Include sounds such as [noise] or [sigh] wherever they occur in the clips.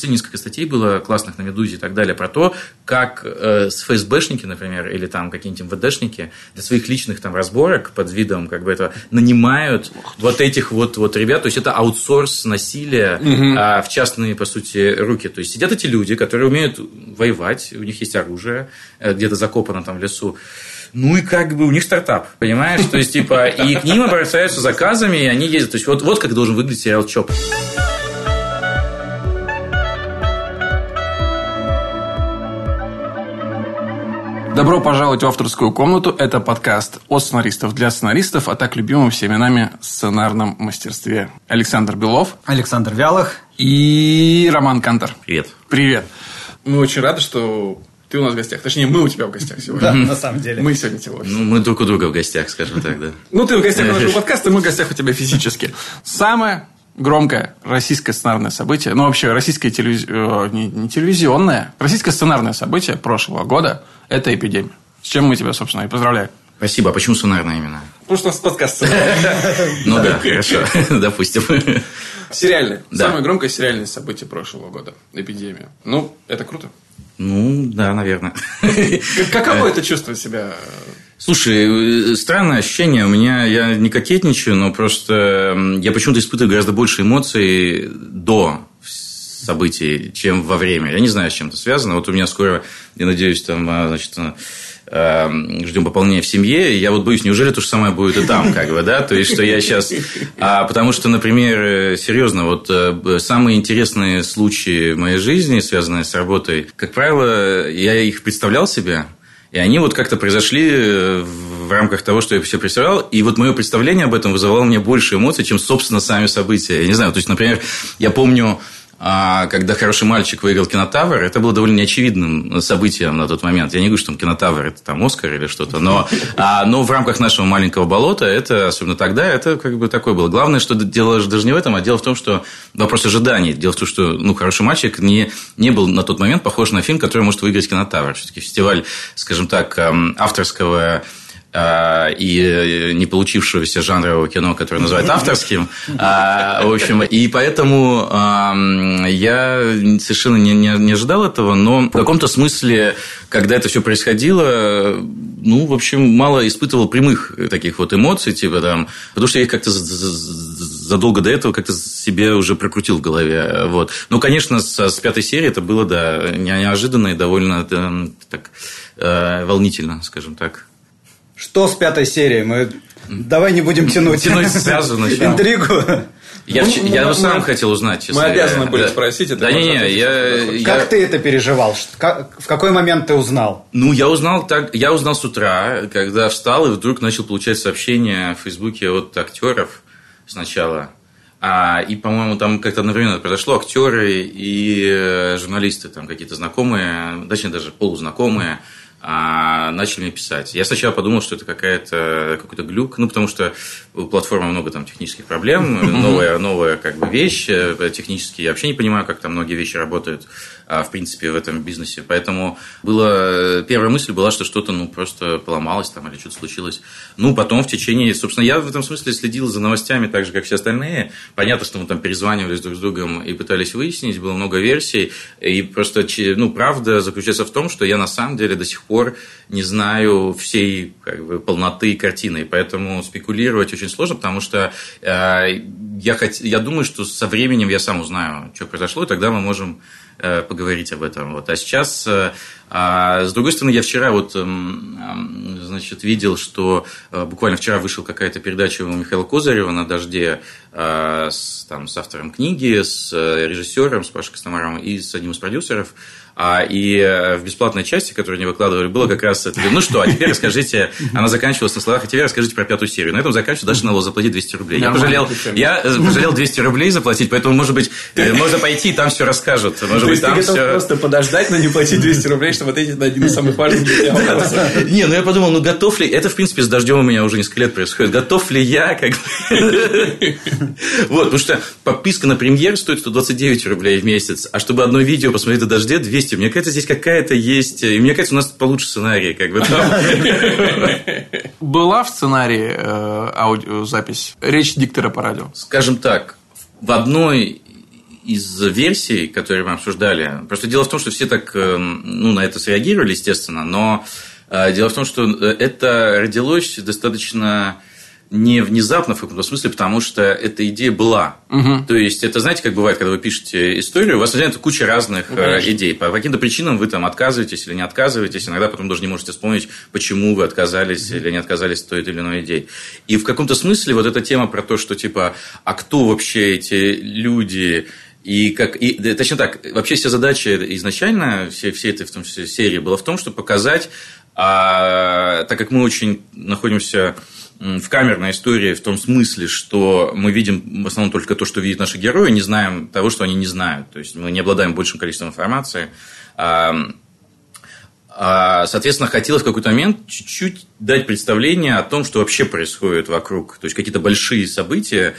последние несколько статей было классных на «Медузе» и так далее про то, как э, с ФСБшники, например, или там какие-нибудь МВДшники для своих личных там разборок под видом как бы этого нанимают вот этих вот, вот ребят. То есть, это аутсорс насилия угу. а, в частные, по сути, руки. То есть, сидят эти люди, которые умеют воевать, у них есть оружие, э, где-то закопано там в лесу. Ну и как бы у них стартап, понимаешь? То есть, типа, и к ним обращаются заказами, и они ездят. То есть, вот, вот как должен выглядеть сериал ЧОП. Добро пожаловать в авторскую комнату. Это подкаст от сценаристов для сценаристов, а так любимым всеми нами сценарном мастерстве. Александр Белов. Александр Вялых. И Роман Кантор. Привет. Привет. Мы очень рады, что ты у нас в гостях. Точнее, мы у тебя в гостях сегодня. Да, на самом деле. Мы сегодня тебя Ну, мы друг у друга в гостях, скажем так, да. Ну, ты в гостях нашего подкаста, мы в гостях у тебя физически. Самое громкое российское сценарное событие, ну, вообще, российское телевиз... Э, не, не телевизионное, российское сценарное событие прошлого года – это эпидемия. С чем мы тебя, собственно, и поздравляем. Спасибо. А почему сценарное именно? Потому что у нас подкаст [laughs] Ну да, хорошо, [laughs] допустим. Сериальное. Самое громкое сериальное событие прошлого года. Эпидемия. Ну, это круто. Ну, да, наверное. Каково это чувствовать себя Слушай, э, странное ощущение. У меня я не кокетничаю, но просто я почему-то испытываю гораздо больше эмоций до событий, чем во время. Я не знаю, с чем это связано. Вот у меня скоро, я надеюсь, там, а, значит, Эм, ждем пополнения в семье. Я вот боюсь, неужели то же самое будет и там, как бы, да? То есть, что я сейчас... А, потому что, например, э, серьезно, вот э, самые интересные случаи в моей жизни, связанные с работой, как правило, я их представлял себе, и они вот как-то произошли э, в рамках того, что я себе представлял. И вот мое представление об этом вызывало мне больше эмоций, чем, собственно, сами события. Я не знаю, то есть, например, я помню когда «Хороший мальчик» выиграл «Кинотавр», это было довольно неочевидным событием на тот момент. Я не говорю, что там «Кинотавр» – это там «Оскар» или что-то, но, а, но в рамках нашего маленького болота, это, особенно тогда, это как бы такое было. Главное, что дело даже не в этом, а дело в том, что вопрос ожиданий. Дело в том, что ну, «Хороший мальчик» не, не был на тот момент похож на фильм, который может выиграть «Кинотавр». Все-таки фестиваль, скажем так, авторского а, и э, не получившегося жанрового кино, которое называют авторским. А, в общем, и поэтому я совершенно не, не, не ожидал этого, но в каком-то смысле, когда это все происходило, ну, в общем, мало испытывал прямых таких вот эмоций, типа там, потому что я их как-то задолго до этого как-то себе уже прокрутил в голове. Вот. Ну, конечно, с, с пятой серии это было, да, неожиданно и довольно так, э, волнительно, скажем так. Что с пятой серии? Мы давай не будем тянуть. Тянуть связано. Интригу. Я, ну, я мы, сам мы, хотел узнать, честно. Мы обязаны были да. спросить это. Да не, не, я, Как я... ты это переживал? Как, в какой момент ты узнал? Ну, я узнал так, я узнал с утра, когда встал и вдруг начал получать сообщения в Фейсбуке от актеров сначала. А, и, по-моему, там как-то одновременно произошло актеры и э, журналисты, там какие-то знакомые, точнее даже полузнакомые а начали мне писать. Я сначала подумал, что это какая-то, какой-то глюк, ну, потому что у платформы много там технических проблем, [laughs] новая, новая как бы вещь, э, технически я вообще не понимаю, как там многие вещи работают, в принципе, в этом бизнесе. Поэтому была, первая мысль была, что что-то, ну, просто поломалось там или что-то случилось. Ну, потом в течение, собственно, я в этом смысле следил за новостями так же, как все остальные. Понятно, что мы там перезванивались друг с другом и пытались выяснить, было много версий, и просто, ну, правда заключается в том, что я на самом деле до сих пор не знаю всей как бы, полноты картины, поэтому спекулировать очень сложно, потому что э, я, хот... я думаю, что со временем я сам узнаю, что произошло, и тогда мы можем э, поговорить об этом. Вот. А сейчас, э, а, с другой стороны, я вчера вот, э, значит, видел, что э, буквально вчера вышла какая-то передача у Михаила Козырева на «Дожде» э, с, там, с автором книги, с э, режиссером, с Пашей Костомаровым и с одним из продюсеров – а, и э, в бесплатной части, которую они выкладывали, было как раз это, ну что, а теперь [laughs] расскажите, она заканчивалась на словах, а теперь расскажите про пятую серию. На этом заканчивается, даже надо было заплатить 200 рублей. Я пожалел, я э, пожалел 200 рублей заплатить, поэтому, может быть, э, можно пойти, и там все расскажут. Может быть, там все... просто подождать, но не платить 200 рублей, чтобы ответить на один из самых важных [laughs] Не, ну я подумал, ну готов ли... Это, в принципе, с дождем у меня уже несколько лет происходит. Готов ли я, как [laughs] Вот, потому что подписка на премьер стоит 129 рублей в месяц, а чтобы одно видео посмотреть до дожде, 200 месте. Мне кажется, здесь какая-то есть... И мне кажется, у нас получше сценарий. Как бы, [laughs] Была в сценарии э, аудиозапись? Речь диктора по радио? Скажем так, в одной из версий, которые мы обсуждали, просто дело в том, что все так ну, на это среагировали, естественно, но дело в том, что это родилось достаточно не внезапно в каком-то смысле, потому что эта идея была. Угу. То есть, это, знаете, как бывает, когда вы пишете историю, у вас возникает куча разных ну, идей. По каким-то причинам вы там отказываетесь или не отказываетесь. Иногда потом даже не можете вспомнить, почему вы отказались угу. или не отказались от той или иной идеи. И в каком-то смысле вот эта тема про то, что типа, а кто вообще эти люди, и как, и, точнее так, вообще вся задача изначально всей, всей этой в том числе, серии была в том, чтобы показать, а, так как мы очень находимся в камерной истории в том смысле, что мы видим в основном только то, что видят наши герои, не знаем того, что они не знают. То есть мы не обладаем большим количеством информации. А, соответственно, хотелось в какой-то момент чуть-чуть дать представление о том, что вообще происходит вокруг. То есть какие-то большие события,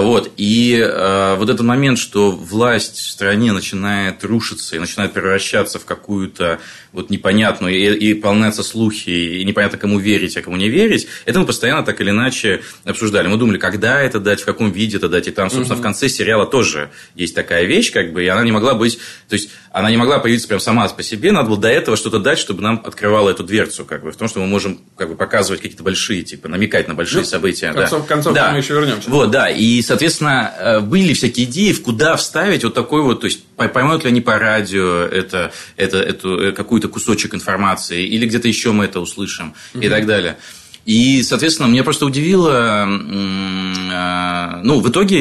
вот. И э, вот этот момент, что власть в стране начинает рушиться и начинает превращаться в какую-то вот непонятную, и, и полнятся слухи, и непонятно, кому верить, а кому не верить, это мы постоянно так или иначе обсуждали. Мы думали, когда это дать, в каком виде это дать. И там, собственно, угу. в конце сериала тоже есть такая вещь, как бы, и она не могла быть, то есть, она не могла появиться прям сама по себе, надо было до этого что-то дать, чтобы нам открывало эту дверцу, как бы, в том, что мы можем как бы показывать какие-то большие, типа, намекать на большие ну, события. Концов, да. концов да. мы еще вернемся. Вот, да, и соответственно, э, были всякие идеи, в куда вставить вот такой вот, то есть, поймают ли они по радио это, это, эту, э, какую-то кусочек информации, или где-то еще мы это услышим, угу. и так далее. И, соответственно, меня просто удивило, э, ну, в итоге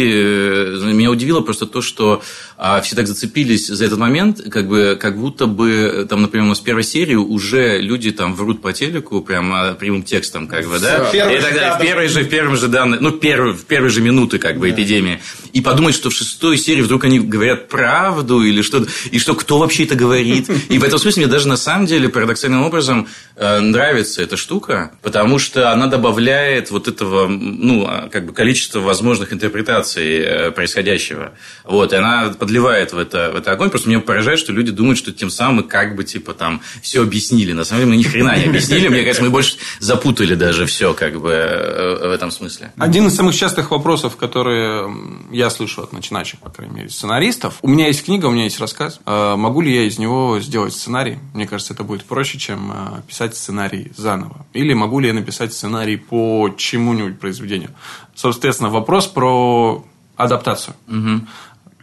меня удивило просто то, что а, все так зацепились за этот момент, как бы, как будто бы, там, например, у нас в первой серии уже люди там врут по телеку прямо прямым текстом, как бы, да? И тогда в первой же, в первом же данной, ну, первый, в первые же минуты, как бы, да. эпидемии. И подумать, что в шестой серии вдруг они говорят правду или что-то, и что кто вообще это говорит. И в этом смысле мне даже на самом деле парадоксальным образом э, нравится эта штука, потому что она добавляет вот этого, ну, а, как бы количество возможных интерпретаций э, происходящего. Вот, и она подливает в это, в это огонь. Просто меня поражает, что люди думают, что тем самым мы как бы типа там все объяснили. На самом деле мы ни хрена не объяснили. Мне кажется, мы больше запутали даже все как бы э, в этом смысле. Один из самых частых вопросов, которые я слышу от начинающих, по крайней мере, сценаристов. У меня есть книга, у меня есть рассказ. Э, могу ли я из него сделать сценарий? Мне кажется, это будет проще, чем э, писать сценарий заново. Или могу ли я написать сценарий по чему-нибудь произведению? Соответственно, вопрос про адаптацию. Угу.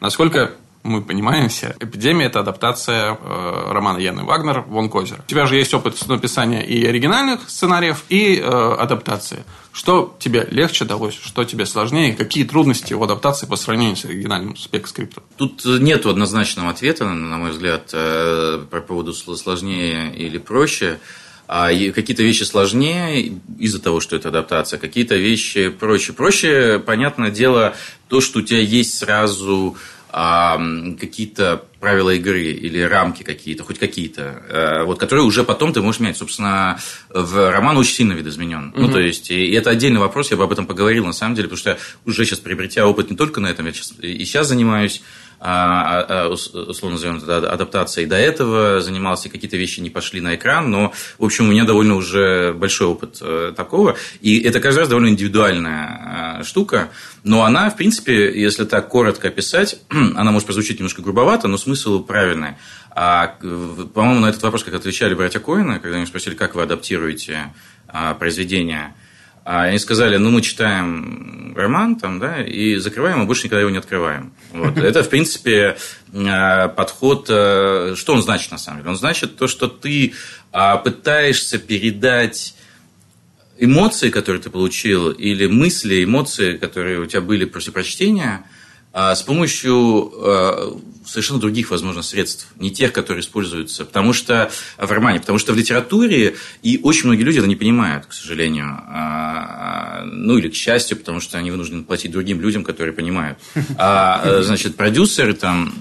Насколько мы понимаем все, «Эпидемия» – это адаптация э, романа Яны Вагнер «Вон Козер». У тебя же есть опыт написания и оригинальных сценариев, и э, адаптации. Что тебе легче далось, что тебе сложнее, какие трудности в адаптации по сравнению с оригинальным спек-скриптом? Тут нет однозначного ответа, на мой взгляд, э, по поводу сложнее или проще. А какие-то вещи сложнее из-за того, что это адаптация, какие-то вещи проще. Проще, понятное дело, то, что у тебя есть сразу а, какие-то правила игры или рамки какие-то, хоть какие-то, э, вот, которые уже потом ты можешь менять. Собственно, в роман очень сильно видоизменен. Угу. Ну, то есть, и это отдельный вопрос, я бы об этом поговорил на самом деле, потому что уже сейчас приобретя опыт не только на этом, я сейчас, и сейчас занимаюсь условно назовем это адаптацией. До этого занимался, какие-то вещи не пошли на экран, но, в общем, у меня довольно уже большой опыт э, такого. И это каждый раз довольно индивидуальная штука, но она, в принципе, если так коротко описать, [clears throat] она может прозвучить немножко грубовато, но смысл правильный. А, по-моему, на этот вопрос, как отвечали братья Коины, когда они спросили, как вы адаптируете произведение – а они сказали, ну, мы читаем роман там, да, и закрываем, а больше никогда его не открываем. Вот. [laughs] Это, в принципе, э, подход... Э, что он значит, на самом деле? Он значит то, что ты а, пытаешься передать эмоции, которые ты получил, или мысли, эмоции, которые у тебя были после прочтения – а с помощью э, совершенно других, возможно, средств, не тех, которые используются, потому что в романе, потому что в литературе и очень многие люди это не понимают, к сожалению, а, ну или к счастью, потому что они вынуждены платить другим людям, которые понимают. А, э, значит, продюсеры там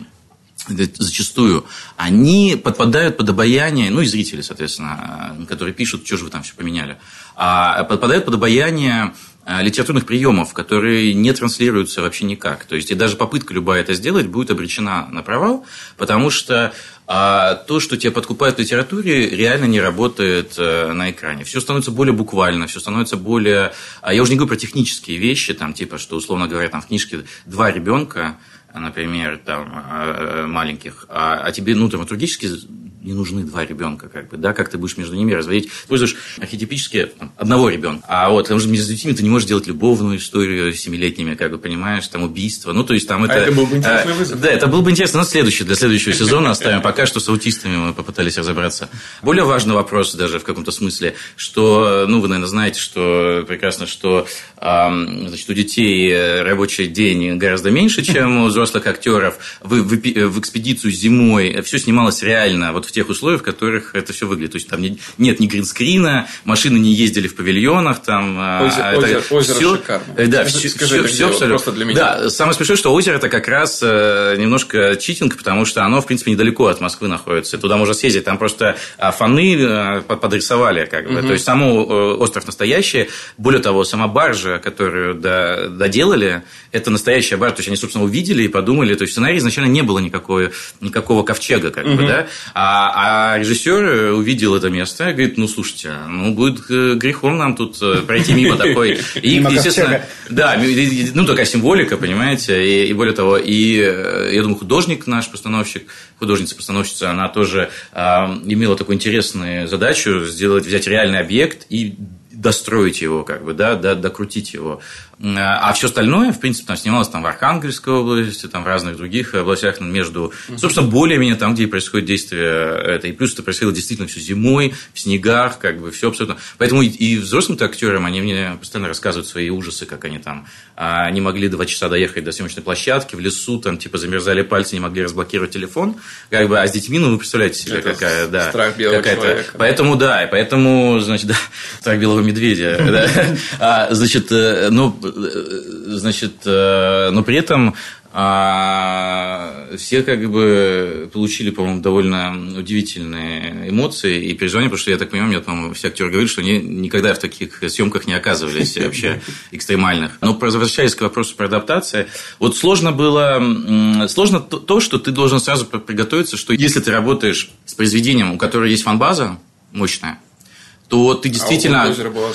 зачастую, они подпадают под обаяние, ну и зрители, соответственно, которые пишут, что же вы там все поменяли, а подпадают под обаяние Э, литературных приемов, которые не транслируются вообще никак. То есть, и даже попытка любая это сделать будет обречена на провал, потому что а то, что тебя подкупают в литературе, реально не работает э, на экране. Все становится более буквально, все становится более... А я уже не говорю про технические вещи, там, типа, что, условно говоря, там в книжке два ребенка, например, там, э, маленьких, а, а тебе, ну, драматургически не нужны два ребенка, как бы, да, как ты будешь между ними разводить. Используешь архетипически одного ребенка. А вот, потому что между детьми ты не можешь делать любовную историю с семилетними, как бы, понимаешь, там убийство. Ну, то есть там а это... это был бы интересный а, вызов. Да, это был бы интересно. Но следующий, для следующего сезона оставим. Пока что с аутистами мы попытались разобраться. Более важный вопрос даже в каком-то смысле, что, ну, вы, наверное, знаете, что прекрасно, что значит, у детей рабочий день гораздо меньше, чем у взрослых актеров. В, в, в экспедицию зимой все снималось реально вот в тех условиях, в которых это все выглядит. То есть там нет ни гринскрина, машины не ездили в павильонах, там а, озеро, это, озеро, озеро все, шикарно. Э, да, все, Скажи, все, все абсолютно. Просто для меня. Да, самое смешное, что озеро это как раз э, немножко читинг, потому что оно, в принципе, недалеко от Москвы находится. Туда можно съездить, там просто а, фаны э, подрисовали, как бы. Угу. То есть, само остров настоящий, более того, сама баржа, которую доделали, это настоящая баржа. То есть, они, собственно, увидели и подумали. То есть, в сценарии изначально не было никакого, никакого ковчега, как угу. бы, да. А, а режиссер увидел это место и говорит, ну, слушайте, ну, будет грехом нам тут пройти мимо [laughs] такой. И, естественно, да, ну, такая символика, понимаете, и, и более того, и я думаю, художник наш, постановщик, художница-постановщица, она тоже э, имела такую интересную задачу сделать, взять реальный объект и достроить его, как бы, да, докрутить его. А все остальное, в принципе, там снималось там в Архангельской области, там в разных других областях между, собственно, более-менее там, где происходит действие это. И плюс это происходило действительно все зимой, в снегах, как бы все абсолютно. Поэтому и взрослым-то актерам они мне постоянно рассказывают свои ужасы, как они там а, не могли два часа доехать до съемочной площадки, в лесу, там, типа, замерзали пальцы, не могли разблокировать телефон. Как бы, а с детьми, ну, вы представляете себе, это какая, да. Страх белого какая-то. человека. Поэтому, да, и поэтому, значит, да, [laughs] страх белого медведя. [laughs] А, значит, э, ну, значит, э, но при этом а все как бы получили, по-моему, довольно удивительные эмоции и переживания, потому что, я так понимаю, мне, по-моему, все актеры говорили, что они никогда в таких съемках не оказывались вообще [laughs] экстремальных. Но возвращаясь к вопросу про адаптацию, вот сложно было, сложно то, что ты должен сразу приготовиться, что если ты работаешь с произведением, у которого есть фанбаза мощная, то ты действительно... А у была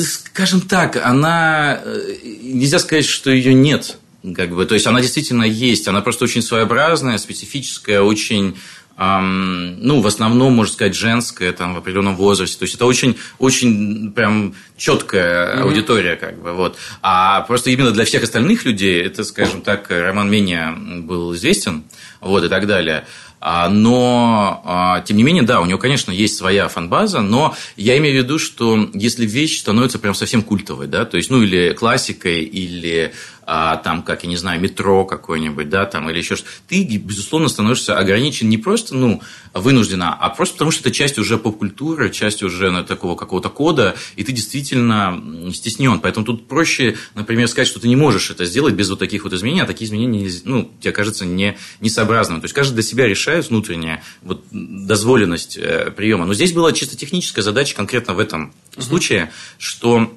Скажем так, она... Э, нельзя сказать, что ее нет. Как бы, то есть она действительно есть, она просто очень своеобразная, специфическая, очень эм, ну, в основном, можно сказать, женская, там, в определенном возрасте. То есть, это очень, очень прям четкая mm-hmm. аудитория, как бы, вот. А просто именно для всех остальных людей, это, скажем так, роман менее был известен, вот, и так далее. А, но, а, тем не менее, да, у него, конечно, есть своя фанбаза, но я имею в виду, что если вещь становится прям совсем культовой, да, то есть, ну, или классикой, или а, там, как, я не знаю, метро какое-нибудь, да, там, или еще что-то, ты, безусловно, становишься ограничен не просто, ну, вынуждена, а просто потому, что это часть уже поп-культуры, часть уже ну, такого какого-то кода, и ты действительно стеснен. Поэтому тут проще, например, сказать, что ты не можешь это сделать без вот таких вот изменений, а такие изменения, ну, тебе кажется не, несообразным. То есть, каждый для себя решает внутренняя вот, дозволенность э, приема. Но здесь была чисто техническая задача конкретно в этом случае, что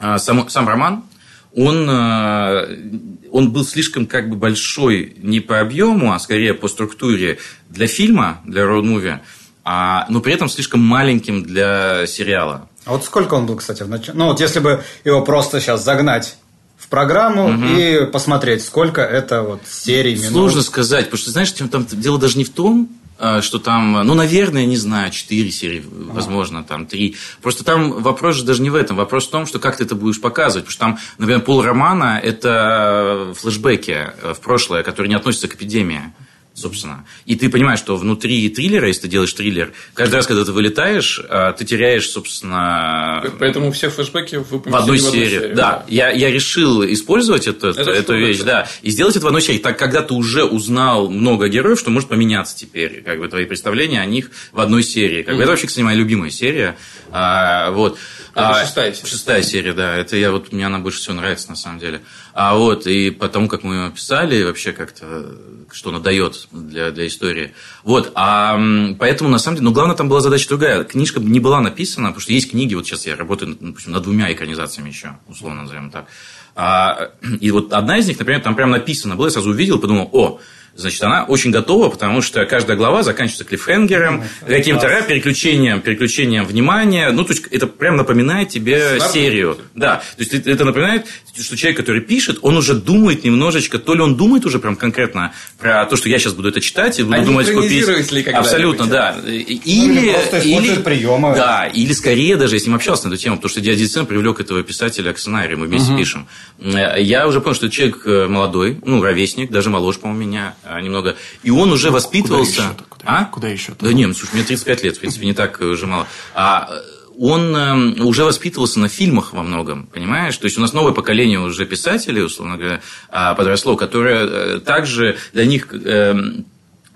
э, сам, сам роман, он, э, он был слишком как бы большой не по объему, а скорее по структуре для фильма, для роуд-муви, а, но при этом слишком маленьким для сериала. А вот сколько он был, кстати, в начале? Ну, вот если бы его просто сейчас загнать в программу угу. и посмотреть, сколько это вот серий, минут. Сложно сказать, потому что, знаешь, там дело даже не в том, что там, ну, наверное, не знаю, 4 серии, возможно, там 3. Просто там вопрос же даже не в этом. Вопрос в том, что как ты это будешь показывать. Потому что там, например, полромана – это флешбеки в прошлое, которые не относятся к эпидемии собственно. И ты понимаешь, что внутри триллера, если ты делаешь триллер, каждый раз, когда ты вылетаешь, а, ты теряешь, собственно... Поэтому все флешбеки вы в одной серии. В одной серии да. да. Я, я решил использовать это, это эту вещь, да. да, и сделать это в одной серии. Так, когда ты уже узнал много героев, что может поменяться теперь, как бы, твои представления о них в одной серии. Как бы, Это вообще, кстати, моя любимая серия. А, вот. Это а, шестая серия. Шестая серия, да. Это я вот мне она больше всего нравится на самом деле. А вот и потому как мы ее писали, вообще как-то что она дает для, для истории. Вот, а поэтому на самом деле, но главное там была задача другая. Книжка не была написана, потому что есть книги, вот сейчас я работаю, допустим, над двумя экранизациями еще, условно назовем так. А, [clears throat] и вот одна из них, например, там прям написано было, я сразу увидел, подумал, о, Значит, она очень готова, потому что каждая глава заканчивается клиффхенгером, каким-то переключением, переключением внимания. Ну, то есть, это прям напоминает тебе Смарт. серию. Да. То есть, это напоминает, что человек, который пишет, он уже думает немножечко, то ли он думает уже прям конкретно про то, что я сейчас буду это читать, и буду Они думать, купить. Ли Абсолютно, да. Или, ну, или, или приемы. Да, или скорее даже, если мы общался на эту тему, потому что я действительно привлек этого писателя к сценарию, мы вместе угу. пишем. Я уже понял, что человек э, молодой, ну, ровесник, даже моложе, по-моему, меня а, немного. И он уже воспитывался. Куда еще? Куда, а? Куда еще? Да нет, слушай, мне 35 лет, в принципе, не так уже мало. А он эм, уже воспитывался на фильмах во многом, понимаешь? То есть у нас новое поколение уже писателей, условно говоря, а, подросло, которое э, также для них эм,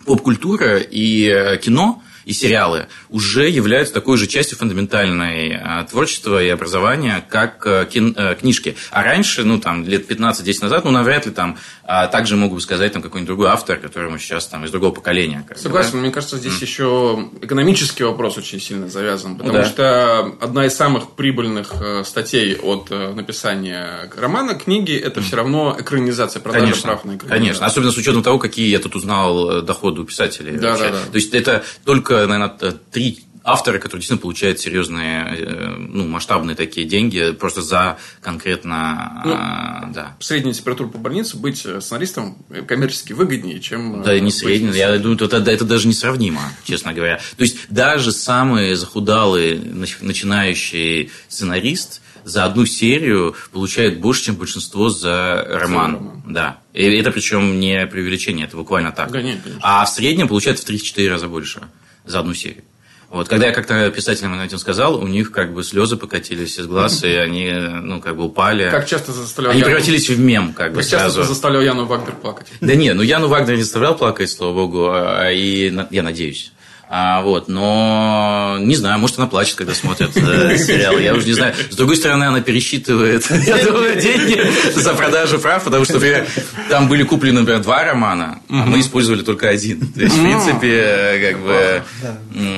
поп-культура и э, кино и сериалы уже являются такой же частью фундаментальной а, творчества и образования, как кин, а, книжки. А раньше, ну, там, лет 15-10 назад, ну, навряд ли там а, также могу бы сказать там какой-нибудь другой автор, которому сейчас там из другого поколения. Как Согласен, да? мне кажется, здесь mm. еще экономический вопрос очень сильно завязан, потому да. что одна из самых прибыльных э, статей от э, написания романа, книги, это mm. все равно экранизация, продажа Конечно. прав на экранизацию. Конечно, особенно с учетом того, какие я тут узнал доходы у писателей. Да, да, да. То есть это только, наверное, три авторы, которые действительно получают серьезные, э, ну, масштабные такие деньги просто за конкретно, ну, а, да. Средняя температура по больнице быть сценаристом коммерчески выгоднее, чем... Да, не средняя, я думаю, это, это даже несравнимо, честно говоря. То есть, даже самый захудалый начинающий сценарист за одну серию получает больше, чем большинство за роман. роман. Да. И это причем не преувеличение, это буквально так. Да, нет, а в среднем получает в 3-4 раза больше за одну серию. Вот, когда я как-то писателям этим сказал, у них как бы слезы покатились из глаз, и они, ну, как бы упали. Как часто заставлял Они превратились в мем, как бы, Как часто заставлял Яну Вагнер плакать? Да нет, ну, Яну Вагнер не заставлял плакать, слава богу, а, и я надеюсь. А, вот, но не знаю, может, она плачет, когда смотрит э, сериал. Я уже не знаю. С другой стороны, она пересчитывает [laughs] я думаю, деньги за продажу прав, потому что, например, там были куплены, например, два романа, а мы использовали только один. То есть, в принципе, как бы...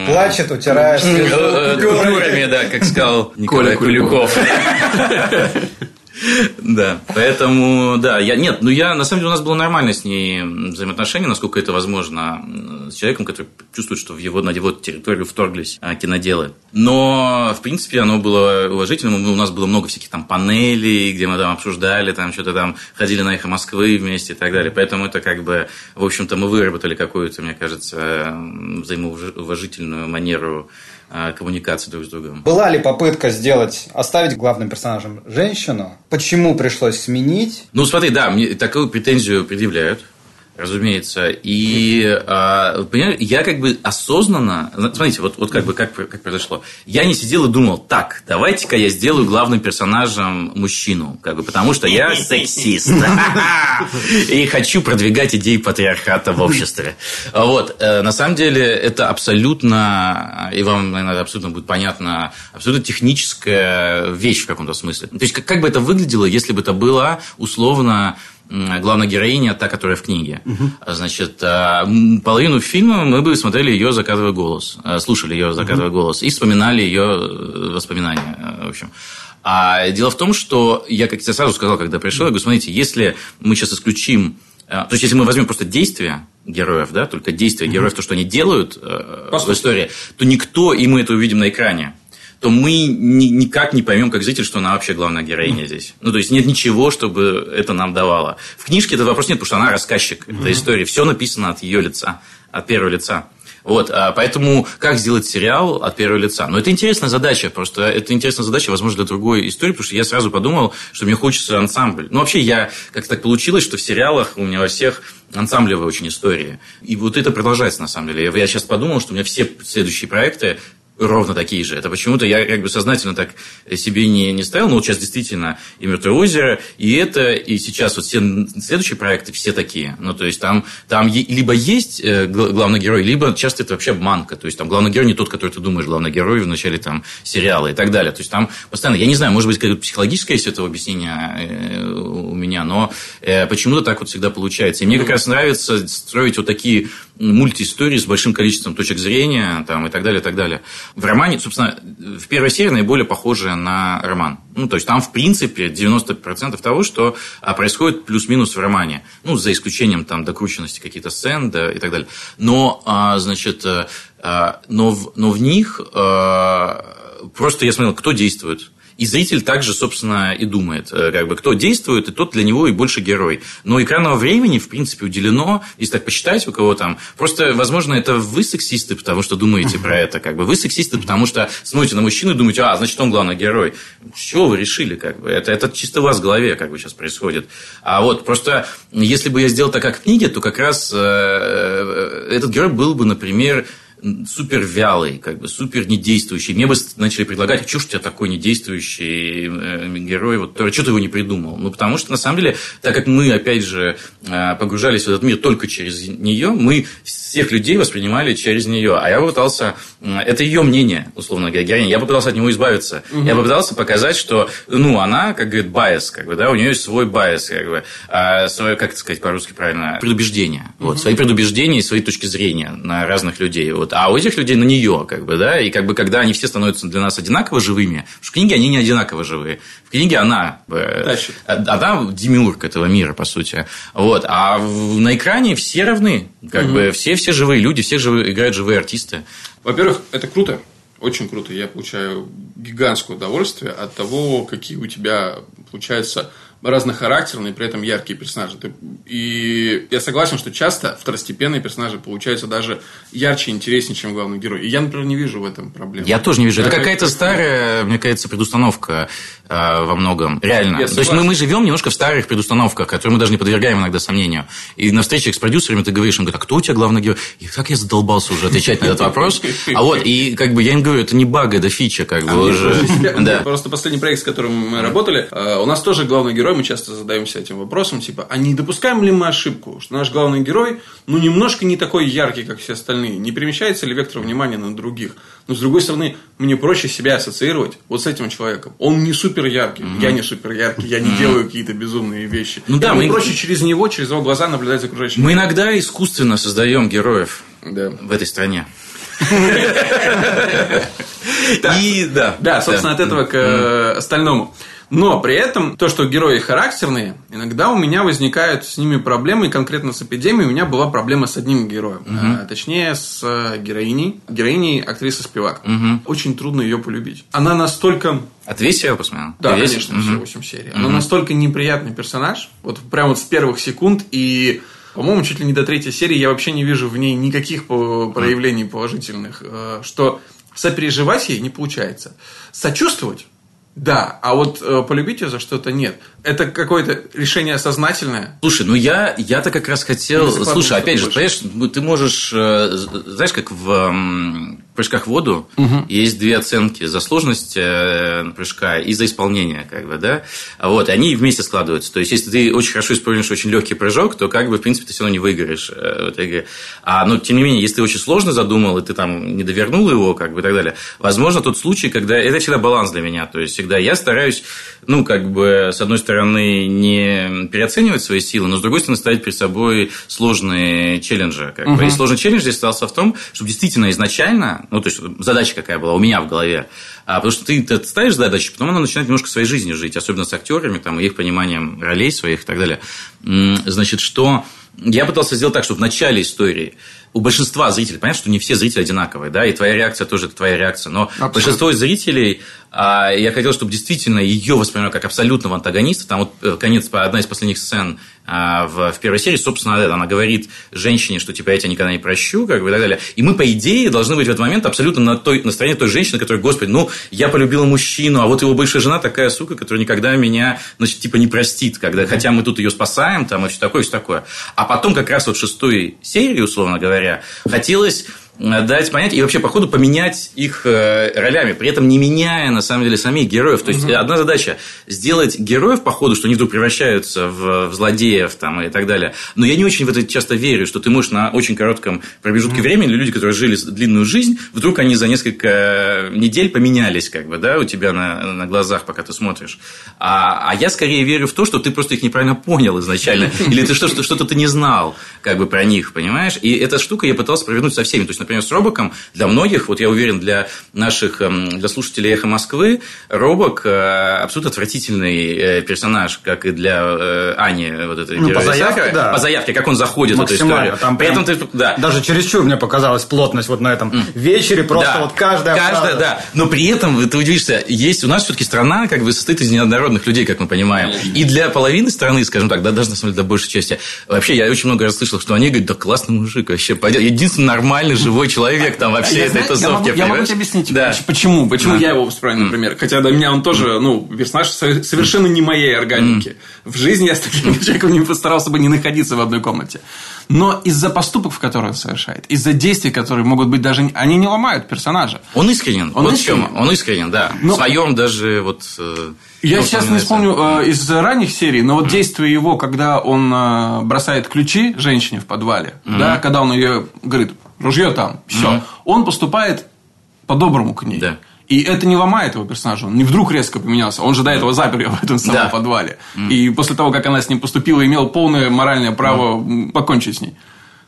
Плачет, утираешь. Купюрами, да, как сказал Николай Куликов. [laughs] Да, поэтому, да, я, нет, ну я, на самом деле, у нас было нормально с ней взаимоотношения, насколько это возможно, с человеком, который чувствует, что в его, на его территорию вторглись а, киноделы. Но, в принципе, оно было уважительным, у нас было много всяких там панелей, где мы там обсуждали, там что-то там, ходили на эхо Москвы вместе и так далее, поэтому это как бы, в общем-то, мы выработали какую-то, мне кажется, взаимоуважительную манеру коммуникации друг с другом. Была ли попытка сделать, оставить главным персонажем женщину? Почему пришлось сменить? Ну, смотри, да, мне такую претензию предъявляют разумеется. И, понимаешь, я как бы осознанно... Смотрите, вот, вот как бы как, как произошло. Я не сидел и думал, так, давайте-ка я сделаю главным персонажем мужчину, как бы, потому что я сексист. [laughs] И хочу продвигать идеи патриархата в обществе. Вот. Э, на самом деле, это абсолютно, и вам, наверное, абсолютно будет понятно, абсолютно техническая вещь в каком-то смысле. То есть, как бы это выглядело, если бы это было условно главная героиня, та, которая в книге. Угу. Значит, а, половину фильма мы бы смотрели ее «Закатывая голос», а, слушали ее «Закатывая угу. голос» и вспоминали ее э, воспоминания, э, в общем. А дело в том, что я, как я сразу сказал, когда пришел, я говорю, смотрите, если мы сейчас исключим э, то есть, если мы возьмем просто действия героев, да, только действия героев, то, что они делают э, в истории, то никто, и мы это увидим на экране, то мы ни, никак не поймем, как зритель, что она вообще главная героиня здесь. Ну, то есть, нет ничего, чтобы это нам давало. В книжке этот вопрос нет, потому что она рассказчик этой истории. Все написано от ее лица, от первого лица. Вот, а поэтому как сделать сериал от первого лица? Ну, это интересная задача, просто это интересная задача, возможно, для другой истории, потому что я сразу подумал, что мне хочется ансамбль. Ну, вообще, я как так получилось, что в сериалах у меня во всех ансамблевые очень истории. И вот это продолжается, на самом деле. Я сейчас подумал, что у меня все следующие проекты ровно такие же. Это почему-то я как бы сознательно так себе не, не ставил, но вот сейчас действительно и «Мертвое озеро», и это, и сейчас вот все следующие проекты все такие. Ну, то есть, там, там либо есть э, главный герой, либо часто это вообще обманка. То есть, там главный герой не тот, который ты думаешь, главный герой в начале там сериала и так далее. То есть, там постоянно, я не знаю, может быть, какое-то психологическое есть этого объяснение э, у меня, но э, почему-то так вот всегда получается. И мне как раз нравится строить вот такие мультиистории с большим количеством точек зрения там, и так далее, и так далее. В романе, собственно, в первой серии наиболее похоже на роман. Ну, то есть, там, в принципе, 90% того, что а, происходит плюс-минус в романе. Ну, за исключением там докрученности каких-то сцен да, и так далее. Но, а, значит, а, но, в, но в них просто я смотрел, кто действует. И зритель также, собственно, и думает, э, как бы, кто действует, и тот для него и больше герой. Но экранного времени, в принципе, уделено, если так посчитать, у кого там. Просто, возможно, это вы сексисты, потому что думаете про это. Как бы. Вы сексисты, потому что смотрите на мужчину и думаете, а, значит, он главный герой. С чего вы решили? Как бы? это, это чисто у вас в голове как бы сейчас происходит. А вот просто, если бы я сделал так, как в книге, то как раз э, э этот герой был бы, например, супер вялый, как бы супер недействующий. Мне бы начали предлагать, что ж у тебя такой недействующий э, герой, вот что ты его не придумал? Ну, потому что, на самом деле, так как мы, опять же, э, погружались в этот мир только через нее, мы всех людей воспринимали через нее. А я попытался... Это ее мнение, условно говоря, героиня. Я попытался от него избавиться. Угу. Я попытался показать, что, ну, она, как говорит, bias, как бы, да, у нее есть свой bias, как бы, а свое, как это сказать по-русски правильно, предубеждение. Угу. Вот, свои предубеждения и свои точки зрения на разных людей. Вот. А у этих людей на нее, как бы, да, и как бы, когда они все становятся для нас одинаково живыми, в книге они не одинаково живые. В книге она... Э, Тащит. Она демиург этого мира, по сути. Вот. А на экране все равны. Как угу. бы все все живые люди, все живые, играют живые артисты. Во-первых, это круто, очень круто. Я получаю гигантское удовольствие от того, какие у тебя получаются разнохарактерные, при этом яркие персонажи. И я согласен, что часто второстепенные персонажи получаются даже ярче и интереснее, чем главный герой. И я, например, не вижу в этом проблемы. Я тоже не вижу. Это какая-то старая, мне кажется, предустановка э, во многом. Реально. Я То есть мы, мы живем немножко в старых предустановках, которые мы даже не подвергаем иногда сомнению. И на встречах с продюсерами ты говоришь, он говорит, а кто у тебя главный герой? И как я задолбался уже отвечать на этот вопрос. А вот, и как бы я им говорю, это не баг, это фича, как бы а уже. [laughs] Просто последний проект, с которым мы работали, э, у нас тоже главный герой мы часто задаемся этим вопросом, типа, а не допускаем ли мы ошибку, что наш главный герой, ну, немножко не такой яркий, как все остальные, не перемещается ли вектор внимания на других? Но, с другой стороны, мне проще себя ассоциировать вот с этим человеком. Он не супер яркий, mm-hmm. я не супер яркий, я не mm-hmm. делаю какие-то безумные вещи. Ну, да, мне мы... проще через него, через его глаза наблюдать за окружающим. Мы иногда искусственно создаем героев да. в этой стране. [laughs] И да. Да, собственно, от этого к э, остальному. Но при этом то, что герои характерные, иногда у меня возникают с ними проблемы, и конкретно с эпидемией у меня была проблема с одним героем. Угу. А, точнее, с э, героиней. Героиней актрисы Спивак. Угу. Очень трудно ее полюбить. Она настолько... Ты весь сериал посмотрел? Да, Ты конечно, угу. все 8 серий. Угу. Она настолько неприятный персонаж, вот прямо вот с первых секунд, и по-моему, чуть ли не до третьей серии я вообще не вижу в ней никаких проявлений положительных, э, что сопереживать ей не получается. Сочувствовать да, а вот э, полюбить ее за что-то нет. Это какое-то решение сознательное. Слушай, ну я, я-то как раз хотел... Слушай, опять же, понимаешь, ну, ты можешь... Э, знаешь, как в э, прыжках в воду угу. есть две оценки. За сложность э, прыжка и за исполнение, как бы, да? Вот, и они вместе складываются. То есть, если ты очень хорошо исполнишь очень легкий прыжок, то, как бы, в принципе, ты все равно не выиграешь э, в этой игре. А, но, тем не менее, если ты очень сложно задумал, и ты там не довернул его, как бы, и так далее, возможно, тот случай, когда... Это всегда баланс для меня. То есть, всегда я стараюсь, ну, как бы, с одной стороны, не переоценивать свои силы, но, с другой стороны, ставить перед собой сложные челленджи. Как угу. бы. И сложный челлендж здесь остался в том, чтобы действительно изначально, ну, то есть, задача какая была у меня в голове, а, потому что ты, ты ставишь задачу, потом она начинает немножко своей жизнью жить, особенно с актерами, там, их пониманием ролей своих и так далее. Значит, что я пытался сделать так, чтобы в начале истории у большинства зрителей, понятно, что не все зрители одинаковые, да, и твоя реакция тоже это твоя реакция, но Абсолютно. большинство зрителей, я хотел, чтобы действительно ее воспринимали как абсолютного антагониста. Там вот э, конец, одна из последних сцен а, в, в первой серии, собственно, она говорит женщине, что типа я тебя никогда не прощу, как бы и так далее. И мы, по идее, должны быть в этот момент абсолютно на, той, на стороне той женщины, которая, господи, ну, я полюбила мужчину, а вот его бывшая жена такая сука, которая никогда меня, значит, типа не простит, когда, хотя мы тут ее спасаем, там, и все такое, все такое. А потом как раз вот в шестой серии, условно говоря, хотелось дать понять и вообще, по ходу, поменять их э, ролями, при этом не меняя, на самом деле, самих героев. То есть, угу. одна задача – сделать героев, по ходу, что они вдруг превращаются в, в злодеев там, и так далее. Но я не очень в это часто верю, что ты можешь на очень коротком промежутке угу. времени, люди, которые жили длинную жизнь, вдруг они за несколько недель поменялись, как бы, да, у тебя на, на глазах, пока ты смотришь. А, а я скорее верю в то, что ты просто их неправильно понял изначально, [laughs] или ты что-то что ты не знал, как бы, про них, понимаешь? И эта штука я пытался провернуть со всеми. То есть, например, с Робоком для многих, вот я уверен, для наших, эм, для слушателей «Эхо Москвы», Робок э, абсолютно отвратительный э, персонаж, как и для э, Ани, вот этой ну, по заявке, да. По заявке, как он заходит в эту историю. Там При этом ты, да. Даже чересчур мне показалась плотность вот на этом mm. вечере, просто да. вот каждая Каждая, да. Но при этом, ты удивишься, есть у нас все-таки страна, как бы состоит из неоднородных людей, как мы понимаем. И для половины страны, скажем так, да, даже на самом деле до большей части, вообще я очень много раз слышал, что они говорят, да классный мужик вообще, единственный нормальный живой [laughs] человек там во всей этой тусовке. Я могу тебе объяснить, почему, почему я его вспомнил, например. Хотя для меня он тоже, ну, персонаж совершенно не моей органики. В жизни я с таким человеком не постарался бы не находиться в одной комнате. Но из-за поступок, в которые он совершает, из-за действий, которые могут быть даже... Они не ломают персонажа. Он искренен. Он вот искренен. Он искренен, да. Но... В своем даже вот... Э, я ну, сейчас не вспомню э, из ранних серий, но вот mm. действие его, когда он э, бросает ключи женщине в подвале, mm. да, когда он ее говорит, ружье там, все, mm. он поступает по-доброму к ней. Да. И это не ломает его персонажа, он не вдруг резко поменялся. Он же до этого запер ее в этом самом да. подвале. Mm. И после того, как она с ним поступила, имел полное моральное право mm. покончить с ней.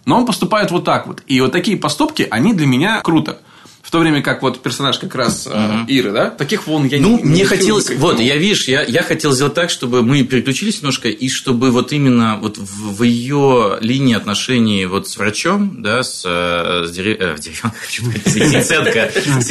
Но он поступает вот так вот. И вот такие поступки, они для меня круто в то время как вот персонаж как раз uh-huh. Иры, да, таких вон я ну, не Ну, мне хотелось, вот, я, видишь, я, я хотел сделать так, чтобы мы переключились немножко, и чтобы вот именно вот в, в ее линии отношений вот с врачом, да, с, э, с, дерев... [laughs] э,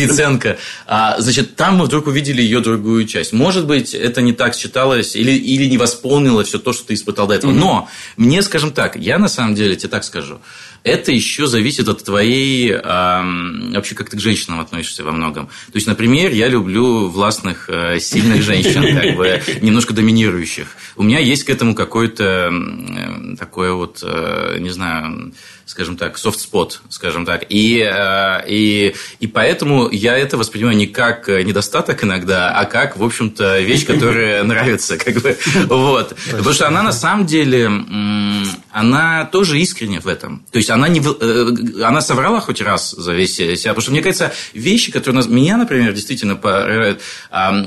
Яценко, а, значит, там мы вдруг увидели ее другую часть. Может быть, это не так считалось, или, или не восполнило все то, что ты испытал до этого. Но мне, скажем так, я на самом деле тебе так скажу, это еще зависит от твоей... Э, вообще, как ты к женщинам относишься во многом. То есть, например, я люблю властных, э, сильных женщин, как бы немножко доминирующих. У меня есть к этому какое-то э, такое вот, э, не знаю скажем так, софт-спот, скажем так. И, э, и, и поэтому я это воспринимаю не как недостаток иногда, а как, в общем-то, вещь, которая [laughs] нравится. Как бы, вот. Потому что она на самом деле, она тоже искренне в этом. То есть, она, не, э, она соврала хоть раз за весь себя. Потому что, мне кажется, вещи, которые меня, например, действительно поражают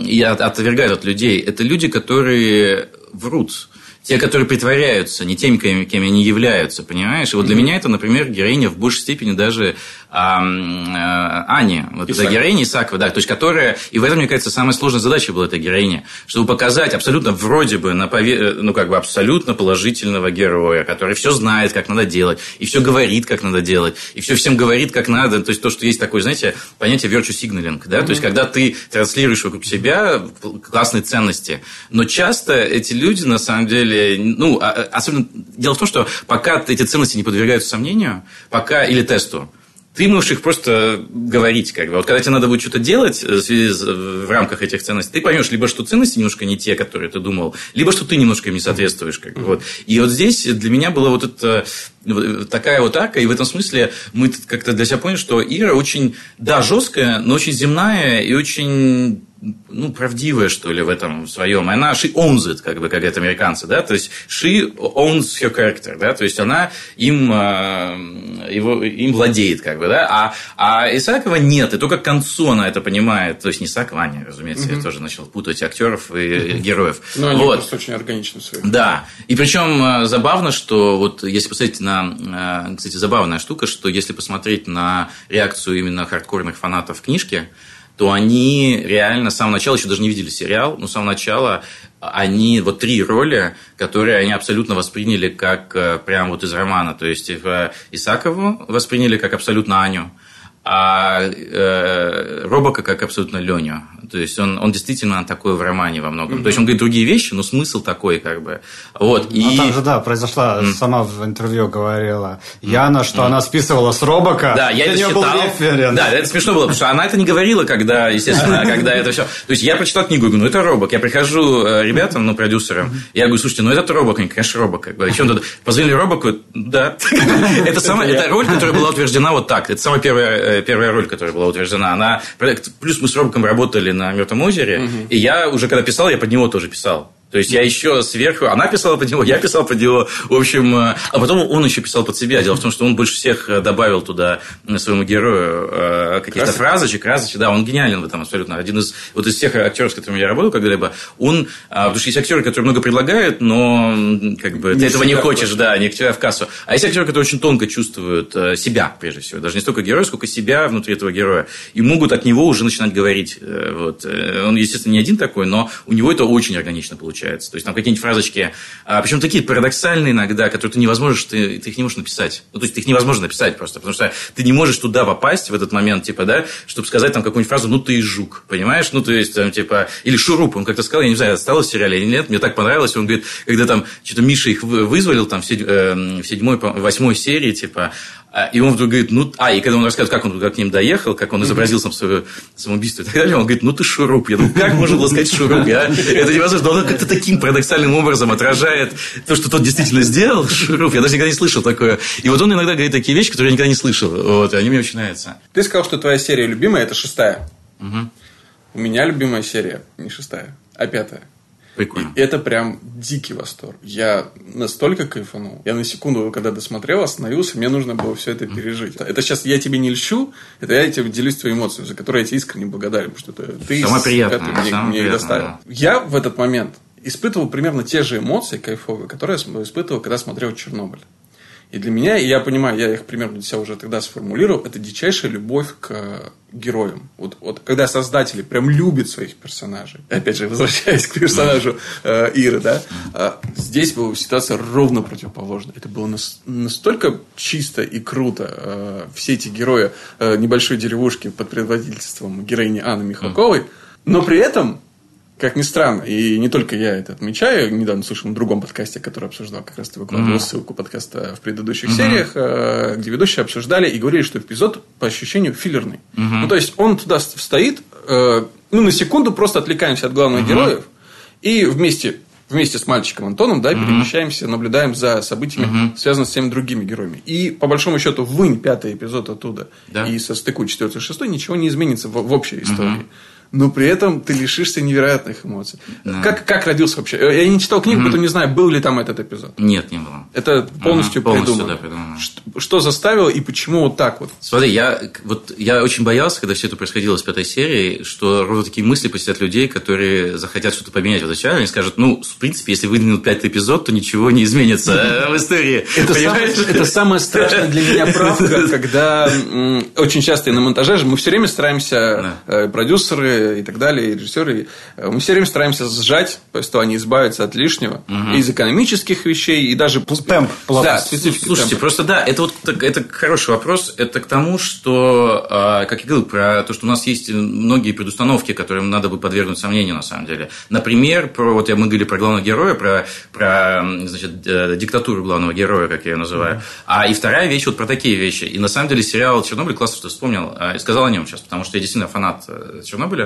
и отвергают от людей, это люди, которые врут те, которые притворяются не теми, кем они являются, понимаешь? И вот для меня это, например, героиня в большей степени даже Ани, вот эта героиня Исакова, да, то есть которая, и в этом, мне кажется, самая сложная задача была этой героини, чтобы показать абсолютно вроде бы, на пове... ну, как бы абсолютно положительного героя, который все знает, как надо делать, и все говорит, как надо делать, и все всем говорит, как надо, то есть то, что есть такое, знаете, понятие virtue signaling, да, mm-hmm. то есть когда ты транслируешь вокруг себя классные ценности, но часто эти люди, на самом деле, ну, а, особенно, дело в том, что пока эти ценности не подвергаются сомнению, пока, или тесту, ты можешь их просто говорить. Как бы. Вот когда тебе надо будет что-то делать э, в, в рамках этих ценностей, ты поймешь либо, что ценности немножко не те, которые ты думал, либо, что ты немножко им не соответствуешь. Как бы. вот. И вот здесь для меня была вот эта такая вот арка, и в этом смысле мы как-то для себя поняли, что Ира очень, да, жесткая, но очень земная и очень ну, правдивая, что ли, в этом своем. Она she owns it, как бы, как это американцы, да, то есть she owns her character, да, то есть она им, э, его, им владеет, как бы, да, а, а Исакова нет, и только к концу она это понимает, то есть не Исакова, Аня, разумеется, mm-hmm. я тоже начал путать актеров и mm-hmm. героев. Но они вот. просто очень органичны свои. Да, и причем э, забавно, что вот если посмотреть на, э, кстати, забавная штука, что если посмотреть на реакцию именно хардкорных фанатов книжки, то они реально с самого начала, еще даже не видели сериал, но с самого начала они, вот три роли, которые они абсолютно восприняли как э, прям вот из романа. То есть э, Исакову восприняли как абсолютно Аню, а э, Робока как абсолютно Леню. То есть он, он действительно такой в романе во многом. Mm-hmm. То есть он говорит другие вещи, но смысл такой как бы. Вот. Ну, и... там же, да, произошла, mm-hmm. сама в интервью говорила Яна, что mm-hmm. она списывала с Робока. Да, я это читал. Да, это смешно было, потому что она это не говорила, когда, естественно, [laughs] когда это все. То есть я прочитал книгу, говорю, ну это Робок. Я прихожу э, ребятам, ну, продюсерам, я говорю, слушайте, ну этот Робок, конечно, Робок. Как бы. Чем тут? Позвонили Робоку, да. [laughs] Это самая, это роль, которая была утверждена вот так. Это самая первая, первая роль, которая была утверждена. Она, плюс мы с Робоком работали на Мертвом озере, и я уже когда писал, я под него тоже писал. То есть я еще сверху, она писала под него, я писал под него, в общем, э, а потом он еще писал под себя. Дело в том, что он больше всех э, добавил туда э, своему герою каких-то фразочек, разочек. Да, он гениален в этом абсолютно. Один из вот из всех актеров, с которыми я работал когда-либо, он, а, потому что есть актеры, которые много предлагают, но как бы не ты этого не хочешь, хочешь, да, не к тебе в кассу. А есть актеры, которые очень тонко чувствуют себя, прежде всего, даже не столько героя, сколько себя внутри этого героя, и могут от него уже начинать говорить. Вот. Он, естественно, не один такой, но у него это очень органично получается получается. То есть там какие-нибудь фразочки, а, причем такие парадоксальные иногда, которые ты не возможешь, ты, ты их не можешь написать. Ну, то есть, их невозможно написать просто, потому что ты не можешь туда попасть в этот момент, типа, да, чтобы сказать там какую-нибудь фразу, ну, ты и жук, понимаешь? Ну, то есть, там, типа, или шуруп, он как-то сказал, я не знаю, осталось в сериале или нет, мне так понравилось, он говорит, когда там что-то Миша их вызволил там в эм, седьмой, восьмой серии, типа, и он вдруг говорит, ну, а, и когда он рассказывает, как он туда к ним доехал, как он изобразил сам свое самоубийство и так далее, он говорит, ну, ты шуруп. Я думаю, как можно было сказать шуруп? Я, это невозможно. Но он как-то таким парадоксальным образом отражает то, что тот действительно сделал, шуруп. Я даже никогда не слышал такое. И вот он иногда говорит такие вещи, которые я никогда не слышал. Вот, и они мне очень нравятся. Ты сказал, что твоя серия любимая – это шестая. Угу. У меня любимая серия не шестая, а пятая. Прикольно. И это прям дикий восторг. Я настолько кайфанул. Я на секунду, когда досмотрел, остановился, мне нужно было все это пережить. Это сейчас я тебе не льщу, это я тебе делюсь твоей эмоцией, за которые я тебе искренне благодарен, потому что это, ты Самое приятное, это мне, самое мне приятное, доставил. Да. Я в этот момент испытывал примерно те же эмоции кайфовые, которые я испытывал, когда смотрел Чернобыль. И для меня, и я понимаю, я их примерно для себя уже тогда сформулировал, это дичайшая любовь к героям. Вот, вот когда создатели прям любят своих персонажей, опять же, возвращаясь к персонажу э, Иры, да, э, здесь была ситуация ровно противоположная. Это было нас, настолько чисто и круто. Э, все эти герои э, небольшой деревушки под предводительством героини Анны Михалковой, но при этом как ни странно, и не только я это отмечаю, недавно слышал на другом подкасте, который обсуждал, как раз ты выкладывал mm-hmm. ссылку подкаста в предыдущих mm-hmm. сериях, э, где ведущие обсуждали и говорили, что эпизод по ощущению филлерный. Mm-hmm. Ну, то есть, он туда стоит, э, ну, на секунду просто отвлекаемся от главных mm-hmm. героев, и вместе вместе с мальчиком Антоном, да, mm-hmm. перемещаемся, наблюдаем за событиями, mm-hmm. связанными с теми другими героями. И, по большому счету, вынь пятый эпизод оттуда да. и со стыку четвертый шестой ничего не изменится в, в общей истории. Mm-hmm но при этом ты лишишься невероятных эмоций. Да. Как, как родился вообще? Я не читал книгу, mm-hmm. поэтому не знаю, был ли там этот эпизод. Нет, не было. Это полностью, ага, полностью придумано. Да, придумано. Что, что заставило и почему вот так вот? Смотри, я, вот, я очень боялся, когда все это происходило с пятой серии, что ровно такие мысли посетят людей, которые захотят что-то поменять в начале, они скажут, ну, в принципе, если выдвинут пятый эпизод, то ничего не изменится [laughs] в истории. Это самая страшная для меня [laughs] правка, когда очень часто и на монтаже мы все время стараемся, э, и так далее, и режиссеры, э, мы все время стараемся сжать повествование, избавиться от лишнего угу. из экономических вещей, и даже темп. Да, Слушайте, темпа. просто да, это вот это хороший вопрос. Это к тому, что, а, как я говорил, про то, что у нас есть многие предустановки, которым надо бы подвергнуть сомнению на самом деле. Например, про, вот мы говорили про главного героя, про, про значит, э, диктатуру главного героя, как я ее называю. А и вторая вещь, вот про такие вещи. И на самом деле сериал «Чернобыль» классно, что вспомнил, а, и сказал о нем сейчас, потому что я действительно фанат э, Чернобыля.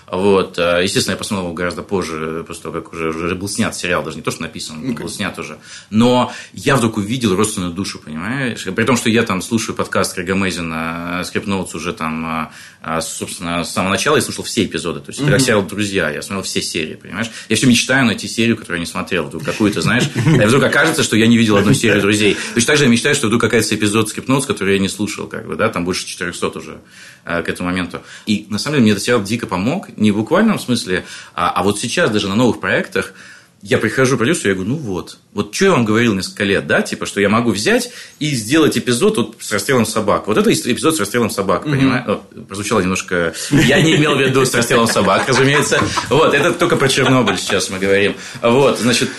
Вот. Э, естественно, я посмотрел его гораздо позже, после того, как уже, уже был снят сериал, даже не то, что написан, okay. был снят уже. Но я вдруг увидел родственную душу, понимаешь? При том, что я там слушаю подкаст Крига Мейзина Скрип Ноутс уже там, э, э, собственно, с самого начала я слушал все эпизоды. То есть, mm-hmm. сериал «Друзья», я смотрел все серии, понимаешь? Я все мечтаю найти серию, которую я не смотрел. Вдруг какую-то, знаешь, и вдруг окажется, что я не видел одну серию «Друзей». Точно так же я мечтаю, что вдруг какая-то эпизод Скрип Ноутс, который я не слушал, как бы, да, там больше 400 уже к этому моменту. И, на самом деле, мне этот сериал дико помог, не в буквальном смысле. А, а вот сейчас даже на новых проектах я прихожу к продюсеру, я говорю, ну вот, вот что я вам говорил несколько лет, да, типа, что я могу взять и сделать эпизод вот с расстрелом собак. Вот это эпизод с расстрелом собак, mm-hmm. понимаешь? Прозвучало немножко... Я не имел в виду с расстрелом собак, разумеется. Вот, это только про Чернобыль сейчас мы говорим. Вот, значит,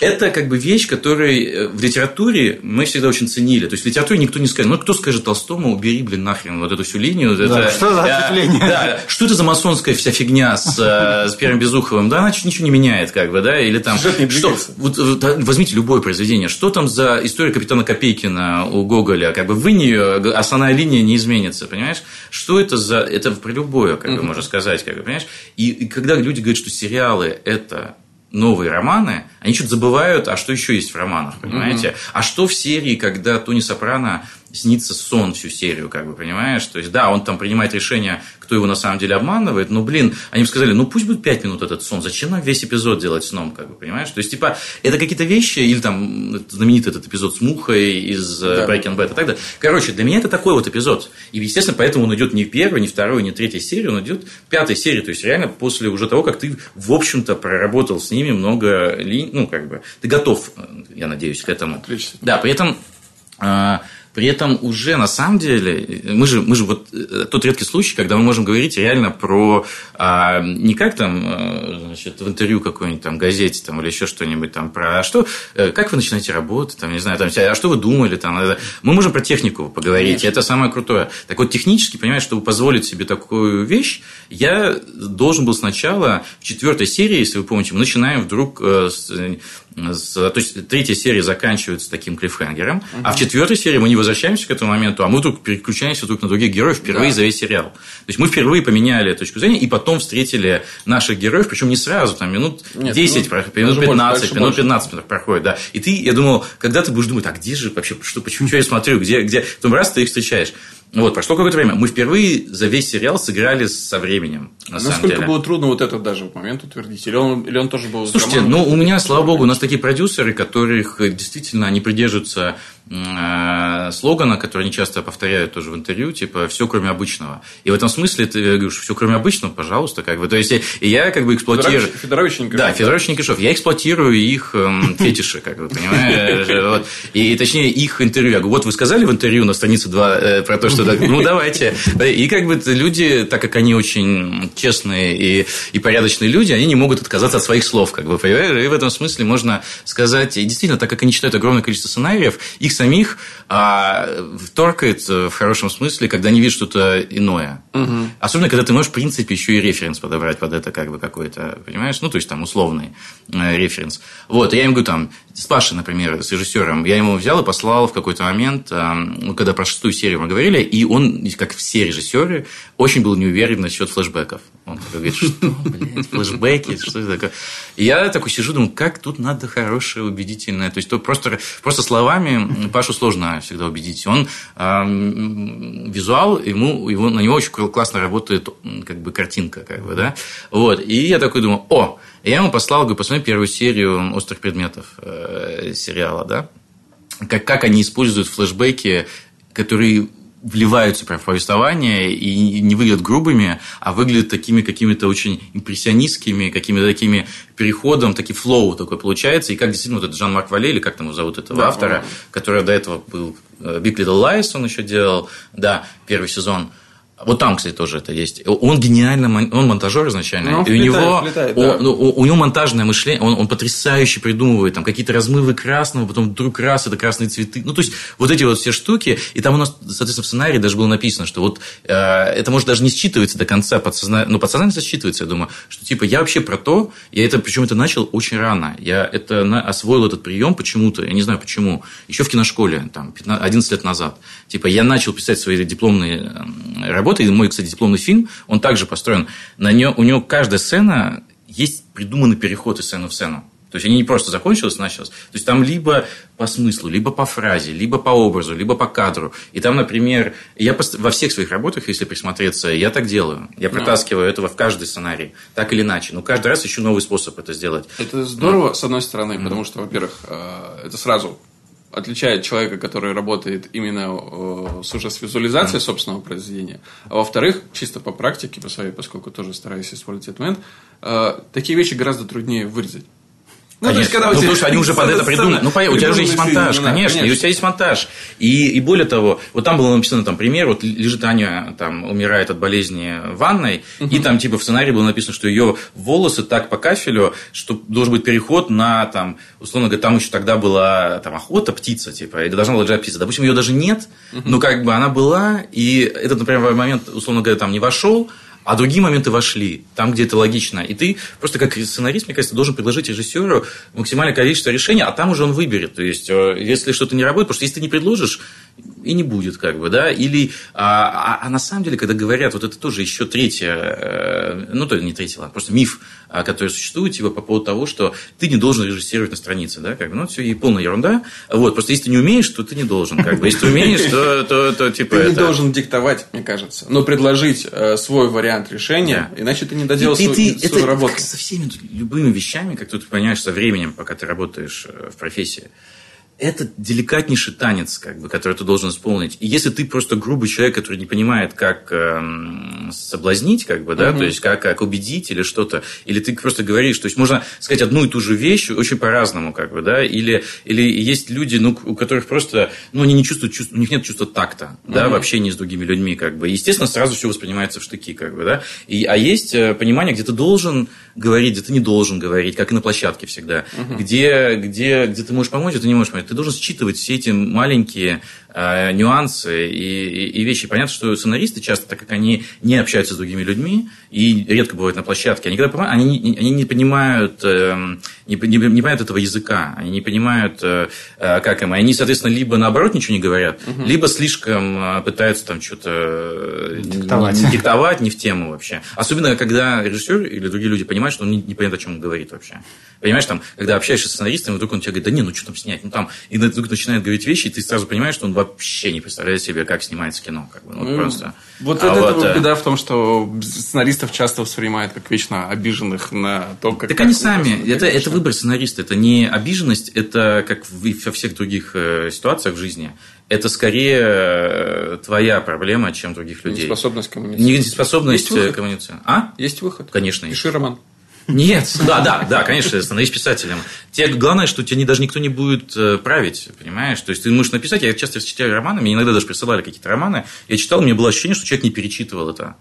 это как бы вещь, которую в литературе мы всегда очень ценили. То есть в литературе никто не скажет, ну кто скажет Толстому, убери, блин, нахрен вот эту всю линию. Да, это, что за ответвление? Да, что это за масонская вся фигня с, с Первым Безуховым? Да, она ничего не меняет, как бы, да, или там... Что, вот, возьмите любое произведение, что там за история капитана Копейкина у Гоголя, как бы вы нее, основная линия не изменится, понимаешь? Что это за... Это про любое, как бы, можно сказать, как бы, понимаешь? И, и когда люди говорят, что сериалы – это новые романы, они что-то забывают, а что еще есть в романах, понимаете? Mm-hmm. А что в серии, когда Тони Сопрано снится сон всю серию, как бы, понимаешь? То есть, да, он там принимает решение, кто его на самом деле обманывает, но, блин, они бы сказали, ну, пусть будет 5 минут этот сон, зачем нам весь эпизод делать сном, как бы, понимаешь? То есть, типа, это какие-то вещи, или там знаменитый этот эпизод с Мухой из э, да. Breaking Bad и так далее. Короче, для меня это такой вот эпизод. И, естественно, поэтому он идет не в первой, не второй, не третьей серии, он идет в пятой серии, то есть, реально после уже того, как ты, в общем-то, проработал с ними много линий, ну, как бы, ты готов, э, я надеюсь, к этому. Отлично. Да, при этом а, при этом уже на самом деле, мы же, мы же вот э, тот редкий случай, когда мы можем говорить реально про а, не как там э, значит, в интервью какой-нибудь там газете там, или еще что-нибудь там про а что, э, как вы начинаете работать, там, не знаю, там, а что вы думали там. Мы можем про технику поговорить, Конечно. это самое крутое. Так вот, технически, понимаешь, чтобы позволить себе такую вещь, я должен был сначала в четвертой серии, если вы помните, мы начинаем вдруг то есть третья серия заканчивается таким клиффхенгером, угу. а в четвертой серии мы не возвращаемся к этому моменту, а мы вдруг переключаемся друг на других героев впервые да. за весь сериал. То есть мы впервые поменяли точку зрения и потом встретили наших героев, причем не сразу, там минут Нет, 10, минут, минут 15, больше, минут 15 больше. проходит, да. И ты, я думал, когда ты будешь думать, а где же вообще, что, почему, что я смотрю, где, где, потом раз ты их встречаешь. Вот, прошло какое-то время. Мы впервые за весь сериал сыграли со временем. На Насколько деле. было трудно вот этот даже момент утвердить? Или он, или он тоже был... Слушайте, ну, у меня, слава богу, у нас такие продюсеры, которых действительно они придерживаются слогана, который они часто повторяют тоже в интервью, типа все кроме обычного. И в этом смысле ты говоришь, все кроме обычного, пожалуйста, как бы. То есть и я как бы эксплуатирую. Федорович Никишов. Да, Федорович Никишов. Я эксплуатирую их эм, [laughs] фетиши, как бы, понимаешь? [laughs] Вот. И точнее их интервью. Я говорю, вот вы сказали в интервью на странице 2 э, про то, что ну [laughs] давайте. И как бы люди, так как они очень честные и, и порядочные люди, они не могут отказаться от своих слов, как бы, понимаешь? И в этом смысле можно сказать, и действительно, так как они читают огромное количество сценариев, их самих а, торкает э, в хорошем смысле, когда они видят что-то иное. Угу. Особенно, когда ты можешь, в принципе, еще и референс подобрать под это, как бы какой-то, понимаешь? Ну, то есть, там, условный э, референс. Вот, и я им говорю, там, с Пашей, например, с режиссером, я ему взял и послал в какой-то момент, э, ну, когда про шестую серию мы говорили, и он, как все режиссеры, очень был не уверен насчет флешбеков. Он говорит, что, блядь, флешбеки, что это такое? И я такой сижу, думаю, как тут надо хорошее, убедительное. То есть, то просто, просто словами Пашу сложно всегда убедить. Он э, визуал, ему, его, на него очень классно работает как бы картинка, как бы, да. Вот. И я такой думаю, о, я ему послал, говорю, посмотри первую серию «Острых предметов» э, сериала, да. Как, как они используют флешбеки, которые вливаются прям в повествование и не выглядят грубыми, а выглядят такими какими-то очень импрессионистскими, какими-то такими переходом, такие флоу такой получается. И как действительно вот этот Жан-Марк Вале, или как там его зовут этого да, автора, он... который до этого был Big Little Lies, он еще делал, да, первый сезон. Вот там, кстати, тоже это есть. Он гениально, он монтажер изначально. Ну, он и у него, вплетает, да. у, у, у него монтажное мышление, он, он потрясающе придумывает там какие-то размывы красного, потом вдруг раз это красные цветы. Ну, то есть, вот эти вот все штуки. И там у нас, соответственно, в сценарии даже было написано, что вот э, это может даже не считывается до конца подсознательно, ну, подсознательно считывается, я думаю, что типа я вообще про то, я это, причем это начал очень рано. Я это на, освоил этот прием почему-то, я не знаю почему, еще в киношколе, там, 15, 11 лет назад. Типа я начал писать свои дипломные работы, работы. И мой, кстати, дипломный фильм, он также построен. На нее, у него каждая сцена есть придуманный переход из сцены в сцену. То есть они не просто закончились, началось. То есть там либо по смыслу, либо по фразе, либо по образу, либо по кадру. И там, например, я во всех своих работах, если присмотреться, я так делаю. Я протаскиваю этого в каждый сценарий, так или иначе. Но каждый раз ищу новый способ это сделать. Это здорово, с одной стороны, потому что, во-первых, э, это сразу отличает человека, который работает именно э, с уже с визуализацией собственного произведения. А во-вторых, чисто по практике, по своей, поскольку тоже стараюсь использовать этот момент, э, такие вещи гораздо труднее вырезать. Ну, то есть, когда у ну, тебя- потому что они уже под это придумали. Ну, у тебя же есть монтаж, имена, конечно, и у конечно. тебя есть монтаж. И, и более того, вот там было написано, там, пример, вот лежит Аня, там, умирает от болезни в ванной, и там, типа, в сценарии было написано, что ее волосы так по кафелю, что должен быть переход на, там, условно говоря, там еще тогда была, там, охота, птица, типа, и должна была лежать птица. Допустим, ее даже нет, но как бы она была, и этот, например, момент, условно говоря, там, не вошел, а другие моменты вошли, там, где это логично. И ты просто как сценарист, мне кажется, должен предложить режиссеру максимальное количество решений, а там уже он выберет. То есть, э, если что-то не работает, что если ты не предложишь, и не будет, как бы, да, или, а, а- а на самом деле, когда говорят, вот это тоже еще третье, э, ну, то не третье, ладно, просто миф, а, который существует, типа, по поводу того, что ты не должен режиссировать на странице, да, как бы, ну, все, и полная ерунда, вот, просто если ты не умеешь, то ты не должен, как бы, если ты умеешь, то, то, то, типа, Ты не должен диктовать, мне кажется, но предложить э, свой вариант решения, иначе ты не доделал свою, работу. со всеми любыми вещами, как ты понимаешь со временем, пока ты работаешь э, в профессии. Это деликатнейший танец, как бы, который ты должен исполнить. И если ты просто грубый человек, который не понимает, как эм, соблазнить, как бы, да, то есть как, как убедить или что-то, или ты просто говоришь, то есть можно сказать одну и ту же вещь очень по-разному, как бы, да, или, или есть люди, ну, у которых просто, ну, они не чувствуют, чувств- у них нет чувства такта, да, в общении с другими людьми, как бы. Естественно, сразу все воспринимается в штыки, как бы, да. И, а есть э, понимание, где ты должен говорить, где ты не должен говорить, как и на площадке всегда. Где, где, где ты можешь помочь, где ты не можешь помочь. Ты должен считывать все эти маленькие нюансы и, и- и вещи. Понятно, что сценаристы часто, так как они не общаются с другими людьми и редко бывают на площадке, они, когда они, не- они не понимают, эм, не, не- не понимают этого языка, они не понимают, э, э, как им. Они, соответственно, либо наоборот ничего не говорят, либо слишком э, пытаются там что-то э, Диктовать. не- не диктовать не в тему вообще. Особенно, когда режиссер или другие люди понимают, что он не, не понимает, о чем он говорит вообще. Понимаешь, там, когда общаешься с сценаристом, вдруг он тебе говорит, да не, ну что там снять, ну там, и вдруг начинает говорить вещи, и ты сразу понимаешь, что он вообще не представляет себе, как снимается кино, как бы, ну, вот просто. Вот А это вот, э, беда в том, что сценаристов часто воспринимают как вечно обиженных на то, как... Так как они сами, это, это выбор сценариста, это не обиженность, это как в- во всех других э, ситуациях в жизни. Это скорее э, твоя проблема, чем других людей. Неспособность коммуницировать. Неспособность Есть коммуницировать. А? Есть выход? Конечно, есть. Пиши роман. Нет, да, да, да, конечно, становись писателем. Тебе главное, что тебе даже никто не будет э, править, понимаешь? То есть ты можешь написать, я часто читаю романы, мне иногда даже присылали какие-то романы, я читал, меня было ощущение, что человек не перечитывал это.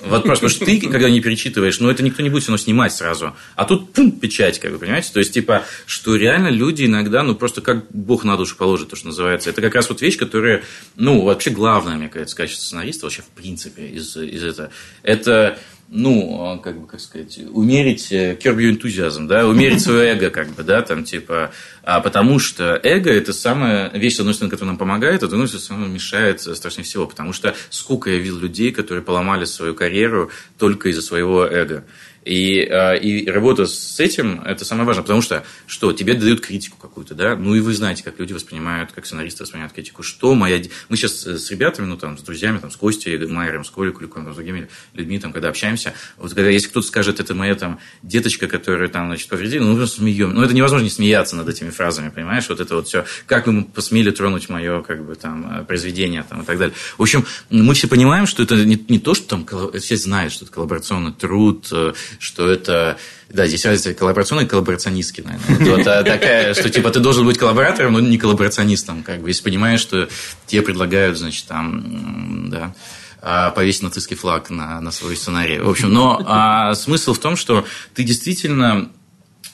Вот просто, потому что ты, когда не перечитываешь, ну, это никто не будет все равно снимать сразу. А тут, пум, печать, как бы, понимаете? То есть, типа, что реально люди иногда, ну, просто как Бог на душу положит, то, что называется. Это как раз вот вещь, которая, ну, вообще главная, мне кажется, качество сценариста, вообще, в принципе, из, из этого. Это ну, как бы, как сказать, умерить curb your enthusiasm, да, умерить свое эго, как бы, да, там, типа, а потому что эго – это самая вещь, с одной стороны, которая нам помогает, а с другой стороны, мешает страшнее всего, потому что сколько я видел людей, которые поломали свою карьеру только из-за своего эго. И, а, и работа с этим – это самое важное, потому что, что, тебе дают критику какую-то, да, ну и вы знаете, как люди воспринимают, как сценаристы воспринимают критику, что моя... Мы сейчас с ребятами, ну, там, с друзьями, там, с Костей, Майером, с Колей Куликом, с другими людьми, там, когда общаемся, вот когда, если кто-то скажет, это моя, там, деточка, которая, там, значит, повредила, ну, просто смеем. Ну, это невозможно не смеяться над этими фразами, понимаешь, вот это вот все, как вы посмели тронуть мое, как бы, там, произведение, там, и так далее. В общем, мы все понимаем, что это не, не то, что там, все знают, что это коллаборационный труд, э, что это да, здесь разница коллаборационный и коллаборационистский, наверное. Вот, а такая, что типа ты должен быть коллаборатором, но не коллаборационистом, как бы, если понимаешь, что тебе предлагают, значит, там, да, а, повесить нацистский флаг на, на свой сценарий. В общем, но а, смысл в том, что ты действительно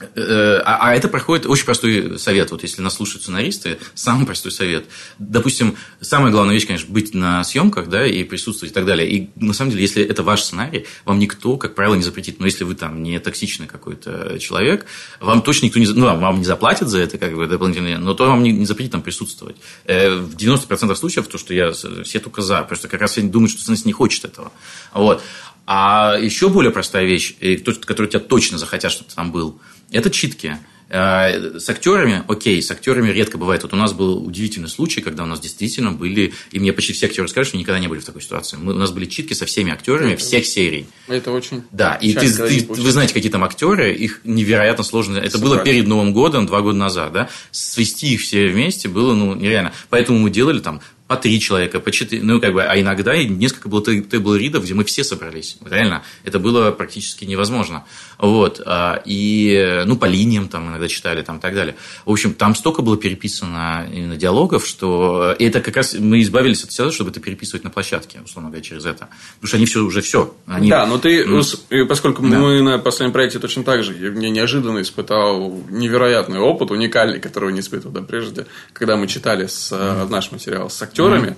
А, а это проходит очень простой совет. Вот если нас слушают сценаристы, самый простой совет. Допустим, самая главная вещь, конечно, быть на съемках, да, и присутствовать и так далее. И на самом деле, если это ваш сценарий, вам никто, как правило, не запретит. Но если вы там не токсичный какой-то человек, вам точно никто не, ну, вам не заплатит за это, как бы дополнительно, но то вам не, не запретит там присутствовать. Э, В 90% случаев то, что я все только за, просто как раз все думают, что сценарист не хочет этого. Вот. А еще более простая вещь, и который тебя точно захотят, чтобы ты там был, это читки. Э, С актерами, окей, с актерами редко бывает. Вот у нас был удивительный случай, когда у нас действительно были, и мне почти все актеры сказали, что никогда не были в такой ситуации. Мы, у нас были читки со всеми актерами всех серий. Это очень... Да, и ты, ты- вы знаете, какие там актеры, их невероятно сложно. Это было Собрать. перед Новым годом, два года назад, да. Свести их все вместе было, ну, нереально. Поэтому мы делали там по три человека, по четыре, ну, как бы, а иногда и несколько было тейбл-ридов, где мы все собрались. Реально, это было практически невозможно. Вот, а, и, ну, по линиям там иногда читали, там, и так далее. В общем, там столько было переписано именно диалогов, что это как раз мы избавились от того, чтобы это переписывать на площадке, условно говоря, через это. Потому что они все уже все. Они... Да, но ты, поскольку да. мы на последнем проекте точно так же, я мне неожиданно испытал невероятный опыт, уникальный, который не испытывал да, прежде, когда мы читали с, mm. наш материал с актерами. Mm.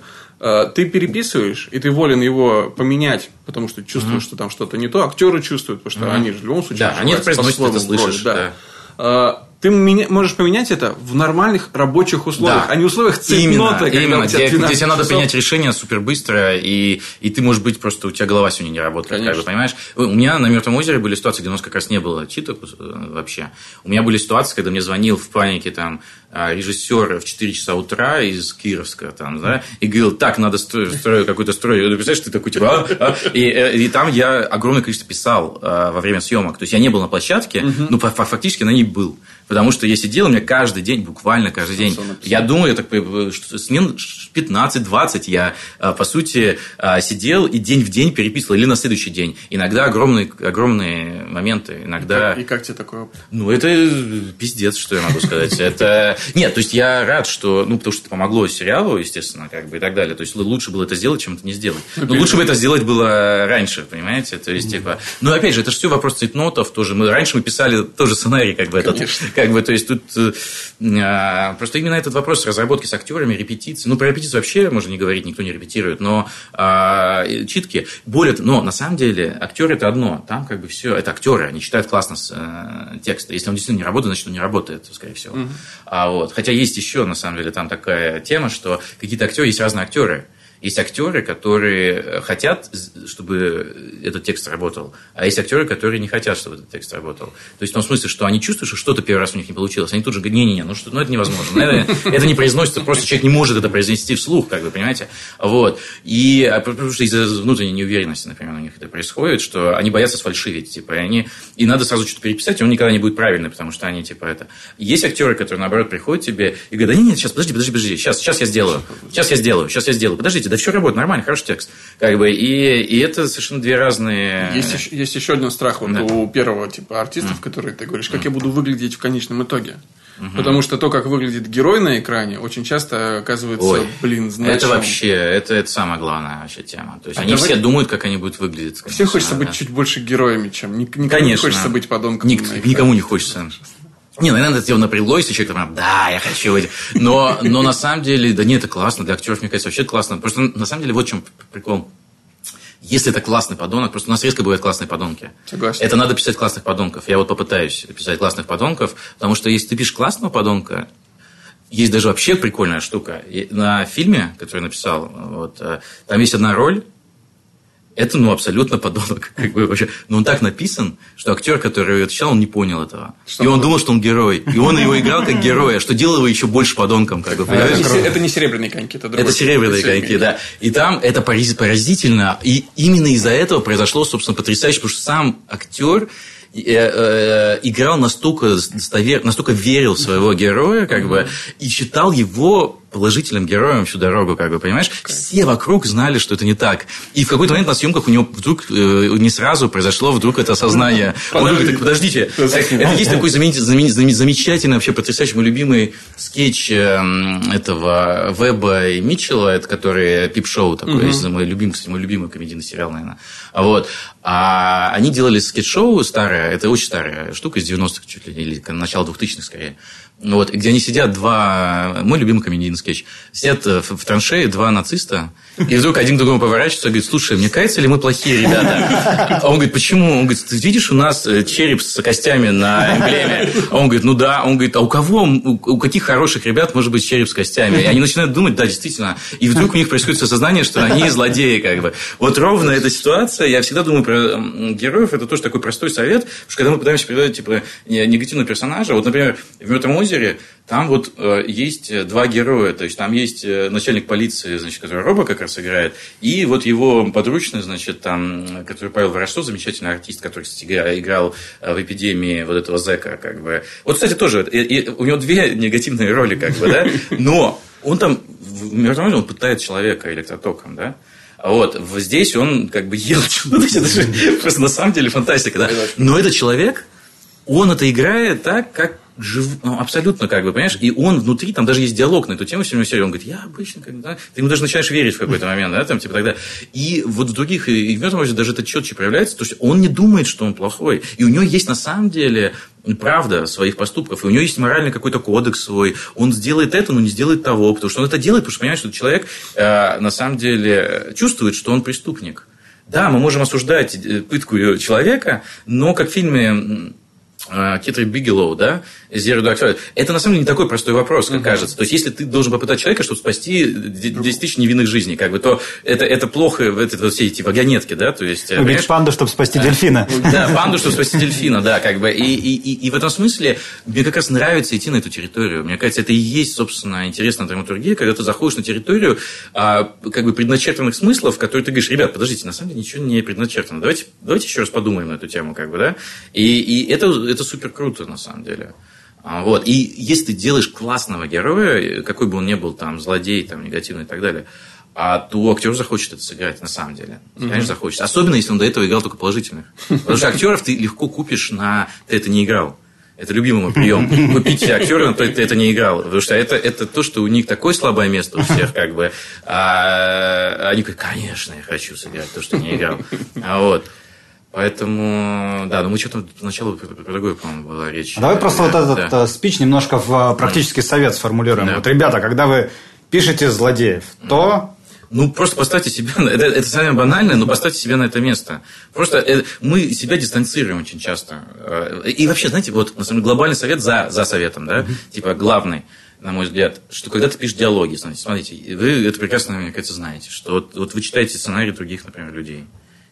Ты переписываешь, и ты волен его поменять, потому что чувствуешь, mm. что там что-то не то. Актеры чувствуют, потому что mm. они же в любом случае. Да, они произносят, это слышишь. да. Да. Ты можешь поменять это в нормальных рабочих условиях, да. а не условиях цепноты. Именно, именно. Где, где тебе надо принять решение супер быстро, и, и ты, может быть, просто у тебя голова сегодня не работает. Как бы, понимаешь? У меня на Мертвом озере были ситуации, где у нас как раз не было читок э, вообще. У меня были ситуации, когда мне звонил в панике там а, режиссер в 4 часа утра из Кировска, там, да, и говорил, так, надо строить, строить какой-то строй. Ты представляешь, ты такой, типа, а, а? И, э, и там я огромное количество писал а, во время съемок. То есть, я не был на площадке, угу. но фактически на ней был. Потому что я сидел, у меня каждый день, буквально каждый день, я думаю, я так, что смен 15-20 я, по сути, сидел и день в день переписывал, или на следующий день. Иногда огромные, огромные моменты, иногда... И как, и как тебе такой опыт? Ну, это пиздец, что я могу сказать. [laughs] Это... Нет, то есть, я рад, что... Ну, потому что это помогло сериалу, естественно, как бы, и так далее. То есть, лучше было это сделать, чем это не сделать. Но лучше бы это сделать было раньше, понимаете? То есть, типа... Ну, опять же, это же все вопрос цветнотов тоже. Мы, раньше мы писали тоже сценарий, как бы, этот как бы, то есть тут э, просто именно этот вопрос разработки с актерами, репетиции. Ну, про репетицию вообще можно не говорить, никто не репетирует, но э, читки. Более но на самом деле актер это одно. Там как бы все, это актеры, они читают классно с, э, тексты. Если он действительно не работает, значит, он не работает, скорее всего. Угу. А, вот. Хотя есть еще, на самом деле, там такая тема, что какие-то актеры, есть разные актеры. Есть актеры, которые э, хотят, чтобы этот текст работал, а есть актеры, которые не хотят, чтобы этот текст работал. То есть в том смысле, что они чувствуют, что что-то первый раз у них не получилось. Они тут же говорят, не-не-не, ну, что, ну это невозможно. Это, [laughs] это не произносится, просто человек не может это произнести вслух, как вы понимаете. Вот. И а, потому что из-за внутренней неуверенности, например, у них это происходит, что они боятся сфальшивить, типа, и они, и надо сразу что-то переписать, и он никогда не будет правильный, потому что они, типа, это... Есть актеры, которые, наоборот, приходят тебе и говорят, да нет, нет, сейчас, подожди, подожди, подожди, сейчас, сейчас я сделаю, сейчас я сделаю, сейчас я сделаю, подождите, да все работает, нормально, хороший текст. Как бы, и, и это совершенно две разные... Есть, еще, есть еще один страх вот да. у первого типа артистов, mm. которые ты говоришь, как mm. я буду выглядеть в конечном итоге. Угу. Потому что то, как выглядит герой на экране, очень часто оказывается, Ой, блин, значим. Это вообще, это, это самая главная вообще тема. То есть, а они давай... все думают, как они будут выглядеть. Конечно, все хочется да. быть чуть больше героями, чем... Никому конечно. не хочется быть подонком. Ник, никому не хочется. Не, ну, наверное, это его напрягло, если человек там, да, я хочу. Но, но на самом деле, да нет, это классно. Для актеров, мне кажется, вообще классно. Просто на самом деле вот в чем прикол. Если это классный подонок, просто у нас редко бывают классные подонки. Согласен. Это надо писать классных подонков. Я вот попытаюсь писать классных подонков, потому что если ты пишешь классного подонка, есть даже вообще прикольная штука. На фильме, который я написал, вот, э, там есть одна роль, это, ну, абсолютно подонок. Как бы, вообще. Но он так написан, что актер, который его читал, он не понял этого. Что и он думал, что он герой. И он его играл как [laughs] героя, что делало его еще больше подонком. Как бы, а, это, это не серебряные коньки, это Это серебряные коньки, да. И там это поразительно. И именно из-за этого произошло, собственно, потрясающе, потому что сам актер Э, э, играл настолько достовер... настолько верил в своего героя, как бы, и считал его положительным героем всю дорогу, как бы, понимаешь? Все вокруг знали, что это не так. И в какой-то момент на съемках у него вдруг э, не сразу произошло вдруг это осознание. Он говорит, подождите, [laughs] это есть такой замечательный, вообще потрясающий мой любимый скетч эм, этого Веба и Митчелла, это который Peep Show такой, угу. мой любимый, кстати, мой любимый комедийный сериал, наверное. Вот. А они делали скетч-шоу старое, это очень старая штука из 90-х чуть ли, или начала 2000-х скорее. Вот, где они сидят два... Мой любимый комедийный скетч. Сидят э, в, в траншее два нациста, и вдруг один к другому поворачивается и говорит, слушай, мне кажется ли мы плохие ребята? А он говорит, почему? Он говорит, ты видишь, у нас э, череп с костями на эмблеме. А он говорит, ну да. Он говорит, а у кого, у, каких хороших ребят может быть череп с костями? И они начинают думать, да, действительно. И вдруг у них происходит осознание, что они злодеи, как бы. Вот ровно эта ситуация, я всегда думаю про героев, это тоже такой простой совет, что когда мы пытаемся передать, типа, негативного персонажа, вот, например, в «Мертвом озере» там вот э, есть два героя, то есть там есть э, начальник полиции, значит, который Роба как раз играет, и вот его подручный, значит, там, который Павел Воростов, замечательный артист, который, кстати, играл э, в эпидемии вот этого зэка, как бы. Вот, кстати, тоже, и, и у него две [laughs] негативные роли, как бы, да, но Он там, в мертвом он пытает человека электротоком, да? Вот, здесь он как бы ел ну, это же просто на самом деле фантастика, да? Но этот человек, он это играет так, как жив... ну, абсолютно как бы, понимаешь, и он внутри, там даже есть диалог на эту тему в фильме серии, он говорит, я обычно, как да? ты ему даже начинаешь верить в какой-то момент, да, там, типа, тогда, и вот в других, и в этом даже это четче проявляется, то есть он не думает, что он плохой, и у него есть на самом деле правда своих поступков, и у него есть моральный какой-то кодекс свой, он сделает это, но не сделает того, потому что он это делает, потому что понимает, что человек э, на самом деле чувствует, что он преступник. Да, мы можем осуждать э, пытку человека, но как в фильме э, Кетри Бигелоу, да, Zero Dark Thirty. Это на самом деле не такой простой вопрос, как угу. кажется. То есть, если ты должен попытать человека, чтобы спасти 10 тысяч невинных жизней, как бы, то это, это плохо, это вот все эти вагонетки, да, то есть... Убить панду, чтобы спасти дельфина. [laughs] Да, панду, чтобы спасти дельфина, да, как бы. И, и, и, и в этом смысле мне как раз нравится идти на эту территорию. Мне кажется, это и есть, собственно, интересная драматургия, когда ты заходишь на территорию а, как бы предначертанных смыслов, которые ты говоришь, ребят, подождите, на самом деле ничего не предначертано. Давайте, давайте еще раз подумаем на эту тему, как бы, да. И, и это, это супер круто, на самом деле. А, вот. И если ты делаешь классного героя, какой бы он ни был, там, злодей, там, негативный и так далее, а то актер захочет это сыграть на самом деле. Конечно, mm-hmm. захочет. Особенно, если он до этого играл только положительных. Потому что актеров ты легко купишь на «ты это не играл». Это любимый мой прием. Купить актера, но ты это не играл. Потому что это, это то, что у них такое слабое место у всех, как бы. А они говорят, конечно, я хочу сыграть то, что не играл. А вот. Поэтому, да, но мы что-то поначалу про, другое, по-моему, была речь. А давай просто да, вот этот да. Э, спич немножко в э, практический совет сформулируем. Да. Вот, ребята, когда вы пишете злодеев, то ну, просто поставьте себя, это, это самое банальное, но поставьте себя на это место. Просто это, мы себя дистанцируем очень часто. Э, и вообще, знаете, вот, на самом деле, глобальный совет за, за советом, да, mm-hmm. типа, главный, на мой взгляд, что когда ты пишешь диалоги, смотрите, смотрите вы это прекрасно, мне кажется, знаете, что вот, вот вы читаете сценарий других, например, людей.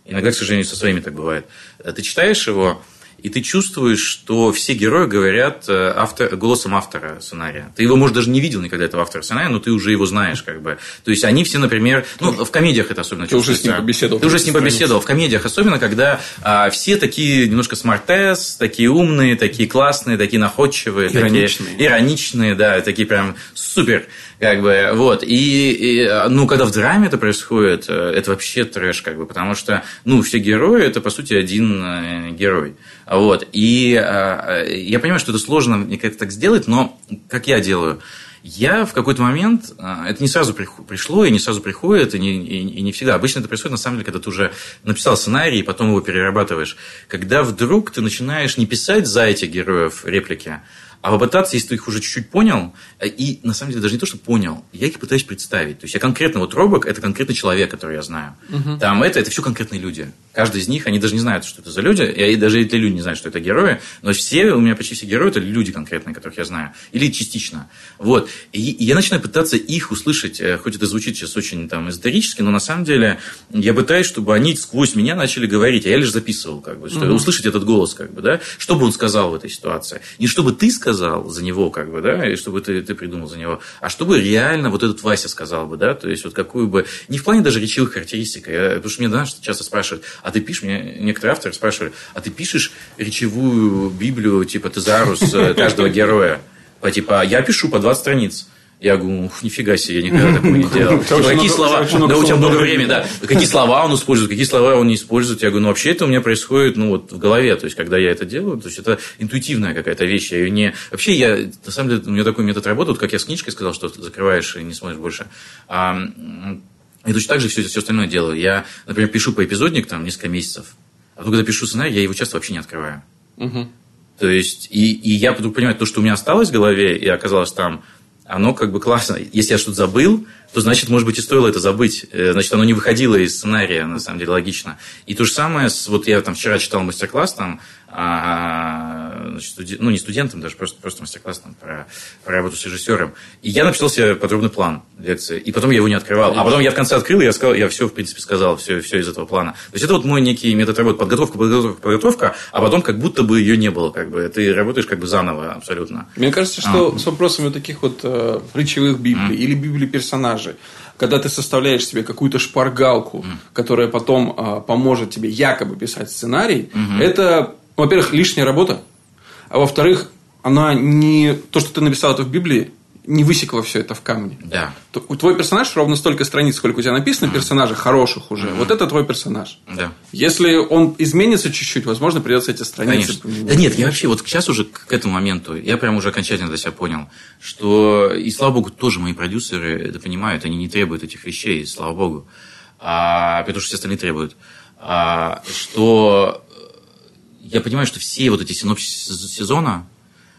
Иногда, к сожалению, со своими так бывает. Ты читаешь его, и ты чувствуешь, что все герои говорят э, автор, голосом автора сценария. Ты его, может, даже не видел никогда, этого автора сценария, но ты уже его знаешь, как бы. То есть, они все, например, ну, в комедиях это особенно Ты уже с ним побеседовал. Ты уже с ним побеседовал. В комедиях особенно, когда а, все такие немножко смартес, такие умные, такие классные, такие находчивые. Ироничные. Такие, ироничные, да, такие прям супер. Как бы, вот. И, и, ну, когда в драме это происходит, э, это вообще трэш, как бы, потому что, ну, все герои – это, по сути, один э, герой. Вот. И э, я понимаю, что это сложно мне как-то так сделать, но как я делаю? Я в какой-то момент, это не сразу пришло, и не сразу приходит, и не, и, и не всегда. Обычно это происходит, на самом деле, когда ты уже написал сценарий, и потом его перерабатываешь. Когда вдруг ты начинаешь не писать за этих героев реплики, а попытаться, если ты их уже чуть-чуть понял, э, и на самом деле даже не то, что понял, я их пытаюсь представить. То есть я конкретно, вот Робок – это конкретный человек, который я знаю. Угу. Там это, это все конкретные люди. Каждый из них, они даже не знают, что это за люди, и даже эти люди не знают, что это герои, но все, у меня почти все герои – это люди конкретные, которых я знаю. Или частично. Вот. И, и я начинаю пытаться их услышать, э, хоть это звучит сейчас очень там эзотерически, но на самом деле я пытаюсь, чтобы они сквозь меня начали говорить, а я лишь записывал, как бы, что, угу. услышать этот голос, как бы, да, что бы он сказал в этой ситуации. Не чтобы ты сказал, сказал за него, как бы, да, и чтобы ты, ты придумал за него, а чтобы реально вот этот Вася сказал бы, да, то есть вот какую бы, не в плане даже речевых характеристик, я, потому что мне, знаешь, часто спрашивают, а ты пишешь, мне некоторые авторы спрашивали, а ты пишешь речевую Библию, типа Тезарус э, каждого героя, по типа, я пишу по 20 страниц. Я говорю, ух, нифига себе, я никогда такого не делал. [laughs] Какие слова, да, у тебя много времени, да. Какие слова он использует, какие слова он не использует. Я говорю, ну, вообще это у меня происходит, ну, вот в голове. То есть, когда я это делаю, то есть, это интуитивная какая-то вещь. Я ее не... Вообще, я, на самом деле, у меня такой метод работы, вот как я с книжкой сказал, что закрываешь и не смотришь больше. А, и точно так же все, все остальное делаю. Я, например, пишу по эпизодник там несколько месяцев, а потом, когда пишу сценарий, я его часто вообще не открываю. Угу. То есть, и, и я буду понимать, то, что у меня осталось в голове и оказалось там, оно как бы классно. Если я что-то забыл, то значит, может быть, и стоило это забыть. Э, значит, оно не выходило из сценария, на самом деле, логично. И то же самое, с, вот я там вчера читал мастер-класс, там а, значит, студи... ну, не студентам, даже просто, просто мастер-класс там, про, про работу с режиссером. И я написал себе подробный план лекции, и потом я его не открывал. А потом я в конце открыл, и я, сказал, я все, в принципе, сказал, все, все из этого плана. То есть, это вот мой некий метод работы. Подготовка, подготовка, подготовка, а потом как будто бы ее не было. Как бы. Ты работаешь как бы заново абсолютно. Мне кажется, что а. с вопросами таких вот э, речевых библий mm. или библий персонажей, когда ты составляешь себе какую-то шпаргалку, mm. которая потом э, поможет тебе якобы писать сценарий, mm-hmm. это во-первых, лишняя работа, а во-вторых, она не... То, что ты написал это в Библии, не высекло все это в камне. Да. У твой персонаж ровно столько страниц, сколько у тебя написано персонажей хороших уже. Вот это твой персонаж. Да. Если он изменится чуть-чуть, возможно, придется эти страницы Конечно. поменять. Да нет, я вообще вот сейчас уже к этому моменту, я прям уже окончательно для себя понял, что, и слава богу, тоже мои продюсеры это понимают, они не требуют этих вещей, слава богу, а, потому что все остальные требуют, а, что я понимаю, что все вот эти синопсисы сезона,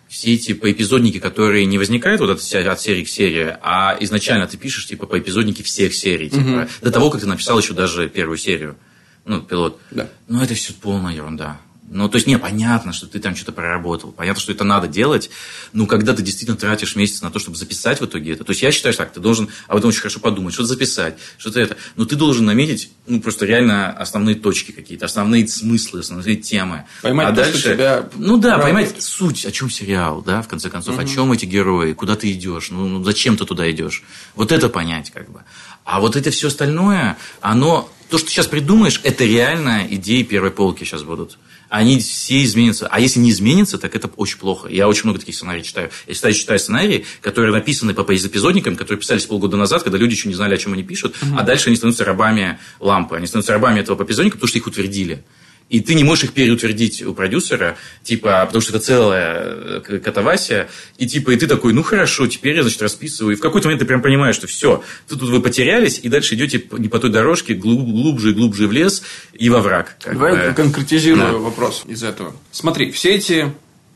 все эти поэпизодники, которые не возникают вот от, от серии к серии, а изначально ты пишешь типа поэпизодники всех серий, типа, до того, как ты написал еще даже первую серию, ну, пилот. Да. Ну, это все полная ерунда. Ну, то есть, не, понятно, что ты там что-то проработал, понятно, что это надо делать, но когда ты действительно тратишь месяц на то, чтобы записать в итоге это, то есть, я считаю, что так, ты должен об этом очень хорошо подумать, что-то записать, что-то это, но ты должен наметить, ну, просто реально основные точки какие-то, основные смыслы, основные темы. Поймать а то, что дальше, тебя ну да, радует. поймать суть, о чем сериал, да, в конце концов, о чем эти герои, куда ты идешь, ну, ну, зачем ты туда идешь, вот это понять, как бы. А вот это все остальное, оно, то, что ты сейчас придумаешь, это реально идеи первой полки сейчас будут. Они все изменятся. А если не изменится, так это очень плохо. Я очень много таких сценариев читаю. Я читаю, читаю сценарии, которые написаны по эпизодникам, которые писались полгода назад, когда люди еще не знали, о чем они пишут, а дальше они становятся рабами лампы. Они становятся рабами этого эпизодника, потому что их утвердили. И ты не можешь их переутвердить у продюсера, типа, потому что это целая э, катавасия, и типа, и ты такой, ну хорошо, теперь я, значит, расписываю. И в какой-то момент ты прям понимаешь, что все, тут, тут вы потерялись, и дальше идете не по той дорожке, глуб- глубже и глубже в лес и во враг. Давай бы. я конкретизирую Да. вопрос из этого. Смотри, все эти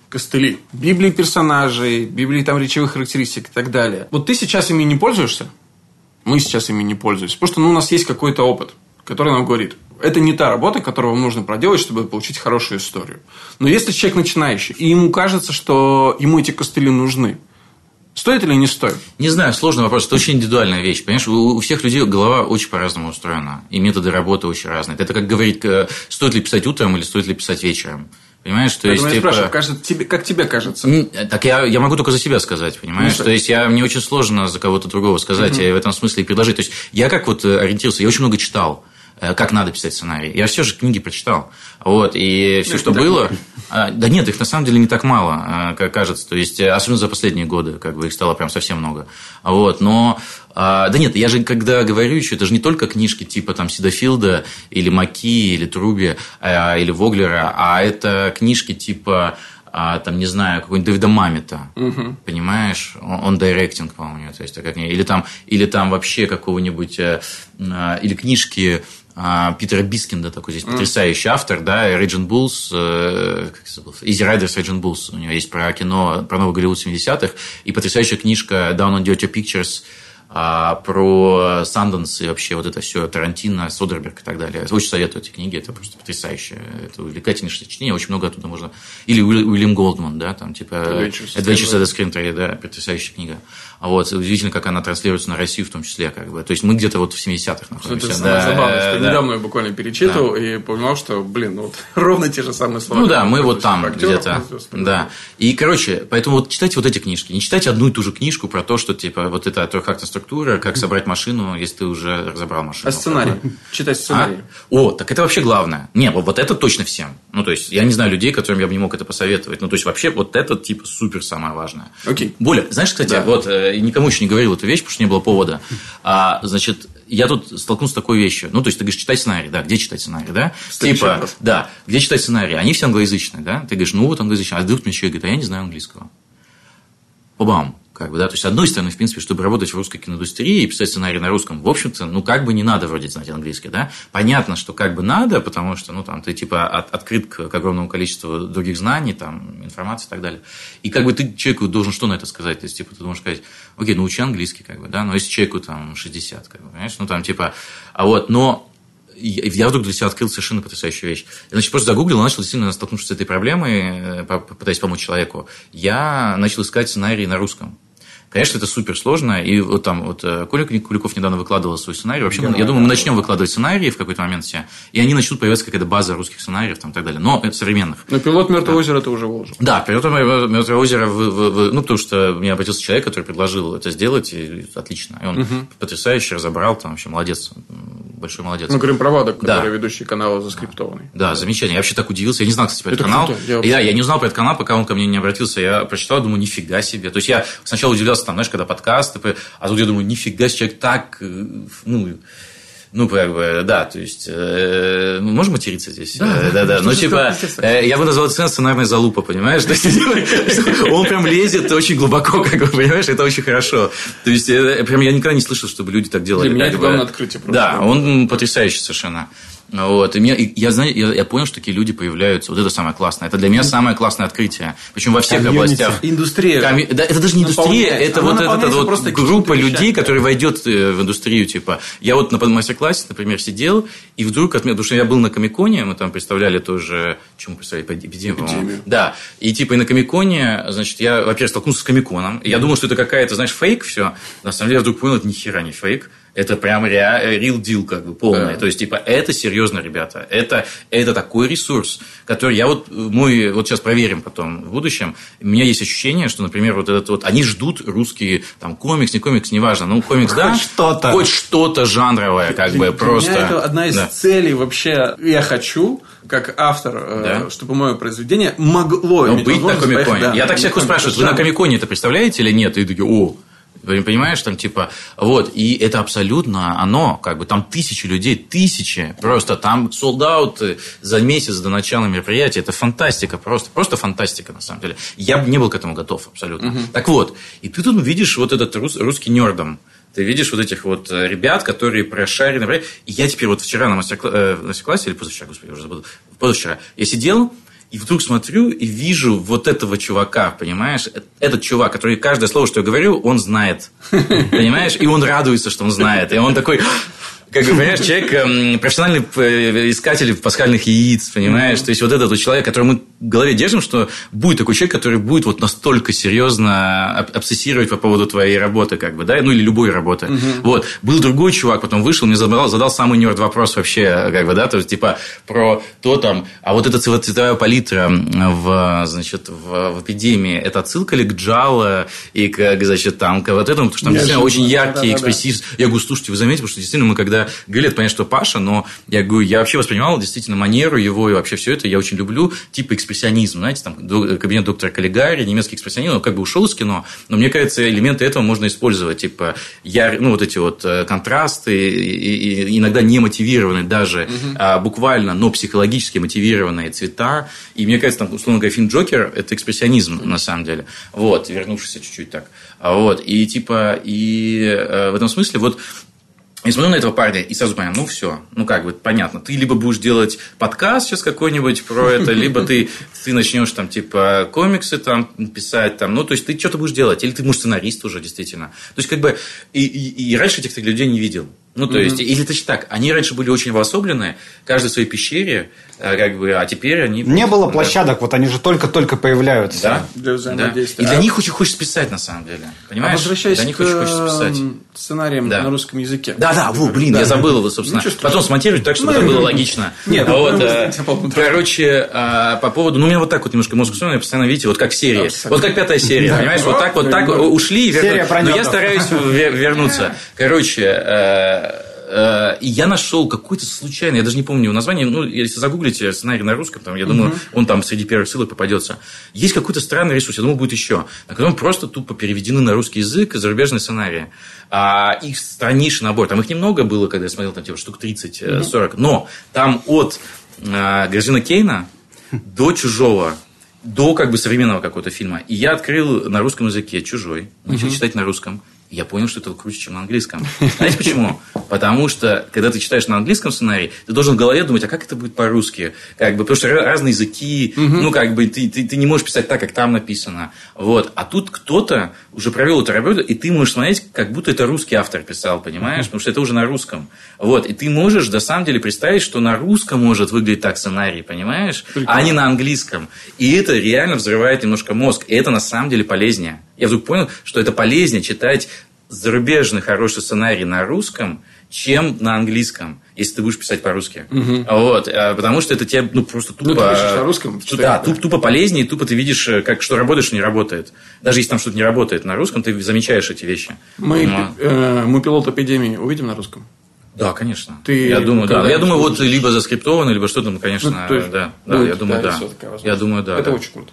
костыли, Библии персонажей, Библии там речевых характеристик и так далее. Вот ты сейчас ими не пользуешься? Мы сейчас ими не пользуемся. Потому что ну, у нас есть какой-то опыт, который нам говорит, это не та работа, которую вам нужно проделать, чтобы получить хорошую историю. Но если человек начинающий, и ему кажется, что ему эти костыли нужны, стоит или не стоит? Не знаю, сложный вопрос. Это очень индивидуальная вещь. Понимаешь, у, всех людей голова очень по-разному устроена. И методы работы очень разные. Это как говорить, э, стоит ли писать утром или стоит ли писать вечером. Понимаешь, то есть, я типа... спрашиваю, кажется, тебе, как тебе кажется? Так я, я могу только за себя сказать, понимаешь? Ну, То есть, я, мне очень сложно за кого-то другого сказать, и в этом смысле предложить. То есть, я как вот э, ориентировался, я очень много читал, как надо писать сценарий. Я все же книги прочитал. Вот, и все, Ну, что было... А, Да нет, их на самом деле не так мало, э, как кажется. То есть, э, особенно за последние годы, как бы их стало прям совсем много. Вот, но... а, Да нет, я же когда говорю еще, это же не только книжки типа там Сидафилда или Маки, или Труби, а, или Воглера, а это книжки типа а, там, не знаю, какой-нибудь Дэвида Мамита, понимаешь, он, директинг, по-моему, то есть, а как или там, или там вообще какого-нибудь, э, а, или книжки а, Питера Бискинда, такой здесь потрясающий автор, да, Raging Bulls, э, как забыл, Easy Riders Raging Bulls, у него есть про кино, про Новый Голливуд 70-х, и потрясающая книжка Down and Dirty Pictures, а, про Санденс и вообще вот это все, Тарантино, Содерберг и так далее. Очень советую эти книги, это просто потрясающе. Это увлекательнейшее чтение, очень много оттуда можно... Или Уильям Голдман, да, там типа Adventures Adventures in the Screen да, потрясающая книга. А вот, удивительно, как она транслируется на Россию в том числе, как бы. То есть, мы где-то вот в 70-х находимся. Это да, забавное, что да. недавно я буквально перечитывал и понял, что, блин, ну вот [laughs] ровно те же самые слова. Ну да, мы вот там где-то. Да. И, короче, поэтому вот читайте вот эти книжки. Не читайте одну и ту же книжку про то, что, типа, вот это трехактная структура, как собрать машину, если ты уже разобрал машину. А сценарий? Читать А? сценарий. О, так это вообще главное. Не, вот вот это точно всем. Ну, то есть, я не знаю людей, которым я бы не мог это посоветовать. Ну, то есть, вообще, вот это, типа, супер самое важное. Окей. Более, знаешь, кстати, Да. вот э, никому еще не говорил эту вещь, потому что не было повода. А, значит, я тут столкнулся с такой вещью. Ну, то есть, ты говоришь, читай сценарий, да, где читать сценарий, да? Следующий типа, вопрос. да, где читать сценарий? Они все англоязычные, да? Ты говоришь, ну, вот англоязычные. А вдруг мне человек говорит, а я не знаю английского. Побам. Как бы, да? То есть, с одной стороны, в принципе, чтобы работать в русской киноиндустрии и писать сценарий на русском, в общем-то, ну, как бы не надо вроде знать английский, да? Понятно, что как бы надо, потому что, ну, там, ты, типа, от- открыт к, к огромному количеству других знаний, там, информации и так далее. И, как бы, ты человеку должен что на это сказать? То есть, типа, ты можешь сказать, окей, научи английский, как бы, да? Но если человеку, там, 60, как бы, понимаешь? Ну, там, типа, а вот, но я вдруг для себя открыл совершенно потрясающую вещь. Я, значит, просто загуглил, начал действительно столкнувшись с этой проблемой, э, пытаясь помочь человеку. Я начал искать сценарий на русском. Конечно, это супер сложно. И вот там вот э, Коля Куликов недавно выкладывал свой сценарий. Вообще, мы- я думаю, мы начнем выкладывать сценарии в какой-то момент все. И они начнут появляться какая-то база русских сценариев там, и так далее. Но это современных. Но пилот Мертвого озера ты уже выложил. Да, «Пилотом Мертвое озеро», в- в- в- ну, потому что мне обратился человек, который предложил это сделать, и отлично. И он потрясающе разобрал, там вообще молодец, большой молодец. Мы говорим про Вадок, Да. который ведущий канала заскриптованный. Да, замечательно. Я вообще так удивился. Я не знал, кстати, про этот Это канал. круто. Я Я... я не узнал про этот канал, пока он ко мне не обратился. Я прочитал, думаю, нифига себе. То есть, я сначала удивлялся там, знаешь, когда подкаст, а тут я думаю, нифига, человек так, э, ну, ну, как бы, да, то есть, э, ну, можем материться здесь? Да, э, да, да. Ну, типа, э, я бы назвал это сценарная залупа, понимаешь? То есть, [laughs] он прям лезет очень глубоко, как бы, понимаешь, это очень хорошо. То есть, э, прям я никогда не слышал, чтобы люди так делали. Для меня это главное открытие просто. Да, он потрясающий совершенно. Вот. И, меня, и я, знаю, я, я понял, что такие люди появляются. Вот это самое классное. Это для меня самое классное открытие. Причем во всех Комьюнити. областях. Индустрия. Коми... Да, это даже не индустрия, это Она вот эта вот группа людей, которые войдет э, в индустрию. Типа, я вот на мастер-классе, например, сидел, и вдруг от меня, потому что я был на Комиконе, мы там представляли тоже, че мы представляли, эпидемию, эпидемию. Да. И типа и на Комиконе, значит, я, во-первых, столкнулся с Комиконом. Я думал, что это какая-то, знаешь, фейк все. На самом деле я вдруг понял, это ни хера не фейк это прям real deal, как бы полное. Да. То есть, типа, это серьезно, ребята. Это, это такой ресурс, который я вот, мой, вот сейчас проверим потом в будущем. У меня есть ощущение, что, например, вот этот вот, они ждут русские, там, комикс, не комикс, неважно, ну, комикс, хоть да. что-то. Хоть что-то жанровое, как бы, просто. Это одна из да. целей вообще. Я хочу, как автор, э, да. чтобы мое произведение могло ну, быть на Комиконе. Да, я так всех спрашиваю, вы на Комиконе это представляете или нет? И такие, о, Понимаешь, там типа, вот, и это абсолютно оно, как бы там тысячи людей, тысячи, просто там солдат за месяц до начала мероприятия, это фантастика, просто, просто фантастика на самом деле. Я бы не был к этому готов абсолютно. Угу. Так вот, и ты тут видишь вот этот рус, русский нердом, ты видишь вот этих вот э, ребят, которые прошарены. И я теперь вот вчера на э, мастер-классе, или позавчера, господи, я уже забыл, позавчера, я сидел, и вдруг смотрю и вижу вот этого чувака, понимаешь? Этот чувак, который каждое слово, что я говорю, он знает. Понимаешь? И он радуется, что он знает. И он такой, как бы, понимаешь, человек эм, профессиональный э, искатель пасхальных яиц, понимаешь? То есть, вот этот вот человек, в голове держим, что будет такой человек, который будет вот настолько серьезно обсессировать по поводу твоей работы, как бы, да, ну или любой работы. Угу. Вот. Был другой чувак, потом вышел, мне задал, задал самый нерд вопрос вообще, как бы, да, то есть, типа, про то там, а вот эта цветовая палитра в, значит, в, в эпидемии, это отсылка ли к Джала и к, значит, там, к вот этому, потому что там действительно очень яркий да, да, Да. Я говорю, слушайте, вы заметили, потому что действительно мы когда говорят, понятно, что Паша, но я говорю, я вообще воспринимал действительно манеру его и вообще все это я очень люблю, типа экспрессионизм, знаете, там кабинет доктора Каллигари, немецкий экспрессионизм, он как бы ушел из кино, но мне кажется, элементы этого можно использовать, типа, я, ну, вот эти вот э, контрасты, и, и иногда не мотивированные даже угу. а, буквально, но психологически мотивированные цвета, и мне кажется, там, условно говоря, фильм «Джокер» – это экспрессионизм, на самом деле, вот, вернувшийся чуть-чуть так, а вот, и типа, и э, в этом смысле вот и смотрю на этого парня и сразу понял, ну все, ну как бы понятно, ты либо будешь делать подкаст сейчас какой-нибудь про это, [laughs] либо ты, ты начнешь там типа комиксы там писать, там, ну то есть ты что-то будешь делать, или ты будешь сценарист уже действительно. То есть как бы и, и, и раньше этих людей не видел. Ну, то mm-hmm. есть, или точно так, они раньше были очень обособленные, каждый в своей пещере, а, как бы, а теперь они... Не было площадок, да. вот они же только-только появляются. Да, для взаимодействия. Да. И для а... них очень хочется писать, на самом деле. Понимаешь? А возвращаясь для них к очень хочется писать. сценариям да. на русском языке. Да, да, во, блин, да. я забыл его, собственно. Потом смонтировать так, чтобы ну, это было логично. Нет, вот, э, короче, а, по поводу... Ну, у меня вот так вот немножко мозг устроен, я постоянно, видите, вот как серия. Вот как пятая серия, понимаешь? Вот так, вот так ушли и вернулись. Но я стараюсь вернуться. [laughs] Короче, э, Э, и я нашел какой-то случайный, я даже не помню его название, ну, если загуглите сценарий на русском, там, я думаю, угу. он там среди первых ссылок попадется. Есть какой-то странный ресурс, я думал, будет еще, на котором просто тупо переведены на русский язык зарубежные сценарии. А их страннейший набор, там их немного было, когда я смотрел, там, типа, штук 30-40, угу. но там от э, Грозина Кейна до Чужого, до как бы современного какого-то фильма. И я открыл на русском языке «Чужой», начал угу. читать на русском я понял, что это круче, чем на английском. Знаете почему? Потому что, когда ты читаешь на английском сценарий, ты должен в голове думать, а как это будет по-русски? Как бы, потому что разные языки, угу. ну, как бы, ты, ты, ты не можешь писать так, как там написано. Вот. А тут кто-то уже провел эту работу, и ты можешь смотреть, как будто это русский автор писал, понимаешь? Угу. Потому что это уже на русском. Вот. И ты можешь, на самом деле, представить, что на русском может выглядеть так сценарий, понимаешь? Прикольно. А не на английском. И это реально взрывает немножко мозг. И это, на самом деле, полезнее. Я вдруг понял, что это полезнее читать зарубежный хороший сценарий на русском, чем на английском, если ты будешь писать по-русски. Угу. Вот, а, потому что это тебе ну, просто тупо... Ну, ты пишешь на русском? Да, туп, тупо полезнее, тупо ты видишь, э, как, что работает, что не работает. Даже если там что-то не работает на русском, ты замечаешь эти вещи. Мы, Но... э, мы пилот эпидемии увидим на русском? Да, конечно. Ты я думаю, да. Я думаю, вот либо заскриптовано, либо что-то, конечно, ну, есть, да, да, да, я думаю, да. Я думаю, да. Это да. очень круто.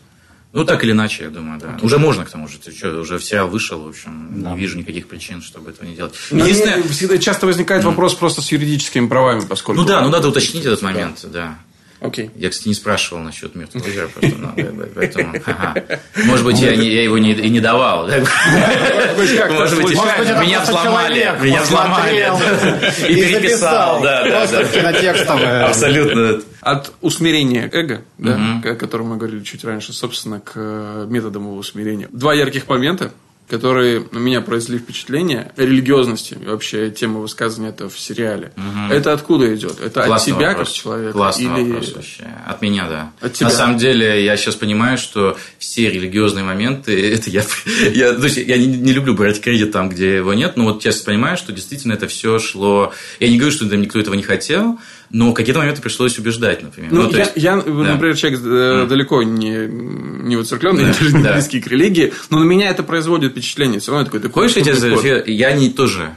Ну, так или иначе, я думаю, да. Уже можно, к тому же. Ты что, уже сериал вышел, в общем, не вижу никаких причин, чтобы этого не делать. Но Единственное... мне всегда часто возникает вопрос просто с юридическими правами, поскольку... Ну да, ну надо уточнить этот момент, да. Окей. Я, кстати, не спрашивал насчет мертвого озера, просто, э, поэтому, ага. может быть, я, не, я его не, и не давал. да. Может быть, меня взломали, меня взломали и переписал, да, да, да. кинотекстовое. Абсолютно. От усмирения эго, да, о котором мы говорили чуть раньше, собственно, к э, методам его усмирения. Два ярких момента, которые на меня произвели впечатление религиозности и вообще тема высказывания этого в сериале. Это откуда идет? Это Классный от тебя вопрос. как человека? Классный или... вопрос вообще. От меня, да. От тебя. На самом деле, я сейчас понимаю, что все религиозные моменты, [laughs] это я, я, то есть, я не, не люблю брать кредит там, где его нет, но вот честно понимаю, что действительно это все шло... Я не говорю, что никто этого не хотел, но в какие-то моменты пришлось убеждать, например. Ну, то я, есть- я, да. например, человек э, далеко не, не воцеркленный, Да, даже не да. близкий к религии, но на меня это производит впечатление. Все равно такой... такой Хочешь, я тебе. Я не тоже.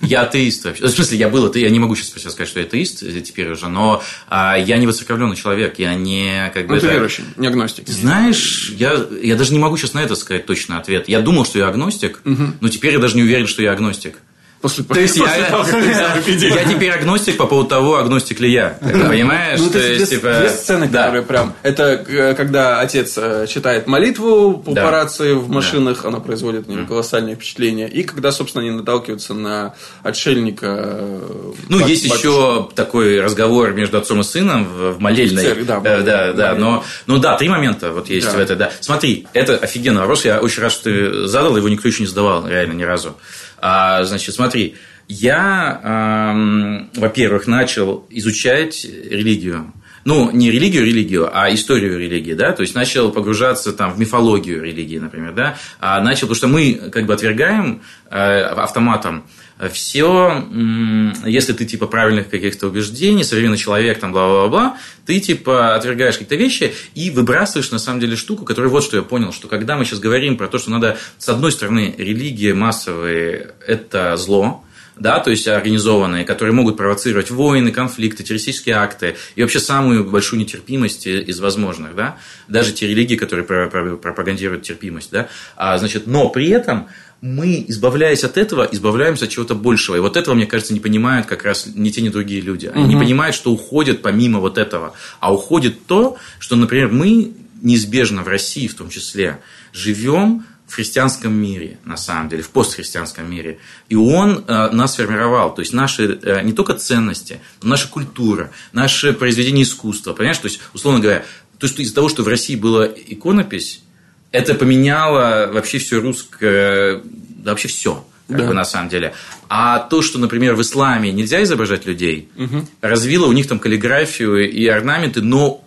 Я атеист вообще. В смысле, я был атеист. Я не могу сейчас сказать, что я атеист э, теперь уже, но а, я не воцерковленный человек. Я не как бы. Ну, ты верующий, не агностик. Знаешь, я, я даже не могу сейчас на это сказать точный ответ. Я думал, что я агностик, но теперь я даже не уверен, что я агностик. После, То есть после я, того, как [laughs] эпидемией. я теперь агностик по поводу того, агностик ли я. Понимаешь? Ну, То есть, есть, типа, есть сцены, да. которые прям... Это э, когда отец э, читает молитву по Да. в машинах, она производит на него колоссальное впечатление. И когда, собственно, они наталкиваются на отшельника... э, Ну, бат- есть еще такой разговор между отцом и сыном в, в молельной. Церкви, да, да, да, молельной. но, ну да, три момента вот есть Да. в это, да. Смотри, это офигенный вопрос, я очень рад, что ты задал, его никто еще не задавал, реально, ни разу. А, значит, смотри, я, эм, во-первых, начал изучать религию. Ну, не религию, религию, а историю религии, да, то есть начал погружаться там в мифологию религии, например, да, а начал, потому что мы как бы отвергаем э, автоматом все, если ты типа правильных каких-то убеждений, современный человек, там, бла-бла-бла, ты типа отвергаешь какие-то вещи и выбрасываешь на самом деле штуку, которую вот что я понял, что когда мы сейчас говорим про то, что надо, с одной стороны, религии массовые – это зло, да, то есть организованные, которые могут провоцировать войны, конфликты, террористические акты и вообще самую большую нетерпимость из возможных, да, даже те религии, которые про- про- пропагандируют терпимость, да, а, значит, но при этом мы, избавляясь от этого, избавляемся от чего-то большего. И вот этого, мне кажется, не понимают как раз ни те, ни другие люди. Они не понимают, что уходит помимо вот этого. А уходит то, что, например, мы неизбежно в России в том числе живем в христианском мире, на самом деле, в постхристианском мире. И он э, нас сформировал. То есть, наши э, не только ценности, но наша культура, наше произведение искусства. Понимаешь? То есть, условно говоря, то есть, из-за того, что в России была иконопись, это поменяло вообще все русское, да, вообще все. Как Да. бы на самом деле. А то, что, например, в исламе нельзя изображать людей, развило у них там каллиграфию и орнаменты, но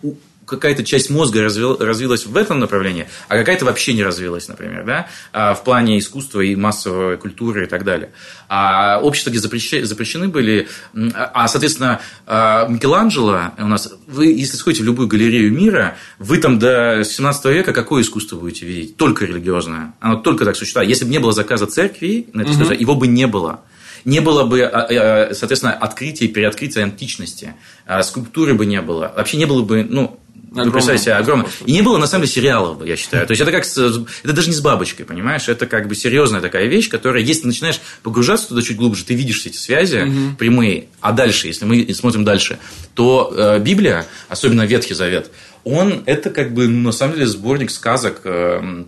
какая-то часть мозга развил- развилась в этом направлении, а какая-то вообще не развилась, например, да, а, в плане искусства и массовой культуры и так далее. А общества, где запреща- запрещены были, а, соответственно, а, Микеланджело у нас, вы, если сходите в любую галерею мира, вы там до 17 века какое искусство будете видеть? Только религиозное. Оно только так существует. Если бы не было заказа церкви на это искусство, его бы не было не было бы, а, соответственно, открытия и переоткрытия античности, скульптуры бы не было, вообще не было бы, ну, вы Огромного представьте себе, просто. И не было, на самом деле, сериалов, я считаю. То есть, это как с- это даже не с бабочкой, понимаешь? Это как бы серьезная такая вещь, которая, если ты начинаешь погружаться туда чуть глубже, ты видишь все эти связи прямые. А дальше, если мы смотрим дальше, то э, Библия, особенно Ветхий Завет, он, это как бы, ну, на самом деле, сборник сказок э,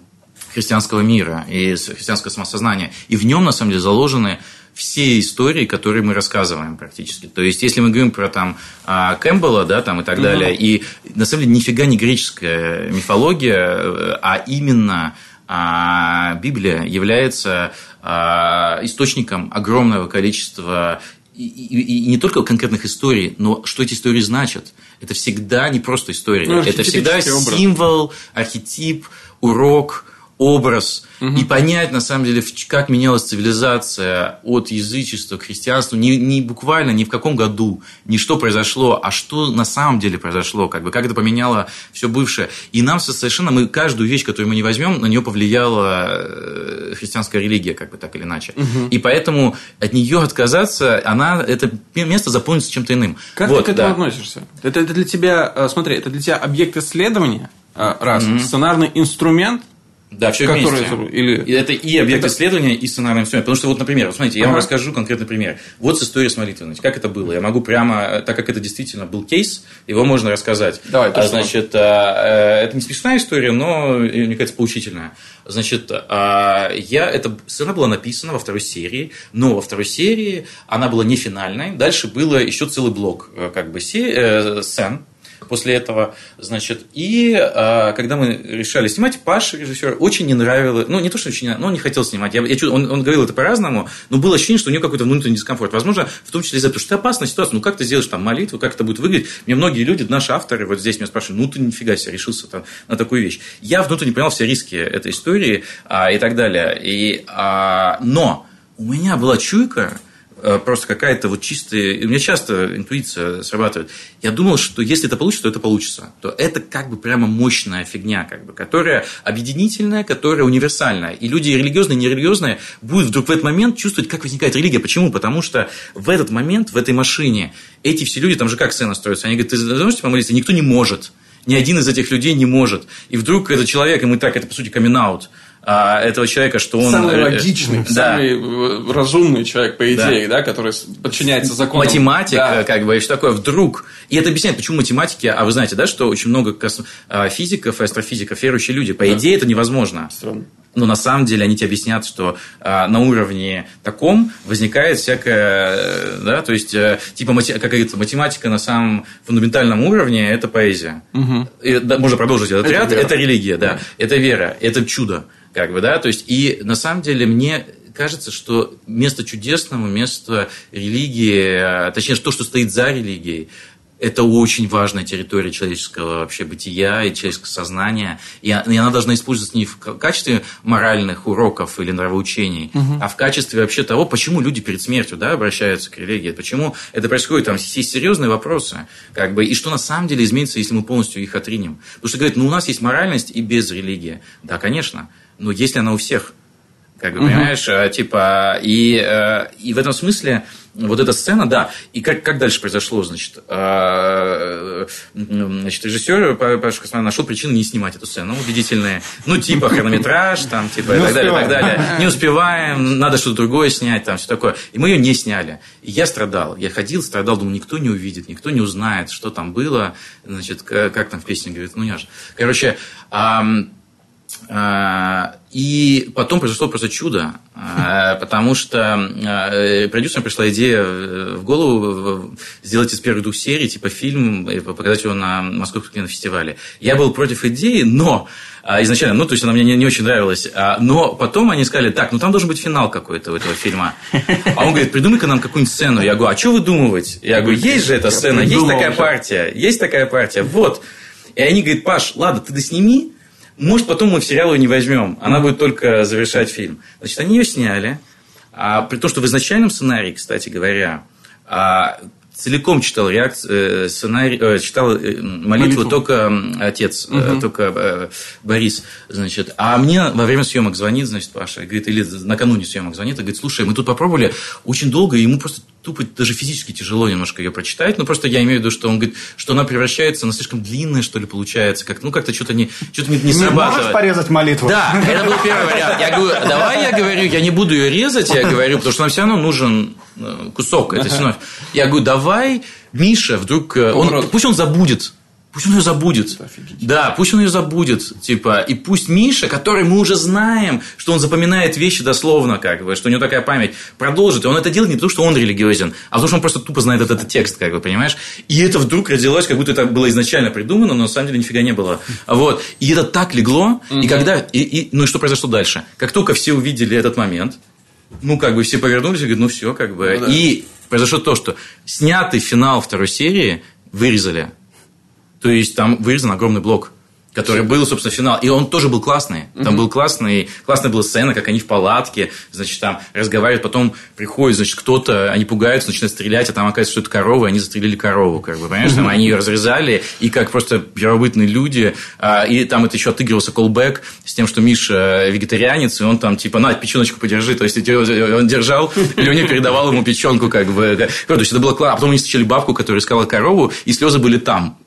христианского мира и христианского самосознания. И в нем, на самом деле, заложены все истории, которые мы рассказываем практически. То есть, если мы говорим про там а, Кэмпбелла, да, там и так далее, и на самом деле нифига не греческая мифология, э, а именно а, Библия является а, источником огромного количества и, и- и не только конкретных историй, но что эти истории значат. Это всегда не просто история. Ну, это всегда символ, архетип, урок, образ. И понять, на самом деле, как менялась цивилизация от язычества к христианству. Не, не буквально, не в каком году, не что произошло, а что на самом деле произошло. Как, бы, как это поменяло все бывшее. И нам со- совершенно, мы каждую вещь, которую мы не возьмем, на нее повлияла э, христианская религия, как бы так или иначе. И поэтому от нее отказаться, она, это место заполнится чем-то иным. Как Вот, ты к этому да. относишься? Это, это для тебя, э, смотри, это для тебя объект исследования А, раз. Сценарный инструмент, Да, все который... вместе. Или... И Это и объект Это- исследования, и сценарный инструмент. Потому что, вот, например, вот смотрите, я вам Ага. расскажу конкретный пример. Вот с историей с молитвенностью. Как это было? Я могу прямо, так как это действительно был кейс, его можно рассказать. Давай, А, Значит, а, э, это не смешная история, но, э, мне кажется, поучительная. Значит, а, я, эта сцена была написана во второй серии, но во второй серии она была не финальной. Дальше было еще целый блок э, как бы, сцен, после этого, значит, и а, когда мы решали снимать, Паша, режиссер, очень не нравилось, ну, не то, что очень, но он не хотел снимать, я, я он, он говорил это по-разному, но было ощущение, что у него какой-то внутренний дискомфорт, возможно, в том числе из-за того, что это опасная ситуация, ну, как ты сделаешь там молитву, как это будет выглядеть, мне многие люди, наши авторы, вот здесь меня спрашивают, ну, ты нифига себе решился там на такую вещь, я внутренне понял все риски этой истории а, и так далее, и, а, но у меня была чуйка, э, просто какая-то вот чистая... У меня часто интуиция срабатывает. Я думал, что если это получится, то это получится. То это как бы прямо мощная фигня, как бы, которая объединительная, которая универсальная. И люди религиозные, нерелигиозные будут вдруг в этот момент чувствовать, как возникает религия. Почему? Потому что в этот момент, в этой машине, эти все люди, там же как сцена строится, они говорят, ты можешь помолиться? Никто не может. Ни один из этих людей не может. И вдруг этот человек, ему так, это по сути камин этого человека, что он... Самый э, логичный, да. самый э, разумный человек, по идее, да, который с- подчиняется законам. математика, Да. как бы, и что такое, вдруг. И это объясняет, почему математики, а вы знаете, да, что очень много а, физиков и астрофизиков верующие люди. По идее, это невозможно. Странно. Но на самом деле они тебе объяснят, что а, на уровне таком возникает всякое, э, да, то есть, э, типа, мати- как говорится, математика на самом фундаментальном уровне – это поэзия. И, да, можно продолжить этот Это ряд, вера. это религия, да, это вера, это чудо, как бы, да, то есть, и на самом деле мне кажется, что место чудесному, место религии, э, точнее, то, что стоит за религией, это очень важная территория человеческого вообще бытия и человеческого сознания. И и она должна использоваться не в ка- качестве моральных уроков или нравоучений, а в качестве вообще того, почему люди перед смертью да, обращаются к религии, почему это происходит, там есть серьезные вопросы, как бы, и что на самом деле изменится, если мы полностью их отринем. Потому что говорят, ну у нас есть моральность и без религии. Да, конечно, но есть ли она у всех? Как бы, понимаешь, э, типа, и, э, и в этом смысле вот эта сцена, да, и как, как дальше произошло, значит, э, значит, режиссер Па- Паша Косман нашел причину не снимать эту сцену, убедительные, ну, типа, хронометраж, там, типа, и Не так далее, и так далее, не успеваем, надо что-то другое снять, там, все такое, и мы ее не сняли, и я страдал, я ходил, страдал, думал, никто не увидит, никто не узнает, что там было, значит, как там в песне говорит, ну, не важно. Короче, а, И потом произошло просто чудо, а, потому что а, продюсерам пришла идея э, в голову сделать из первых двух серий типа фильм и показать его на Московском кинофестивале. Я был против идеи, но а, изначально, ну, то есть она мне не, не очень нравилась, а, но потом они сказали, так, ну, там должен быть финал какой-то у этого фильма. А он говорит, придумай-ка нам какую-нибудь сцену. Я говорю, а что выдумывать? Я говорю, есть же эта сцена, есть такая партия, есть такая партия, вот. И они говорят, Паш, ладно, ты досними, может, потом мы в сериал ее не возьмем. Она будет только завершать фильм. Значит, они ее сняли. А, при том, что в изначальном сценарии, кстати говоря, а, целиком читал реакцию, сценарий, э, читал э, молитву, Молитву. только отец, э, только э, Борис, значит. А мне во время съемок звонит, значит, Паша, говорит, или накануне съемок звонит, и говорит, слушай, мы тут попробовали очень долго, и ему просто тупо даже физически тяжело немножко ее прочитать, но просто я имею в виду, что он говорит, что она превращается, она слишком длинная, что ли, получается, как, ну, как-то что-то не, что-то не, не срабатывает. можешь порезать молитву? Да, это был первый вариант. Я говорю, давай я говорю, я не буду ее резать, я говорю, потому что нам все равно нужен э, кусок этой синовь. Я говорю, давай, Миша, вдруг, э, он, пусть он забудет. Пусть он ее забудет. Да, пусть он ее забудет. Типа, и пусть Миша, который мы уже знаем, что он запоминает вещи дословно, как бы, что у него такая память, продолжит. И он это делает не потому, что он религиозен, а потому, что он просто тупо знает этот, этот текст, как бы, понимаешь? И это вдруг родилось, как будто это было изначально придумано, но на самом деле нифига не было. Вот. И это так легло, и когда... И, и- ну и что произошло дальше? Как только все увидели этот момент, ну, как бы все повернулись и говорят, ну, все, как бы. Ну да. И произошло то, что снятый финал второй серии вырезали. То есть там вырезан огромный блок, который был, собственно, финал. И он тоже был классный. Там был классный, классная была сцена, как они в палатке, значит, там разговаривают, потом приходит, значит, кто-то, они пугаются, начинают стрелять, а там оказывается, что это корова, и они застрелили корову, как бы, понимаешь? Там они ее разрезали, и как просто первобытные люди, а, и там это еще отыгрывался колбэк с тем, что Миша вегетарианец, и он там, типа, на, печеночку подержи, то есть он держал, Леня передавал ему печенку, как бы. То есть это было классно. А потом они встречали бабку, которая искала корову, и слезы были там.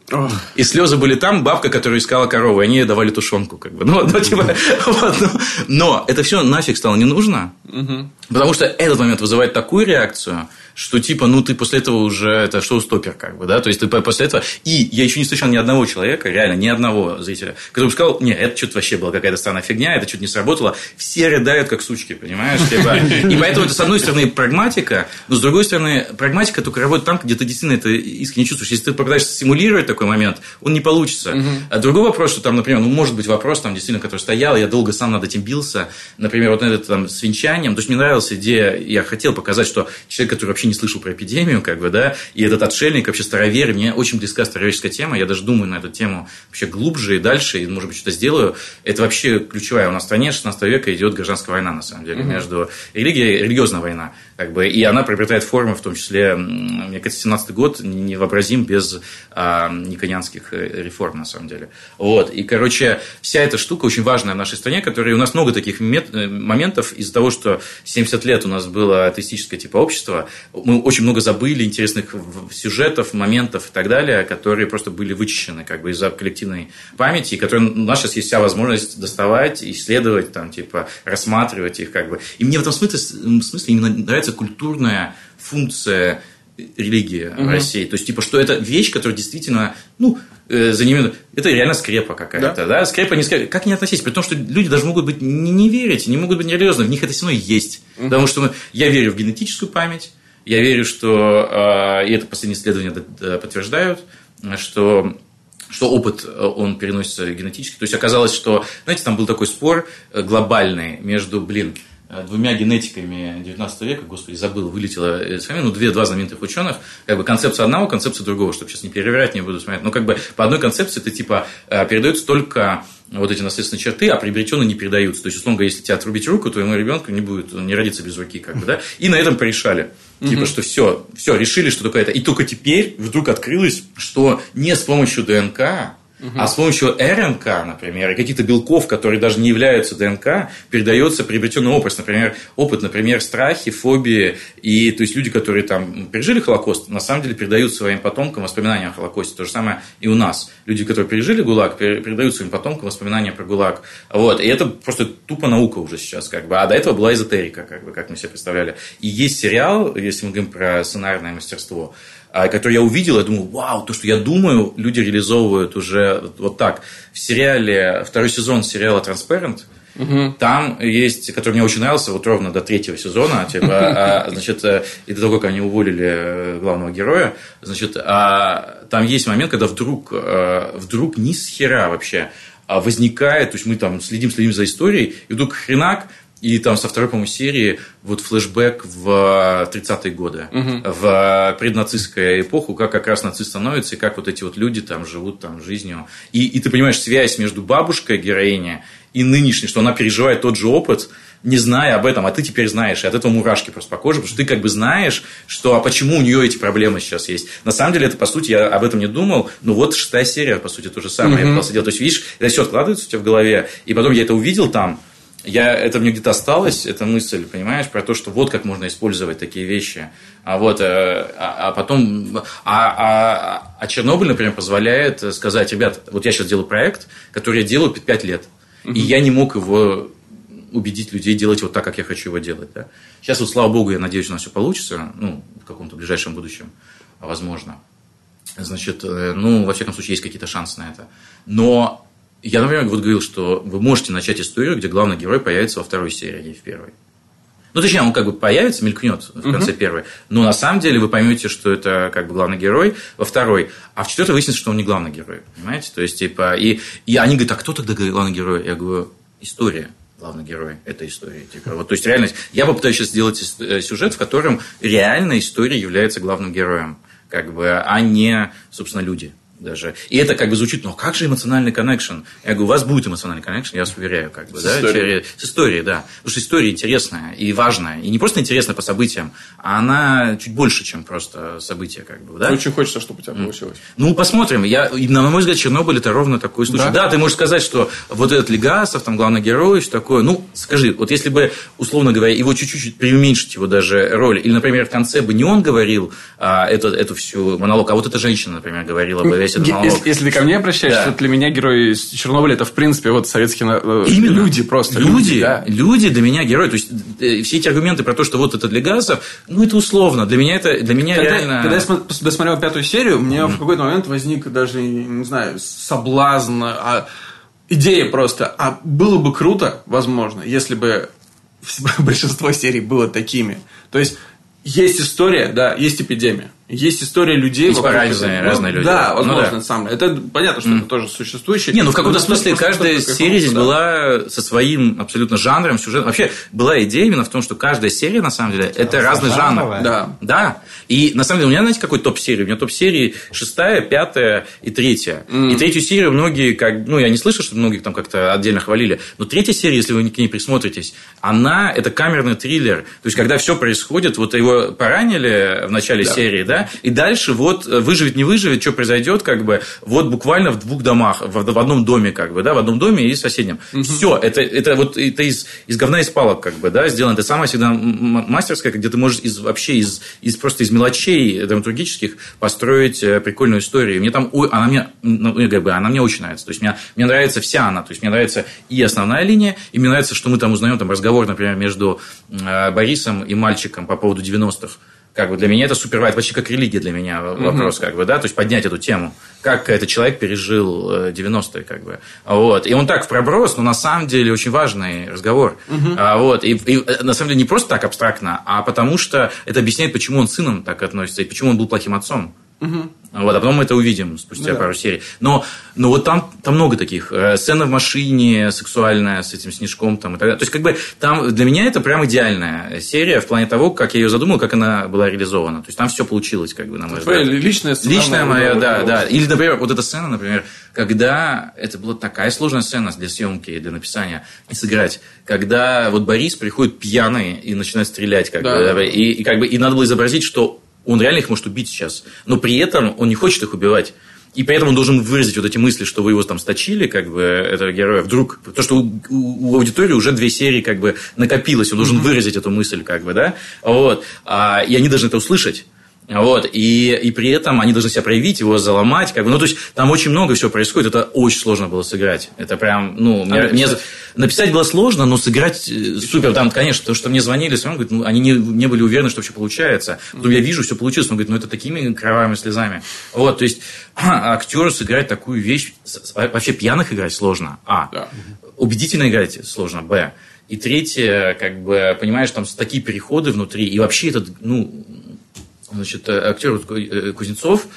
И слезы были там, бабка, которая искала корову, и они ей давали тушенку. Как бы. ну, ну, типа, [laughs] вот, ну. Но это все нафиг стало не нужно, угу. потому что этот момент вызывает такую реакцию, что типа, ну, ты после этого уже, это шоу-стопер, как бы, да, то есть ты после этого, и я еще не встречал ни одного человека, реально, ни одного зрителя, который бы сказал, не, это что-то вообще была какая-то странная фигня, это что-то не сработало, все рыдают как сучки, понимаешь, типа, и поэтому это, с одной стороны, прагматика, но с другой стороны, прагматика только работает там, где ты действительно это искренне чувствуешь, если ты попытаешься симулировать такой момент, он не получится. А другой вопрос, что там, например, ну, может быть вопрос, там, действительно, который стоял, я долго сам над этим бился, например, вот этот там с венчанием, то есть мне нравилась идея, я хотел показать, что человек, который вообще не слышал про эпидемию, как бы, да, и этот отшельник, вообще старовер, мне очень близка староверческая тема, я даже думаю на эту тему вообще глубже и дальше, и, может быть, что-то сделаю. Это вообще ключевая. У нас в стране 16 века идет гражданская война, на самом деле, mm-hmm. между религией, религиозная война, как бы, и она приобретает формы, в том числе, мне кажется, 17 год невообразим без а, никонианских э, реформ, на самом деле. Вот, и, короче, вся эта штука очень важная в нашей стране, которая у нас много таких э, моментов из-за того, что 70 лет у нас было атеистическое типа общество, мы очень много забыли интересных сюжетов, моментов и так далее, которые просто были вычищены как бы из-за коллективной памяти, и которые у нас сейчас есть вся возможность доставать, исследовать, там, типа, рассматривать их как бы. И мне в этом смысле, в смысле именно нравится является культурная функция религии угу. России. То есть, типа, что это вещь, которая действительно, ну, э, за ними... Это реально скрепа какая-то, да? да? Скрепа, не скрепа. Как не относиться? При том, что люди даже могут быть не, не верить, не могут быть нерелиозны, в них это все равно есть. Угу. Потому что мы, я верю в генетическую память, я верю, что, э, и это последние исследования подтверждают, что что опыт, э, он переносится генетически. То есть, оказалось, что, знаете, там был такой спор э, глобальный между, блин, Э, двумя генетиками 19 века, господи, забыл, вылетело из фамилии, ну, две, два знаменитых ученых, как бы концепция одного, концепция другого, чтобы сейчас не переверять, не буду смотреть, но как бы по одной концепции ты типа э, передаются только вот эти наследственные черты, а приобретенные не передаются. То есть, условно говоря, если тебе отрубить руку, твоему ребенку не будет, он не родится без руки, как бы, да, и на этом порешали. Типа, что все, все, решили, что только это. И только теперь вдруг открылось, что не с помощью ДНК Угу. А с помощью РНК, например, и каких-то белков, которые даже не являются ДНК, передается приобретенный опыт. Например, опыт, например, страхи, фобии. И то есть люди, которые там пережили Холокост, на самом деле передают своим потомкам воспоминания о Холокосте. То же самое и у нас. Люди, которые пережили ГУЛАГ, передают своим потомкам воспоминания про ГУЛАГ. Вот. И это просто тупо наука уже сейчас. Как бы. А до этого была эзотерика, как, бы, как мы себе представляли. И есть сериал, если мы говорим про сценарное мастерство, а, который я увидел, я думаю, вау, то, что я думаю, люди реализовывают уже вот так. В сериале, второй сезон сериала «Transparent», Угу. Там есть, который мне очень нравился, вот ровно до третьего сезона, типа, а, значит, э, и до того, как они уволили э, главного героя, значит, а, там есть момент, когда вдруг, э, вдруг ни с хера вообще возникает, то есть мы там следим, следим за историей, и вдруг хренак, и там со второй, по-моему, серии вот флешбэк в 30-е годы, угу. в преднацистскую эпоху, как как раз нацист становится, и как вот эти вот люди там живут там жизнью. И, и ты понимаешь связь между бабушкой героини и нынешней, что она переживает тот же опыт, не зная об этом, а ты теперь знаешь, и от этого мурашки просто по коже, потому что ты как бы знаешь, что, а почему у нее эти проблемы сейчас есть. На самом деле, это, по сути, я об этом не думал, но вот шестая серия, по сути, то же самое. Mm-hmm. Я пытался делать. То есть, видишь, это все откладывается у тебя в голове, и потом я это увидел там, я, это мне где-то осталось, эта мысль, понимаешь, про то, что вот как можно использовать такие вещи. А, вот, э, а, а потом... А, а, а Чернобыль, например, позволяет сказать, ребят, вот я сейчас делаю проект, который я делаю 5 лет, угу. и я не мог его убедить людей делать вот так, как я хочу его делать. Да? Сейчас, вот, слава богу, я надеюсь, у нас все получится, ну, в каком-то ближайшем будущем, возможно. Значит, э, ну, во всяком случае, есть какие-то шансы на это. Но я, например, вот говорил, что вы можете начать историю, где главный герой появится во второй серии, а не в первой. Ну, точнее, он как бы появится, мелькнет в конце угу. первой. Но на самом деле вы поймете, что это как бы главный герой во второй. А в четвертой выяснится, что он не главный герой. Понимаете? То есть, типа, и, и они говорят, а кто тогда главный герой? Я говорю, история главный герой этой истории. Типа, вот, то есть, реальность. Я попытаюсь сейчас сделать э, сюжет, в котором реальная история является главным героем, как бы, а не, собственно, люди даже. И это как бы звучит, а как же эмоциональный коннекшн? Я говорю, у вас будет эмоциональный коннекшн, я вас уверяю, как бы, с да, историей. с историей, да. Потому что история интересная и важная. И не просто интересная по событиям, а она чуть больше, чем просто события, как бы, да. Очень хочется, чтобы у тебя получилось. Ну, посмотрим. Я, на мой взгляд, Чернобыль это ровно такой случай. Да? да, ты можешь сказать, что вот этот Легасов, там главный герой, что такое. Ну, скажи, вот если бы, условно говоря, его чуть-чуть преуменьшить его даже роль, или, например, в конце бы не он говорил а, эту, эту всю монолог, а вот эта женщина, например, говорила бы весь [laughs] этот монолог. Если, если ты ко мне обращаешься, Да. то для меня герой из Чернобыля это, в принципе, вот советские э, Именно. люди просто. Люди, да. люди для меня герои. То есть, э, все эти аргументы про то, что вот это для газов, ну, это условно. Для меня это, для меня Когда, реально... когда я досмотрел пятую серию, у меня в какой-то момент возник даже, не знаю, соблазн, а идея просто, а было бы круто, возможно, если бы [laughs] большинство серий было такими. То есть, есть история, да, есть эпидемия. Есть история людей. Есть вокруг разные- этого. разные Ну, люди. Да, Ну возможно, да. сам. Это понятно, что это тоже существующее. Не, ну в каком-то Но смысле каждая серия здесь да. была со своим абсолютно жанром, сюжетом. Вообще была идея именно в том, что каждая серия, на самом деле, это разный жанр. Да. Да. И на самом деле, у меня, знаете, какой топ-серии? У меня топ-серии шестая, пятая и третья. И третью серию многие, как, ну, я не слышал, что многие там как-то отдельно хвалили, но третья серия, если вы к ней присмотритесь, она, это камерный триллер. То есть, когда все происходит, вот его поранили в начале серии, да, и дальше вот э, выживет, не выживет, что произойдет, как бы, вот буквально в двух домах, в, в одном доме, как бы, да, в одном доме и в соседнем. Все, это, это вот это из, из говна из палок, как бы, да, сделано. Это самая всегда мастерская, где ты можешь из, вообще из, из просто из мелочей драматургических построить э, прикольную историю. И мне там, ой, она мне, ну, как бы, она мне очень нравится. То есть, мне, мне нравится вся она. То есть, мне нравится и основная линия, и мне нравится, что мы там узнаем там разговор, например, между э, Борисом и мальчиком по поводу 90-х. Как бы для меня это супер почти как религия для меня вопрос, как бы, да, то есть поднять эту тему, как этот человек пережил э, 90-е, как бы, вот, и он так в проброс, но на самом деле очень важный разговор, А, вот, и, и, э, на самом деле не просто так абстрактно, а потому что это объясняет, почему он с сыном так относится, и почему он был плохим отцом. Вот, а потом мы это увидим спустя да. пару серий. Но, но вот там, там много таких. Э, Сцена в машине сексуальная с этим снежком. Там, и так далее. То есть, как бы, там для меня это прям идеальная серия в плане того, как я ее задумал, как она была реализована. То есть, там все получилось, как бы, на мой взгляд. личная сцена. Личная моя, да, да, да. Или, например, вот эта сцена, например, когда это была такая сложная сцена для съемки и для написания и сыграть, когда вот Борис приходит пьяный и начинает стрелять, как Да. бы, и, и как бы и надо было изобразить, что он реально их может убить сейчас, но при этом он не хочет их убивать. И при этом он должен выразить вот эти мысли, что вы его там сточили, как бы, этого героя, вдруг. То, что у, у- у аудитории уже две серии, как бы, накопилось, он должен выразить эту мысль, как бы, да. Вот. А, и они должны это услышать. Вот, и, и при этом они должны себя проявить, его заломать, как бы, ну, то есть, там очень много всего происходит, это очень сложно было сыграть, это прям, ну, мне, А мне написать? написать было сложно, но сыграть э, супер, там, конечно, то, что мне звонили, все равно, говорит, ну, они не, не были уверены, что вообще получается, потом я вижу, все получилось, он говорит, ну, это такими кровавыми слезами, вот, то есть, [clears throat] актеру сыграть такую вещь, вообще пьяных играть сложно, а, Да. убедительно играть сложно, б, и третье, как бы, понимаешь, там такие переходы внутри, и вообще этот, ну, значит, э, актер э, Кузнецов,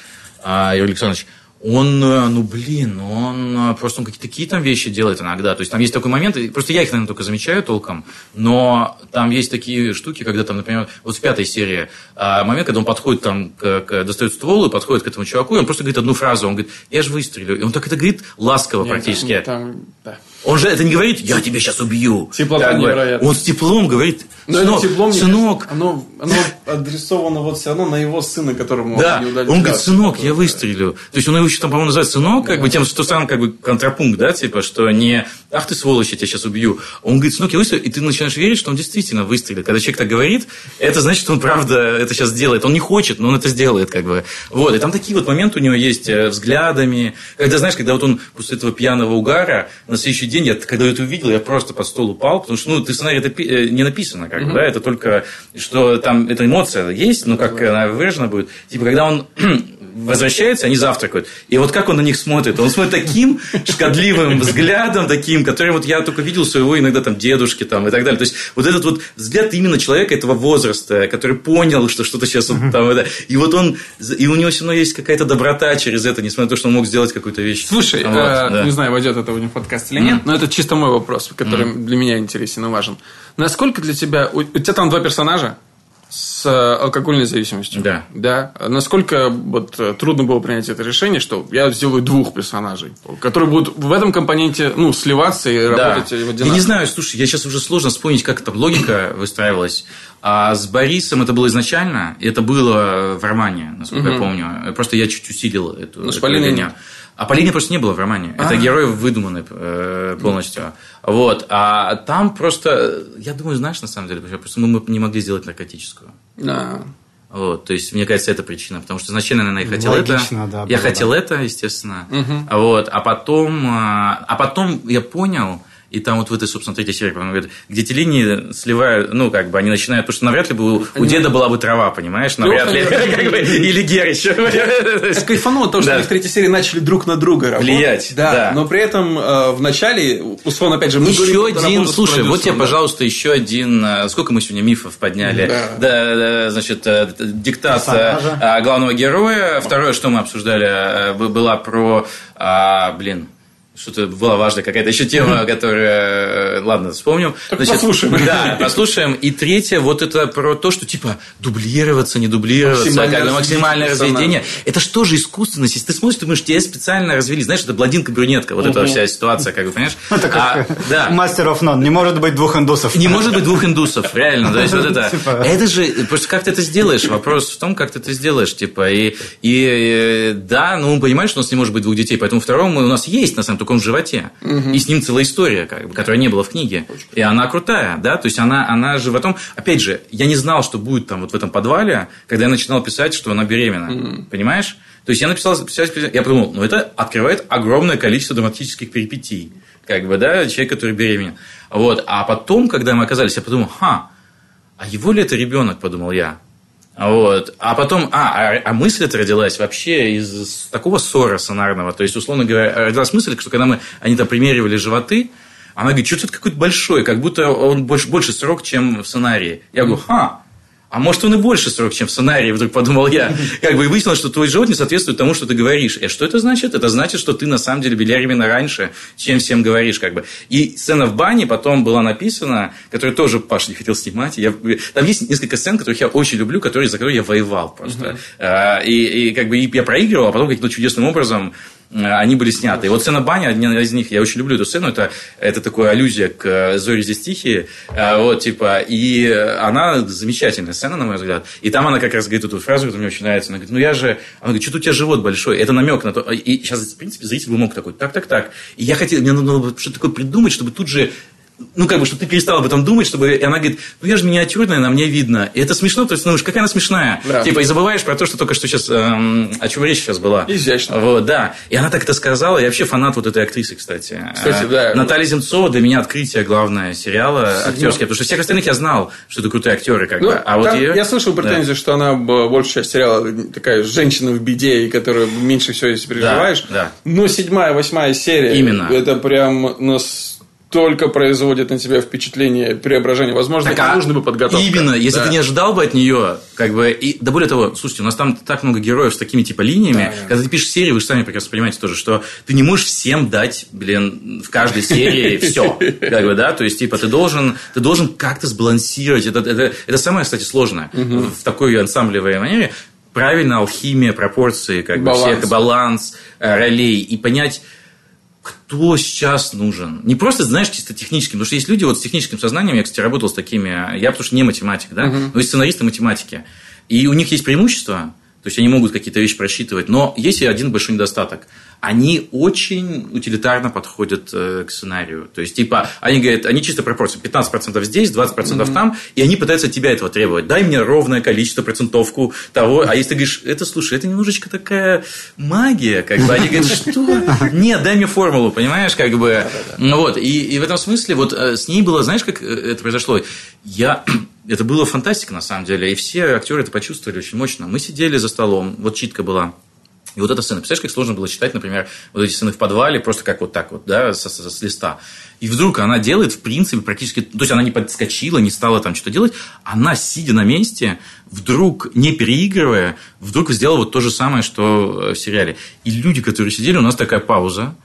а, Юрий Александрович, он, э, ну, блин, он просто он какие-то такие там вещи делает иногда. То есть, там есть такой момент, просто я их, наверное, только замечаю толком, но там есть такие штуки, когда там, например, вот в пятой серии а, момент, когда он подходит там, к, к- достает ствол и подходит к этому чуваку, и он просто говорит одну фразу, он говорит, я же выстрелю. И он так это говорит ласково Нет, практически. там- там- да. Он же это не говорит, я тебя сейчас убью. Теплота невероятная. Он с теплом говорит, Но сынок, теплом сынок, оно, оно адресовано вот все равно на его сына, которому Да, не удали он говорит, сынок, я выстрелю. То есть он его еще там, по-моему, называет сынок, как бы тем, что сам как бы контрапункт, да, типа, что не ах ты сволочь, я тебя сейчас убью. Он говорит, сынок, я выстрелю, и ты начинаешь верить, что он действительно выстрелит. Когда человек так говорит, это значит, что он правда это сейчас сделает. Он не хочет, но он это сделает, как бы. Вот, и там такие вот моменты у него есть э, взглядами. Когда, знаешь, когда вот он после этого пьяного угара, на следующий день, я, когда я это увидел, я просто под стол упал, потому что, ну, ты сценарий это э, не написано, как бы, да, это только, что там эта эмоция есть, но как она выражена будет. Типа, когда он возвращается, они завтракают. И вот как он на них смотрит? Он смотрит таким шкодливым взглядом, таким, который вот я только видел своего иногда там дедушки там и так далее. То есть, вот этот вот взгляд именно человека этого возраста, который понял, что что-то сейчас вот там... это- И вот он... И у него все равно есть какая-то доброта через это, несмотря на то, что он мог сделать какую-то вещь. Слушай, Вот, э, да. не знаю, войдет это в подкаст или нет, но это чисто мой вопрос, который для меня интересен и важен. Насколько для тебя... У тебя там два персонажа с э, алкогольной зависимостью. Да. Да. Насколько вот, э, трудно было принять это решение, что я сделаю двух персонажей, которые будут в этом компоненте ну, сливаться и Да. работать Я одинаково. не знаю, слушай, я сейчас уже сложно вспомнить, как эта логика выстраивалась. А с Борисом это было изначально, и это было в романе, насколько я помню. Просто я чуть усилил эту, Ну, эту линию. А Полины просто не было в романе. Это герой выдуманный э, полностью. Вот. А там просто, я думаю, знаешь, на самом деле, просто мы не могли сделать наркотическую. Да. Вот, то есть, мне кажется, это причина, потому что изначально, наверное, я хотел Логично, это. да, я было, хотел да. это, естественно. Вот, а потом, а а потом я понял, и там вот в этой, собственно, третьей серии, по-моему, говорит, где эти линии сливают, ну, как бы они начинают, потому что навряд ли бы у, у деда была бы трава, понимаешь, навряд ли, [laughs] или Гер еще. Я [laughs] кайфанул от того, что они в третьей серии начали друг на друга работать. Влиять, Да, но при этом э, в начале, условно, опять же, мы Еще один, слушай, вот тебе, пожалуйста, еще один, э, сколько мы сегодня мифов подняли. Да. Значит, э, диктат э, главного героя. Второе, что мы обсуждали, была про, а, блин, что-то была важная какая-то еще тема, которая... э, Ладно, вспомним. Так послушаем. Да, послушаем. И третье, вот это про то, что типа дублироваться, не дублироваться, Максимально как максимальное разведение. Это что же искусственность? Если ты смотришь, ты думаешь, тебя специально развели. Знаешь, это блондинка-брюнетка, вот эта вся ситуация, как бы, понимаешь? [laughs] Это А, как да. мастер of none. Не может быть двух индусов. Не может быть двух индусов, реально. То есть, вот это, Типа. это же, просто как ты это сделаешь? Вопрос в том, как ты это сделаешь. Типа, и, и э, да, ну, мы понимаем, что у нас не может быть двух детей, поэтому второго мы- у нас есть, на самом деле, в животе. И с ним целая история, как бы, которой не было в книге. И она крутая, да, то есть, она, она животом... Опять же, я не знал, что будет там вот в этом подвале, когда я начинал писать, что она беременна. Понимаешь? То есть, я написал, я подумал, ну, это открывает огромное количество драматических перипетий. Как бы, да, человек, который беременен. Вот. А потом, когда мы оказались, я подумал, ха, а его ли это ребенок, подумал я. Вот. А потом, а, а, а мысль эта родилась вообще из такого ссора сонарного. То есть, условно говоря, родилась мысль, что когда мы, они там примеривали животы, она говорит, что-то какой-то большой, как будто он больше, больше срок, чем в сценарии. Я говорю, ха, а может, он и больше срок, чем в сценарии, вдруг подумал я. [laughs] Как бы и выяснилось, что твой живот не соответствует тому, что ты говоришь. И что это значит? Это значит, что ты на самом деле беременна раньше, чем всем говоришь. Как бы. И сцена в бане потом была написана, которую тоже Паша не хотел снимать. Я, там есть несколько сцен, которых я очень люблю, которые, за которые я воевал просто. А, И, и как бы и я проигрывал, а потом каким-то чудесным образом э, они были сняты. И вот сцена бани, одна из них, я очень люблю эту сцену, это, это такая аллюзия к э, «Зори здесь тихие», э, вот, типа, и она замечательная сцена, на мой взгляд, и там она как раз говорит эту фразу, которая мне очень нравится, она говорит, ну я же, она говорит, что-то у тебя живот большой, это намек на то, и сейчас, в принципе, зритель бы мог такой, так, так, так, и я хотел, мне надо было что-то такое придумать, чтобы тут же ну, как бы, чтобы ты перестал об этом думать, чтобы... И она говорит, ну, я же миниатюрная, на мне видно. И это смешно, то есть, ну, какая она смешная. Да. Типа, и забываешь про то, что только что сейчас... эм, о чем речь сейчас была. Изящно. Вот, да. И она так это сказала. Я вообще фанат вот этой актрисы, кстати. Кстати, Э, да. Наталья Земцова для меня открытие главное сериала актерское. Потому что всех остальных я знал, что это крутые актеры, как Ну, бы. А вот ее... Я слышал претензию, что она б- большую часть сериала такая женщина в беде, и которая меньше всего если переживаешь. да. Но седьмая, восьмая серия. Именно. Это прям настолько производит на тебя впечатление преображения. Возможно, Так, а нужно бы подготовка. Именно, если Да. ты не ожидал бы от нее, как бы, и, да более того, слушайте, у нас там так много героев с такими типа линиями, Да, да. когда ты пишешь серии, вы же сами прекрасно понимаете тоже, что ты не можешь всем дать, блин, в каждой серии [laughs] все, как бы, да, то есть, типа, ты должен, ты должен как-то сбалансировать, это, это, это самое, кстати, сложное в такой ансамблевой манере, правильно алхимия, пропорции, как бы, Баланс. всех, баланс э, ролей, и понять, кто сейчас нужен. Не просто, знаешь, чисто техническим. Потому что есть люди вот с техническим сознанием, я, кстати, работал с такими, я потому что не математик, да, но есть сценаристы математики. И у них есть преимущество, то есть они могут какие-то вещи просчитывать, но есть и один большой недостаток. Они очень утилитарно подходят э, к сценарию. То есть, типа, они говорят, они чисто пропорции. 15% здесь, 20% там, и они пытаются от тебя этого требовать. Дай мне ровное количество, процентовку того. А если ты говоришь, это, слушай, это немножечко такая магия, как бы. Они говорят, что? Нет, дай мне формулу, понимаешь, как бы. Вот, и, и в этом смысле вот э, с ней было, знаешь, как э, это произошло? Я это было фантастика, на самом деле, и все актеры это почувствовали очень мощно. Мы сидели за столом, вот читка была, и вот эта сцена, представляешь, как сложно было читать, например, вот эти сцены в подвале, просто как вот так вот, да, со- со- с листа. И вдруг она делает, в принципе, практически... То есть, она не подскочила, не стала там что-то делать. Она, сидя на месте, вдруг, не переигрывая, вдруг сделала вот то же самое, что э, в сериале. И люди, которые сидели, у нас такая пауза,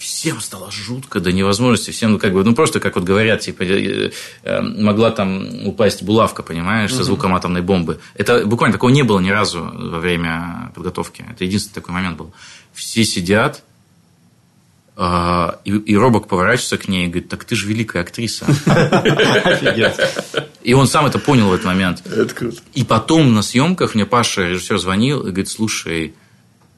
всем стало жутко до невозможности, всем, ну, как бы, ну, просто, как вот говорят, типа, э, э, могла там упасть булавка, понимаешь, со звуком атомной бомбы. Это буквально такого не было ни разу во время подготовки. Это единственный такой момент был. Все сидят, а, и, и Робок поворачивается к ней и говорит, так ты же великая актриса. И он сам это понял в этот момент. Это круто. И потом на съемках мне Паша, режиссер, звонил и говорит, слушай,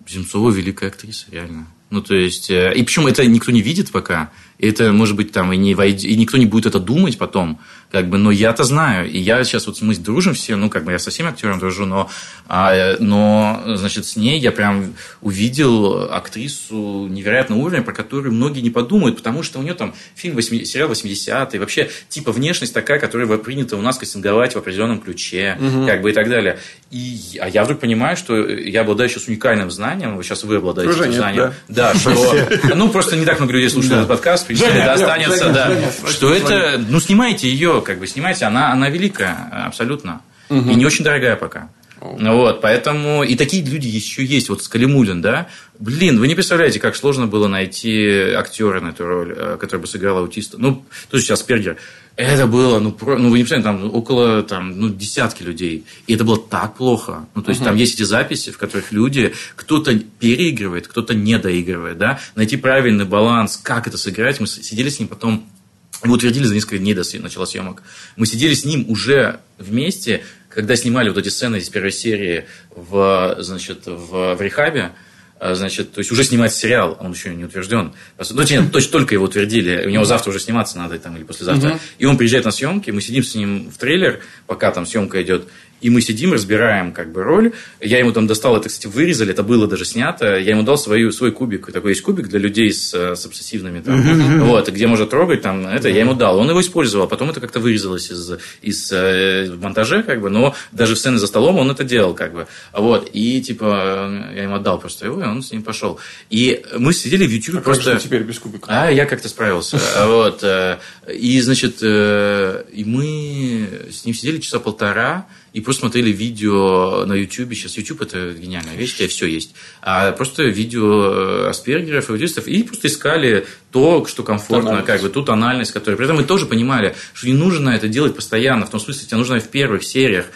Земцова великая актриса, реально. Ну, то есть, э, и причем это никто не видит пока. Это, может быть, там и, не войдет, и никто не будет это думать потом. Как бы, но я-то знаю. И я сейчас вот мы дружим все, ну, как бы я со всеми актерами дружу, но, а, но, значит, с ней я прям увидел актрису невероятного уровня, про которую многие не подумают, потому что у нее там фильм 80, сериал 80-й, вообще типа внешность такая, которая принята у нас кастинговать в определенном ключе, угу. как бы и так далее. И, а я вдруг понимаю, что я обладаю сейчас уникальным знанием, сейчас вы обладаете этим знанием. Да, да что, [laughs] ну, просто не так много людей слушают этот подкаст, Женя, да, останется, Женя, да, Женя, что это, ну, снимайте ее, как бы, снимайте, она, она великая, абсолютно, угу. и не очень дорогая пока. Вот, поэтому и такие люди еще есть. Вот Скалимулин, да? Блин, вы не представляете, как сложно было найти актера на эту роль, э, который бы сыграл аутиста. Ну, тоже сейчас Пергер. Это было, ну, про, ну вы не представляете, там около там, ну, десятки людей. И это было так плохо. Ну, то есть, угу. там есть эти записи, в которых люди, кто-то переигрывает, кто-то не доигрывает, да. Найти правильный баланс, как это сыграть. Мы сидели с ним потом, мы утвердили за несколько дней до начала съемок. Мы сидели с ним уже вместе, когда снимали вот эти сцены из первой серии в, значит, в, в рехабе, значит, то есть уже снимать сериал, он еще не утвержден. Ну, нет, точно только его утвердили, у него завтра уже сниматься надо, там, или послезавтра. И он приезжает на съемки, мы сидим с ним в трейлер, пока там съемка идет, и мы сидим, разбираем как бы роль. Я ему там достал, это, кстати, вырезали, это было даже снято. Я ему дал свою, свой кубик. Такой есть кубик для людей с, с обсессивными. Там. Вот, где можно трогать, там, это я ему дал. Он его использовал, потом это как-то вырезалось из, из э, монтажа, как бы, но даже в сцены за столом он это делал, как бы. Вот, и типа я ему отдал просто его, и он с ним пошел. И мы сидели в YouTube а просто... теперь без кубика? А, я как-то справился. [laughs] Вот. Э, и, значит, э, и мы с ним сидели часа полтора, и просто смотрели видео на YouTube. Сейчас YouTube это гениальная вещь, у тебя все есть. А просто видео аспергеров, аутистов, и просто искали то, что комфортно, тональность. как бы ту тональность, которая... При этом мы тоже понимали, что не нужно это делать постоянно, в том смысле, тебе нужно в первых сериях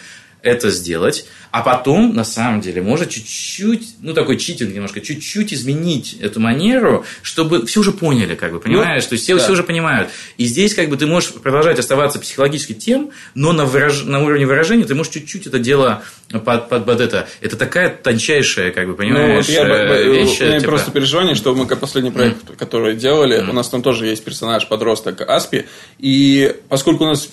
это сделать, а потом, на самом деле, может чуть-чуть, ну, такой читинг немножко, чуть-чуть изменить эту манеру, чтобы все уже поняли, как бы, понимаешь? Ну, То есть, все, да. все уже понимают. И здесь, как бы, ты можешь продолжать оставаться психологически тем, но на, выраж... на уровне выражения ты можешь чуть-чуть это дело под, под, под это. Это такая тончайшая, как бы, понимаешь, ну, вот я, вещь. У меня типа... просто переживание, что мы как последний проект, mm. который делали, mm. у нас там тоже есть персонаж-подросток Аспи, и поскольку у нас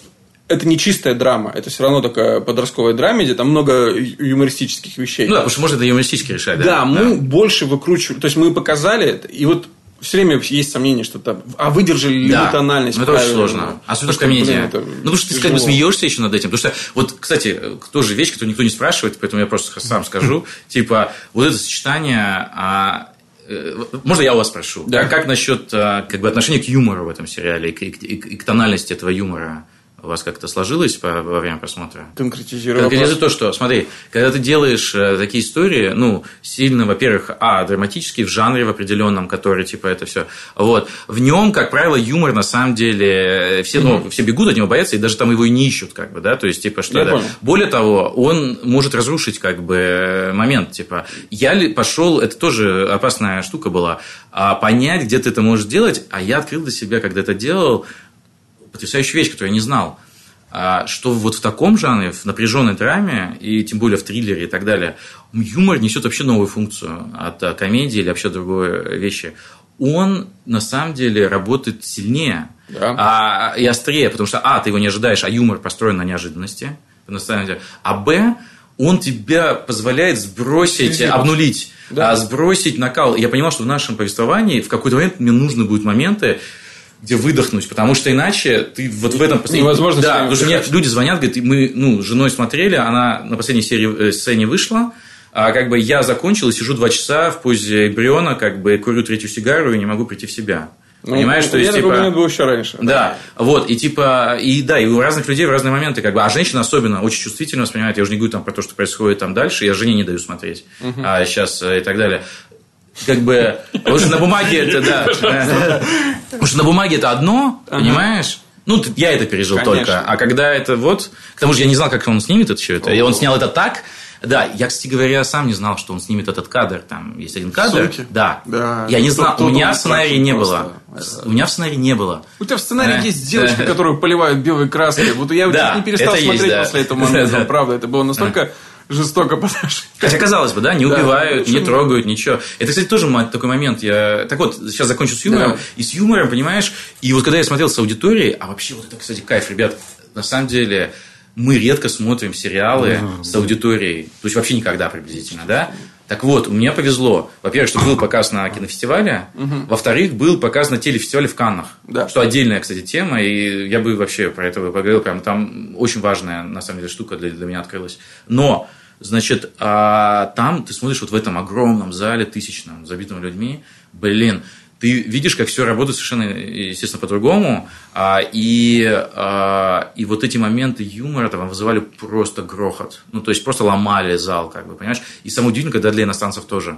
это не чистая драма, это все равно такая подростковая драма, где там много юмористических вещей. Ну да, потому что можно это юмористически решать, да? Да, мы да. больше выкручивали, то есть мы показали это, и вот все время есть сомнение, что там, а выдержали ли да. мы тональность ну, это очень сложно. Особенно в комедии. Ну, потому что ты, как бы, смеешься еще над этим. Потому что, вот, кстати, тоже вещь, которую никто не спрашивает, поэтому я просто сам [laughs] скажу. Типа, вот это сочетание а, э, можно я у вас спрошу? Да. Как, как насчет а, как бы, отношения к юмору в этом сериале и, и, и, и к тональности этого юмора? У вас как-то сложилось во время просмотра? Конкретизируй Конкретизируй то, что, смотри, когда ты делаешь э, такие истории, ну, сильно, во-первых, а, драматический в жанре в определенном, который, типа, это все, вот, в нем, как правило, юмор, на самом деле, все, ну, все бегут от него, боятся, и даже там его и не ищут, как бы, да, то есть, типа, что это. Более того, он может разрушить, как бы, момент, типа, я ли пошел, это тоже опасная штука была, а понять, где ты это можешь делать, а я открыл для себя, когда это делал, потрясающую вещь, которую я не знал. А, что вот в таком жанре, в напряженной драме, и тем более в триллере и так далее, юмор несет вообще новую функцию от а, комедии или вообще другой вещи. Он на самом деле работает сильнее да. а, и острее, потому что, а, ты его не ожидаешь, а юмор построен на неожиданности, на самом деле, а, б, он тебя позволяет сбросить, обнулить, да. а, сбросить накал. Я понимал, что в нашем повествовании в какой-то момент мне нужны будут моменты, где выдохнуть, потому что иначе ты вот в этом... Невозможно Да, потому что мне люди звонят, говорят, мы ну, с женой смотрели, она на последней серии, э, сцене вышла, а как бы я закончил и сижу два часа в позе эмбриона, как бы курю третью сигару и не могу прийти в себя. Ну, Понимаешь, что есть, типа... момент был еще раньше. Да, вот, и типа, и да, и у разных людей в разные моменты, как бы, а женщина особенно очень чувствительно воспринимает, я уже не говорю там про то, что происходит там дальше, я жене не даю смотреть, угу. а сейчас э, и так далее как бы, потому что на бумаге это, да, потому что на бумаге это одно, понимаешь? Ну, я это пережил только. А когда это вот... К тому же я не знал, как он снимет это все это. И он снял это так. Да, я, кстати говоря, сам не знал, что он снимет этот кадр. Там есть один кадр. Сумки? Да. да. Я не знал. У меня в сценарии не было. У меня в сценарии не было. У тебя в сценарии есть девочка, которую поливают белой краской. Вот я не перестал смотреть после этого [laughs] момента. Правда, это было настолько жестоко подошли. Хотя, казалось бы, да, не Да, убивают, не почему? трогают, ничего. Это, кстати, тоже такой момент. Я... Так вот, сейчас закончу с юмором. Да. И с юмором, понимаешь, и вот когда я смотрел с аудиторией, а вообще вот это, кстати, кайф, ребят, на самом деле мы редко смотрим сериалы с аудиторией, то есть вообще никогда приблизительно, да? Так вот, мне повезло. Во-первых, что был показ на кинофестивале, во-вторых, был показ на телефестивале в Каннах, Да. что отдельная, кстати, тема, и я бы вообще про это поговорил, прям там очень важная, на самом деле, штука для, для меня открылась. Но, значит, а, там ты смотришь вот в этом огромном зале, тысячном, забитом людьми, блин, ты видишь, как все работает совершенно, естественно, по-другому, а, и, а, и вот эти моменты юмора там вызывали просто грохот. Ну, то есть, просто ломали зал, как бы, понимаешь? И самое удивительное, когда для иностранцев тоже.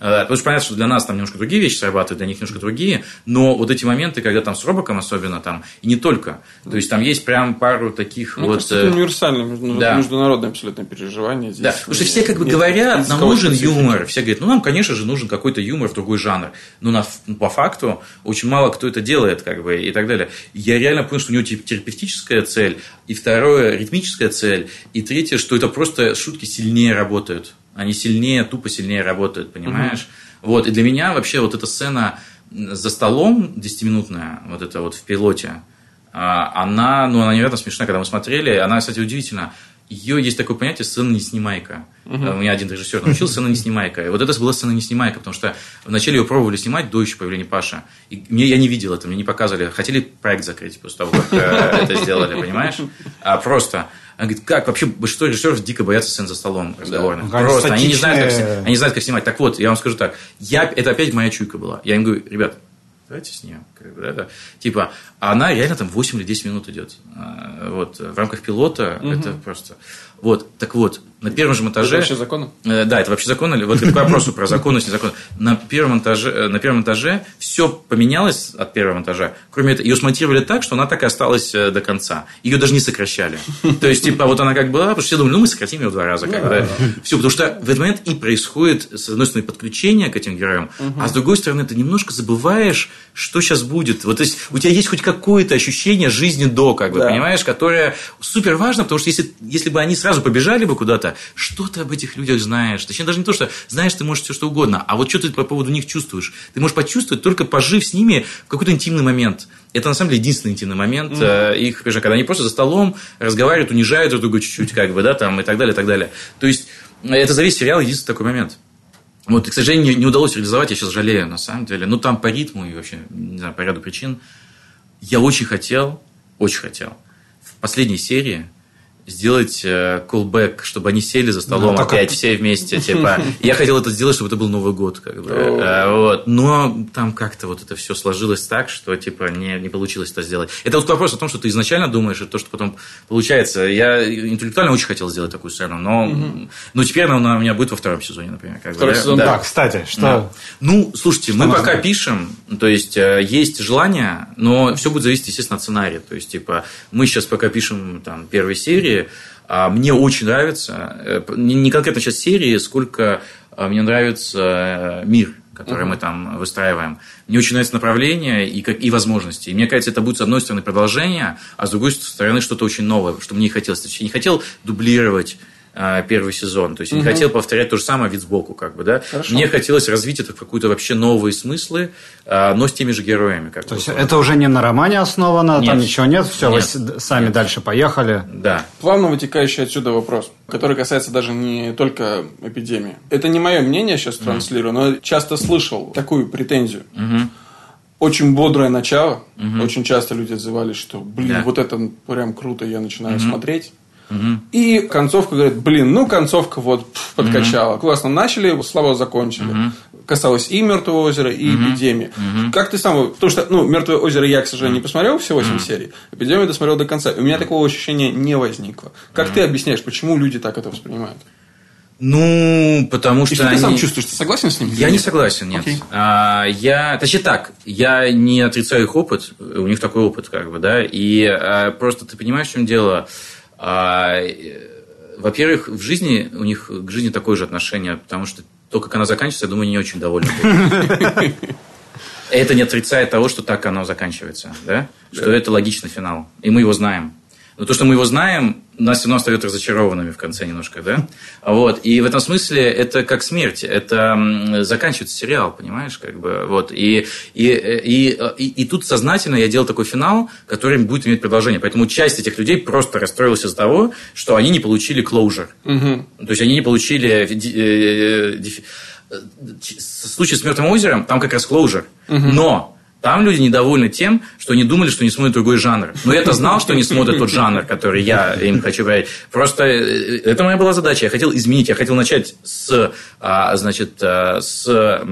А, Потому что понятно, что для нас там немножко другие вещи срабатывают, для них немножко другие, но вот эти моменты, когда там с Робоком особенно там, и не только, то есть, там есть прям пару таких Мне вот... это универсальное да. международное абсолютно переживание. Здесь Да, потому что все как бы нет говорят, нам нужен специфики. юмор. Все говорят, ну нам, конечно же, нужен какой-то юмор в другой жанр. Но на, ну, по факту очень мало кто это делает, как бы, и так далее. Я реально понял, что у него тер- терапевтическая цель, и второе, ритмическая цель, и третье, что это просто шутки сильнее работают. Они сильнее, тупо сильнее работают, понимаешь? Вот, и для меня вообще вот эта сцена за столом 10-минутная, вот это вот в пилоте, а, она, ну, она невероятно смешная, когда мы смотрели. Она, кстати, удивительно. Ее есть такое понятие сцена не снимайка. У меня один режиссер научил сцена не снимайка. И вот это была сцена не снимайка, потому что вначале ее пробовали снимать до еще появления Паша. И мне я не видел это, мне не показывали. Хотели проект закрыть после того, как э, это сделали, понимаешь? А просто. Она говорит, как вообще большинство режиссеров дико боятся сцен за столом разговорных. Да. Просто они не знают, как, они не знают, как снимать. Так вот, я вам скажу так. Я, это опять моя чуйка была. Я им говорю, ребят, давайте снимем. Как бы, это, типа, она реально там 8 или 10 минут идет. А, Вот, в рамках пилота это просто... Вот, так вот, на первом же Это этаже... вообще законно? Э, Да, это вообще законно. Вот это к вопросу про законность, незаконность. На первом этаже, э, на первом этаже все поменялось от первого этажа. Кроме этого, ее смонтировали так, что она так и осталась э, до конца. Ее даже не сокращали. То есть, типа, вот она как была, потому что все думали, ну, мы сократим ее в два раза. Как бы, Все, потому что в этот момент и происходит, с одной стороны, подключение к этим героям, а с другой стороны, ты немножко забываешь, что сейчас будет. Вот, то есть, у тебя есть хоть какое-то ощущение жизни до, как бы, понимаешь, которое супер важно, потому что если, если бы они сразу побежали бы куда-то, что ты об этих людях знаешь? Точнее, даже не то, что знаешь, ты можешь все что угодно, а вот что ты по поводу них чувствуешь? Ты можешь почувствовать, только пожив с ними в какой-то интимный момент. Это на самом деле единственный интимный момент э, их, когда они просто за столом разговаривают, унижают друг друга чуть-чуть, как бы, да, там, и так далее, и так далее. То есть, э, это за весь сериал единственный такой момент. Вот, и, к сожалению, не, не удалось реализовать, я сейчас жалею, на самом деле. Ну, там по ритму и вообще, не знаю, по ряду причин. Я очень хотел, очень хотел в последней серии сделать callback, чтобы они сели за столом Ну, только- опять все вместе, типа. [laughs] Я хотел это сделать, чтобы это был Новый год, как бы. Э, вот. Но там как-то вот это все сложилось так, что типа не, не получилось это сделать. Это вот вопрос о том, что ты изначально думаешь, и то, что потом получается. Я интеллектуально очень хотел сделать такую сцену, но, но теперь она у меня будет во втором сезоне, например. Как бы, Второй да? сезон, Да. Да, кстати, что... Да. Ну, слушайте, мы нужно? пока пишем, то есть э, есть желание, но все будет зависеть, естественно, от сценария. То есть, типа, мы сейчас пока пишем там первые серии, а мне очень нравится, э, не конкретно сейчас серии, сколько э, мне нравится э, мир который мы там выстраиваем. Мне очень нравится направление и, как, и возможности. И мне кажется, это будет, с одной стороны, продолжение, а с другой стороны, что-то очень новое, что мне не хотелось. Я не хотел дублировать первый сезон. То есть, я не хотел повторять то же самое вид сбоку, как бы, да. Хорошо. Мне хотелось развить это в какую-то вообще новые смыслы, а, но с теми же героями. Как То есть условно. это уже не на романе основано, Нет. там ничего нет, все, вы Нет. с- сами дальше поехали. Да. Плавно вытекающий отсюда вопрос, который касается даже не только эпидемии. Это не мое мнение сейчас транслирую, но часто слышал такую претензию. Очень бодрое начало. Очень часто люди отзывались, что, блин, Да. вот это прям круто, я начинаю смотреть. И концовка говорит, блин, ну концовка вот пф, подкачала. Классно начали, слабо закончили. Касалось и Мертвого озера, и эпидемии. Как ты сам. Потому что, ну, Мертвое озеро я, к сожалению, не посмотрел все 8 серий. Эпидемию досмотрел до конца. И у меня такого ощущения не возникло. Как ты объясняешь, почему люди так это воспринимают? Ну, потому И что что ты они... сам чувствуешь? Ты согласен с ним? Я не нет? согласен, нет. Окей. А, я, точнее так, я не отрицаю их опыт, у них такой опыт, как бы, да, и а, просто ты понимаешь, в чем дело. А, э, во-первых, в жизни у них к жизни такое же отношение, потому что то, как она заканчивается, я думаю, не очень довольны. [laughs] Это не отрицает того, что так оно заканчивается, да? Что это логичный финал, и мы его знаем. Но то, что мы его знаем, нас все равно остается разочарованными в конце немножко, да? Вот. И в этом смысле это как смерть. Это заканчивается сериал, понимаешь? Как бы, вот. И, и, и, и, и тут сознательно я делал такой финал, который будет иметь продолжение. Поэтому часть этих людей просто расстроилась из-за того, что они не получили closure. Угу. То есть, они не получили... Э, э, э, случай с Мертвым озером, там как раз closure. Угу. Но там люди недовольны тем, что они думали, что не смотрят другой жанр. Но я-то знал, что не смотрят тот жанр, который я им хочу говорить. Просто э, это моя была задача. Я хотел изменить. Я хотел начать с, а, значит, э, с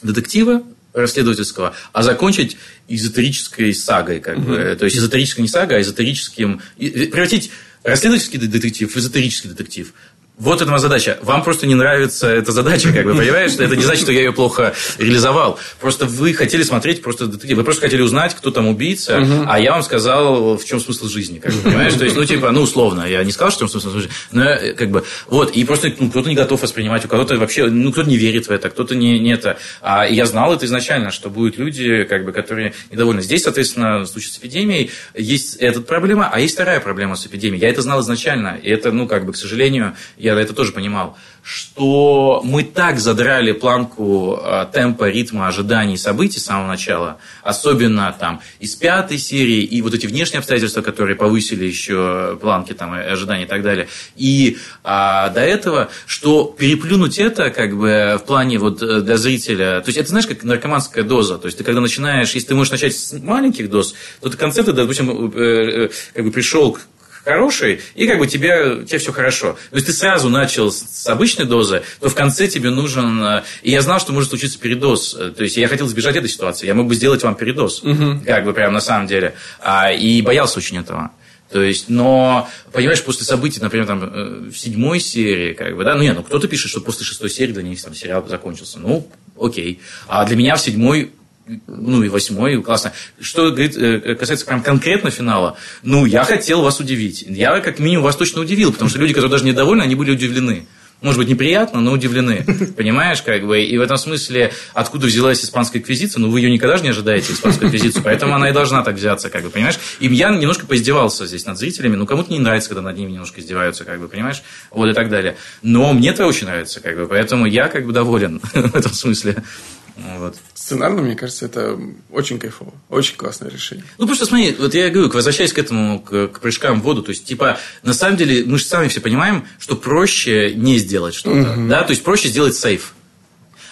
детектива, расследовательского, а закончить эзотерической сагой, как бы. То есть эзотерической не сага, а эзотерическим превратить расследовательский детектив в эзотерический детектив. Вот это моя задача. Вам просто не нравится эта задача, как бы, понимаешь? Это не значит, что я ее плохо реализовал. Просто вы хотели смотреть просто детектив. Вы просто хотели узнать, кто там убийца, угу. а я вам сказал, в чем смысл жизни, как бы, понимаешь? То есть, ну, типа, ну, условно, я не сказал, что в чем смысл жизни, но как бы, вот, и просто ну, кто-то не готов воспринимать, у кого-то вообще, ну, кто-то не верит в это, кто-то не, не это. А я знал это изначально, что будут люди, как бы, которые недовольны. Здесь, соответственно, в случае с эпидемией есть эта проблема, а есть вторая проблема с эпидемией. Я это знал изначально, и это, ну, как бы, к сожалению, я это тоже понимал, что мы так задрали планку э, темпа, ритма ожиданий событий с самого начала, особенно там из пятой серии, и вот эти внешние обстоятельства, которые повысили еще планки там, ожиданий и так далее, и а, до этого, что переплюнуть это как бы в плане вот э, для зрителя, то есть это знаешь, как наркоманская доза, то есть ты когда начинаешь, если ты можешь начать с маленьких доз, то ты концепты, допустим, э, как бы пришел к хороший, и как бы тебе, тебе все хорошо. То есть ты сразу начал с обычной дозы, то в конце тебе нужен... Э, и я знал, что может случиться передоз. Э, то есть я хотел избежать этой ситуации. Я мог бы сделать вам передоз. Угу. Как бы прям на самом деле. А, и боялся очень этого. То есть, но, понимаешь, после событий, например, там, э, в седьмой серии, как бы, да, ну, нет, ну, кто-то пишет, что после шестой серии для них там сериал закончился. Ну, окей. А для меня в седьмой ну и восьмой, классно. Что говорит, э, касается прям конкретно финала, ну, я хотел вас удивить. Я как минимум вас точно удивил, потому что люди, которые даже недовольны, они были удивлены. Может быть, неприятно, но удивлены. Понимаешь, как бы. И в этом смысле, откуда взялась испанская инквизиция, ну, вы ее никогда же не ожидаете, испанскую инквизицию, поэтому она и должна так взяться, как бы, понимаешь? И я немножко поиздевался здесь над зрителями, ну, кому-то не нравится, когда над ними немножко издеваются, как бы, понимаешь? Вот и так далее. Но мне это очень нравится, как бы, поэтому я, как бы, доволен [laughs] в этом смысле. Вот. Сценарно, мне кажется, это очень кайфово. Очень классное решение. Ну, просто смотри, вот я говорю, возвращаясь к этому, к, к прыжкам в воду, то есть, типа, на самом деле, мы же сами все понимаем, что проще не сделать что-то, угу. да, то есть, проще сделать сейф.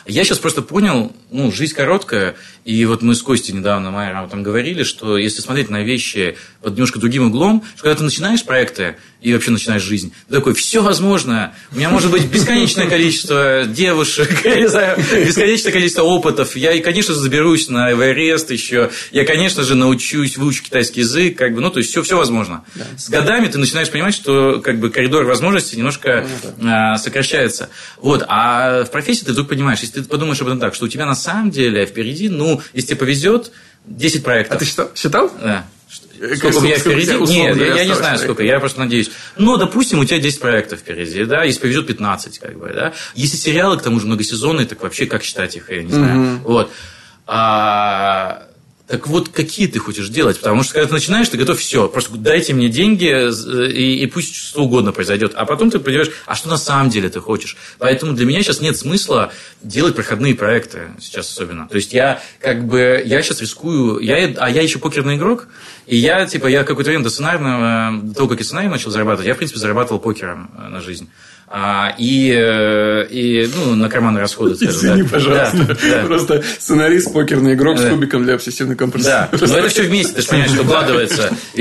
Я сейчас просто понял, ну, жизнь короткая, и вот мы с Костей недавно, Майером, там говорили, что если смотреть на вещи под немножко другим углом, что когда ты начинаешь проекты и вообще начинаешь жизнь, ты такой, все возможно, у меня может быть бесконечное количество девушек, [laughs] я не знаю, бесконечное количество опытов, я, и, конечно же, заберусь на Эверест еще, я, конечно же, научусь, выучу китайский язык, как бы, ну, то есть, все, все возможно. Да. С годами ты начинаешь понимать, что, как бы, коридор возможностей немножко ну, да. а, сокращается. Вот, а в профессии ты вдруг понимаешь, если ты подумаешь об этом так, что у тебя на самом деле впереди, ну, если тебе повезет, 10 проектов. А ты считал? считал? Да. Сколько у меня впереди? Нет, я, я не знаю, сколько. Я просто надеюсь. Ну, допустим, у тебя 10 проектов впереди, да, если повезет 15, как бы, да. Если сериалы, к тому же, многосезонные, так вообще как считать их, я не знаю. Угу. Вот. А, так вот, какие ты хочешь делать? Потому что, когда ты начинаешь, ты готов все. Просто дайте мне деньги, и, и пусть что угодно произойдет. А потом ты понимаешь, а что на самом деле ты хочешь? Поэтому для меня сейчас нет смысла делать проходные проекты, сейчас особенно. То есть, я как бы, я сейчас рискую, я, а я еще покерный игрок, и я, типа, я какое-то время до сценарного, до того, как я сценарий начал зарабатывать, я, в принципе, зарабатывал покером э, на жизнь. А, и, э, и ну, на карманные расходы. [laughs] Извини, да. пожалуйста. Да, да. Просто сценарист, покерный игрок да. с кубиком для обсессивной компульсии. Да, но это все вместе, ты же понимаешь, что укладывается. [laughs]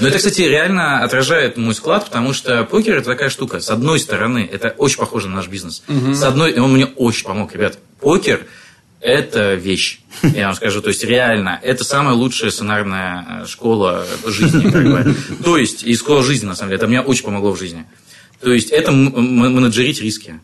Но это, кстати, реально отражает мой склад, потому что покер – это такая штука. С одной стороны, это очень похоже на наш бизнес. С одной, он мне очень помог, ребят. Покер – это вещь, я вам скажу. То есть, реально, это самая лучшая сценарная школа жизни. Как бы. [laughs] То есть, и школа жизни, на самом деле. Это мне очень помогло в жизни. То есть, это менеджерить риски.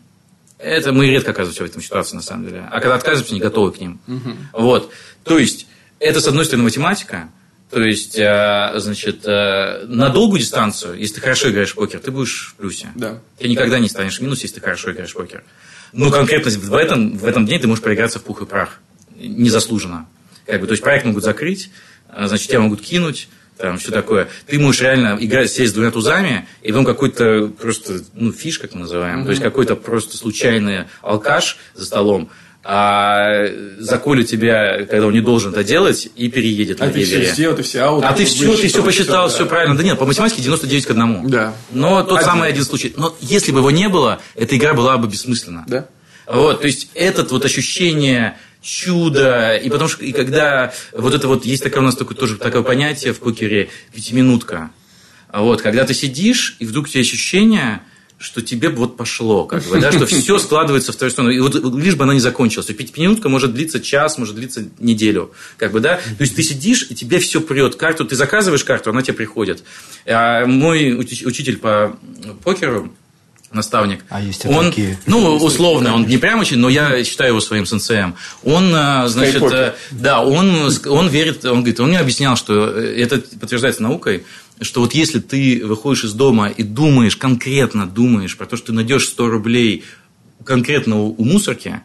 Это мы редко оказываемся в этом ситуации, на самом деле. А когда отказываемся, не готовы к ним. Угу. Вот. То есть, это, с одной стороны, математика, то есть, э, значит, э, на долгую дистанцию, если ты хорошо играешь в покер, ты будешь в плюсе. Да. Ты никогда не станешь в минусе, если ты хорошо играешь в покер. Но конкретно в этом, в этом дне ты можешь проиграться в пух и прах. Незаслуженно. Как бы, то есть, проект могут закрыть, э, значит, тебя могут кинуть, там все такое. Ты можешь реально играть, сесть с двумя тузами, и потом какой-то просто, ну, фиш, как мы называем, то есть какой-то просто случайный алкаш за столом, а заколет тебя, когда он не должен это делать, и переедет а на ты все сделал, ты все аут. А ты все, ты все посчитал, да. все правильно. Да нет, по математике 99 к 1. Да. Но тот Один. самый один случай. Но если бы его не было, эта игра была бы бессмысленна. Да. Вот, то есть, этот вот ощущение чуда, и потому что, и когда вот это вот, есть такое у нас такое, тоже такое понятие в покере, пятиминутка. Вот, когда ты сидишь, и вдруг у тебя ощущение, что тебе вот пошло, как бы, да, что [laughs] все складывается в твою сторону. И вот лишь бы она не закончилась. То есть пятиминутка может длиться час, может длиться неделю. Как бы, да? То есть ты сидишь, и тебе все прет. Карту, ты заказываешь карту, она тебе приходит. А мой уч- учитель по покеру, наставник. А есть он, такие. ну, условно, он не прямо очень, но я считаю его своим сенсеем. Он, а, значит, э, да, он, он верит, он говорит, он мне объяснял, что это подтверждается наукой, что вот если ты выходишь из дома и думаешь, конкретно думаешь про то, что ты найдешь 100 рублей конкретно у, у мусорки,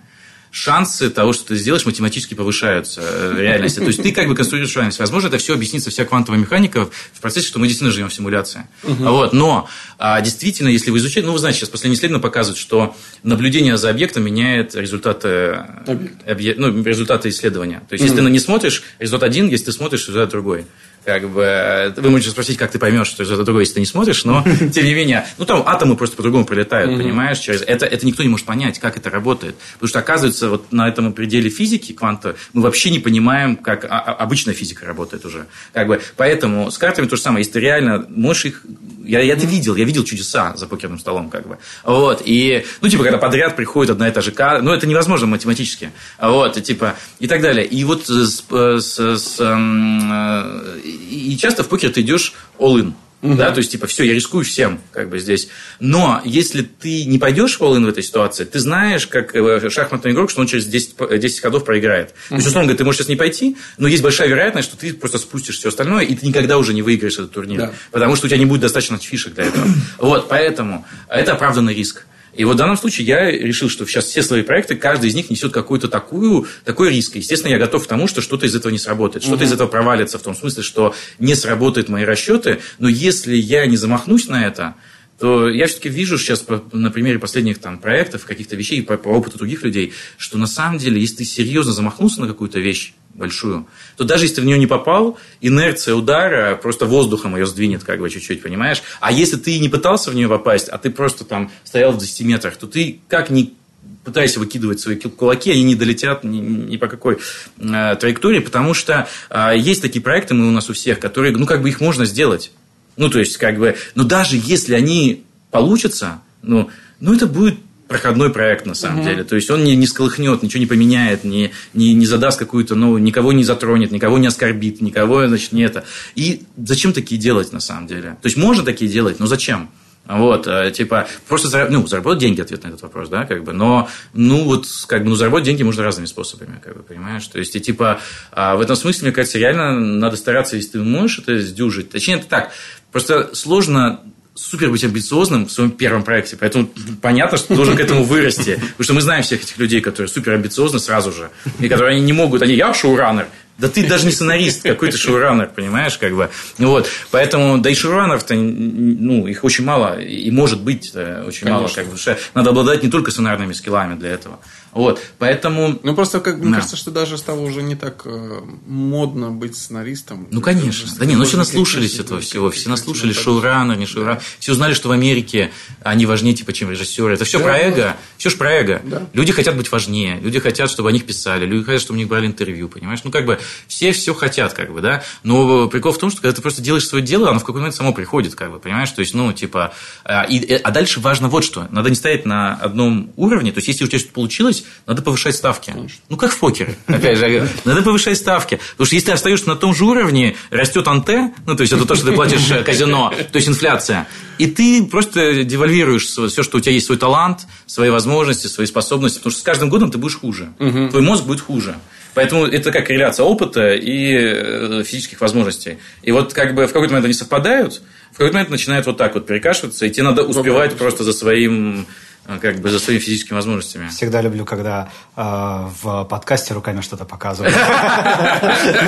шансы того, что ты сделаешь, математически повышаются э, в реальности. То есть ты как бы конструируешь реальность. Возможно, это все объяснится вся квантовая механика в процессе, что мы действительно живем в симуляции. Вот. Но а, действительно, если вы изучаете, ну, вы знаете, сейчас последние исследования показывают, что наблюдение за объектом меняет результаты, Объекта. объе- ну, результаты исследования. То есть, если ты не смотришь, результат один, если ты смотришь, результат другой. Как бы, э, вы можете спросить, как ты поймешь, что результат другой, если ты не смотришь, но [laughs] тем не менее, ну там атомы просто по-другому прилетают, понимаешь, через это, это никто не может понять, как это работает. Потому что, оказывается, вот на этом пределе физики кванта мы вообще не понимаем, как а- а- обычная физика работает уже. Как бы, поэтому с картами то же самое. Если ты реально можешь их я, я это видел, я видел чудеса за покерным столом, как бы. Вот, и, ну, типа, когда подряд приходит одна и та же карта, ну, это невозможно математически, вот, и, типа, и так далее. И вот с, с- с, эм, э, и часто в покер ты идешь all-in. Да, то есть, типа, все, я рискую всем, как бы здесь. Но если ты не пойдешь в all в этой ситуации, ты знаешь, как э, шахматный игрок, что он через 10, п- 10 ходов проиграет. То есть, условно говоря, ты можешь сейчас не пойти, но есть большая вероятность, что ты просто спустишь все остальное, и ты никогда уже не выиграешь этот турнир. Да. Потому что у тебя не будет достаточно фишек для этого. [coughs] Вот, поэтому это оправданный риск. И вот в данном случае я решил, что сейчас все свои проекты, каждый из них несет какую-то такую, такой риск. Естественно, я готов к тому, что что-то из этого не сработает. Что-то из этого провалится в том смысле, что не сработают мои расчеты. Но если я не замахнусь на это, то я все-таки вижу сейчас на примере последних там, проектов, каких-то вещей, по, по опыту других людей, что на самом деле, если ты серьезно замахнулся на какую-то вещь большую, то даже если ты в нее не попал, инерция удара просто воздухом ее сдвинет как бы чуть-чуть, понимаешь? А если ты не пытался в нее попасть, а ты просто там стоял в 10 метрах, то ты как ни пытайся выкидывать свои ки- кулаки, они не долетят ни, ни по какой э, траектории, потому что э, есть такие проекты мы у нас у всех, которые, ну, как бы их можно сделать. Ну, то есть, как бы, но даже если они получатся, ну, ну это будет проходной проект на самом деле. То есть он не, не сколыхнет, ничего не поменяет, не, не, не задаст какую-то, ну, никого не затронет, никого не оскорбит, никого, значит, не это. И зачем такие делать на самом деле? То есть можно такие делать, но зачем? Вот, э, типа, просто зара- ну, заработать деньги, ответ на этот вопрос, да, как бы, но, ну, вот, как бы, ну, заработать деньги можно разными способами, как бы, понимаешь, то есть, и, типа, а, в этом смысле, мне кажется, реально надо стараться, если ты можешь это сдюжить, точнее, это так, просто сложно супер быть амбициозным в своем первом проекте. Поэтому понятно, что ты должен к этому вырасти. Потому что мы знаем всех этих людей, которые супер амбициозны сразу же. И которые они не могут. Они, я шоураннер. Да ты даже не сценарист, какой ты шоураннер, понимаешь, как бы. Вот. Поэтому, да и шоураннеров-то, ну, их очень мало. И может быть э, очень мало. Конечно. Как бы, надо обладать не только сценарными скиллами для этого. Вот. Поэтому... Ну, просто, как, мне Да. кажется, что даже стало уже не так э, модно быть сценаристом. Ну, конечно. Да не, ну все наслушались этого всего. Все наслушались шоураннер, не шоураннер. Все узнали, что в Америке они важнее, типа, чем режиссеры. Это все Да, про да. эго. Все же про эго. Да. Люди хотят быть важнее. Люди хотят, чтобы о них писали. Люди хотят, чтобы у них брали интервью, понимаешь? Ну, как бы, все все хотят, как бы, да. Но прикол в том, что когда ты просто делаешь свое дело, оно в какой-то момент само приходит, как бы, понимаешь? То есть, ну, типа... А, и- а дальше важно вот что. Надо не стоять на одном уровне. То есть, если у тебя что-то получилось, надо повышать ставки. Ну, как в покере. Опять же, надо повышать ставки. Потому что если ты остаешься на том же уровне, растет анте, ну, то есть, это то, что ты платишь э, казино, то есть, инфляция. И ты просто девальвируешь все, что у тебя есть, свой талант, свои возможности, свои способности. Потому что с каждым годом ты будешь хуже. Твой мозг будет хуже. Поэтому это такая корреляция опыта и э, физических возможностей. И вот как бы в какой-то момент они совпадают, в какой-то момент начинают вот так вот перекашиваться, и тебе надо успевать просто за своим как бы за своими физическими возможностями. Всегда люблю, когда э, в подкасте руками что-то показывают. [laughs]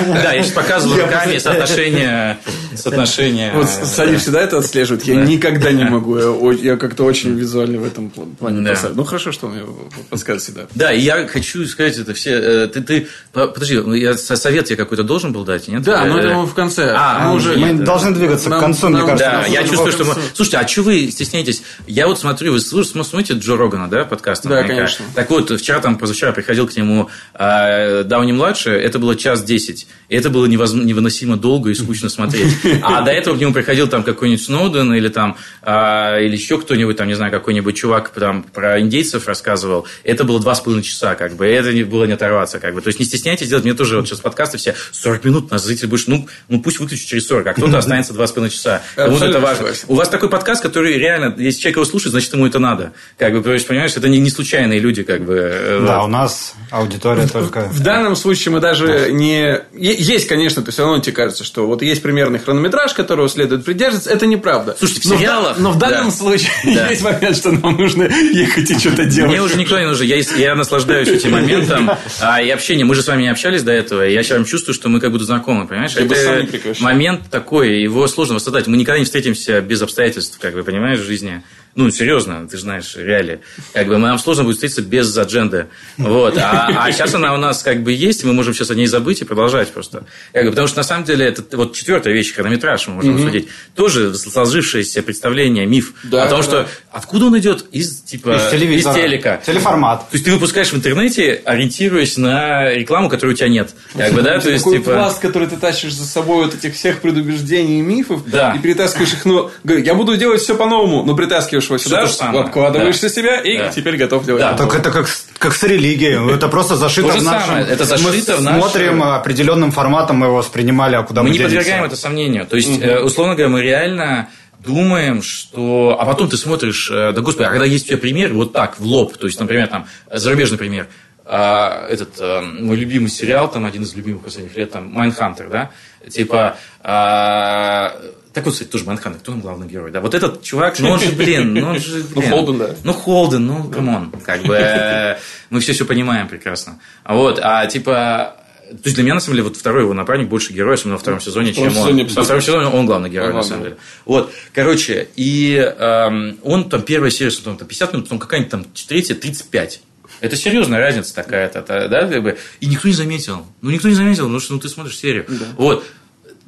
Да, я сейчас показываю руками соотношение... соотношение. Вот Саня всегда это отслеживает. Я никогда не могу. Я как-то очень визуально в этом плане. Ну, хорошо, что он мне подсказывает всегда. Да, и я хочу сказать это все... Э, ты, подожди, ну, я совет я какой-то должен был дать, нет? Да, но это мы в конце. А, мы уже... Мы должны двигаться к концу, мне кажется. Да, я чувствую, что мы... Слушайте, а что вы стесняетесь? Я вот смотрю, вы смотрите Джо Рогана, да, подкаст? Да, конечно. Так вот, вчера там, позавчера приходил к нему э, Дауни-младший, это было час десять. И это было невыносимо долго и скучно [laughs] смотреть. А до этого к нему приходил там какой-нибудь Сноуден или там, э, или еще кто-нибудь, там, не знаю, какой-нибудь чувак там про индейцев рассказывал. Это было два с половиной часа, как бы. Это не было не оторваться, как бы. То есть, не стесняйтесь делать. Мне тоже вот сейчас подкасты все 40 минут, нас зритель больше, ну, ну пусть выключит через 40, а кто-то [laughs] останется два с половиной часа. Кому-то это важно. У вас такой подкаст, который реально, если человек его слушает, значит, ему это надо. Как бы, понимаешь, это не, не случайные люди, как бы. Э, да, вот. у нас аудитория только... В данном случае мы даже не... Есть, конечно, то все равно тебе кажется, что вот есть примерный хронометраж, которого следует придерживаться. Это неправда. Слушайте, в сериалах... Но в данном случае есть момент, что нам нужно ехать и что-то делать. Мне уже никто не нужен. Я, я наслаждаюсь этим моментом. [laughs] А, и общение. Мы же с вами не общались до этого. Я сейчас чувствую, что мы как будто знакомы, понимаешь? Это момент такой, его сложно воссоздать. Мы никогда не встретимся без обстоятельств, как бы, понимаешь, в жизни. Ну, серьезно, ты же знаешь, реалии. Как бы нам сложно будет встретиться без адженды. Вот. А, а сейчас она у нас как бы есть, и мы можем сейчас о ней забыть и продолжать просто. Как бы, потому что на самом деле это вот четвертая вещь, хронометраж мы можем mm-hmm. судить. Тоже сложившееся представление, миф да, о том, да. что откуда он идет из типа из, телевизора. из телека. Телеформат. То есть ты выпускаешь в интернете, ориентируясь на рекламу, которой у тебя нет. Как бы, да? То есть, такой типа... пласт, который ты тащишь за собой вот этих всех предубеждений и мифов, да. и перетаскиваешь их, ну, я буду делать все по-новому, но притаскиваешь его сюда, обкладываешь да. себя и да. теперь готов делать. Да, только это как, как с религией. Это просто зашито в нашем... Это зашито мы в смотрим определенным форматом, мы его воспринимали, а куда мы Мы не подвергаем это сомнению. То есть, угу. условно говоря, мы реально думаем, что... А потом ты смотришь, э, да господи, а когда есть у тебя пример, вот так, в лоб, то есть, например, там, зарубежный пример, а, этот а, мой любимый сериал, там, один из любимых последних лет, там, Mindhunter, да, типа, а, так вот, кстати, тоже Mindhunter, кто он главный герой, да? Вот этот чувак, ну он же, блин, ну он же, блин. Ну, Холден, да. Ну, Холден, ну, come on, как бы, мы все все понимаем прекрасно. Вот, а типа, то есть для меня, на самом деле, вот второй его напарник больше герой, особенно во втором сезоне, чем он. Во втором сезоне он главный герой, на самом деле. Вот, короче, и эм, он там первая серия, там 50 минут, потом какая-нибудь там третья, 35. Это серьезная разница такая-то, да, как бы. И никто не заметил. Ну, никто не заметил, потому что ну, ты смотришь серию. Да. Вот.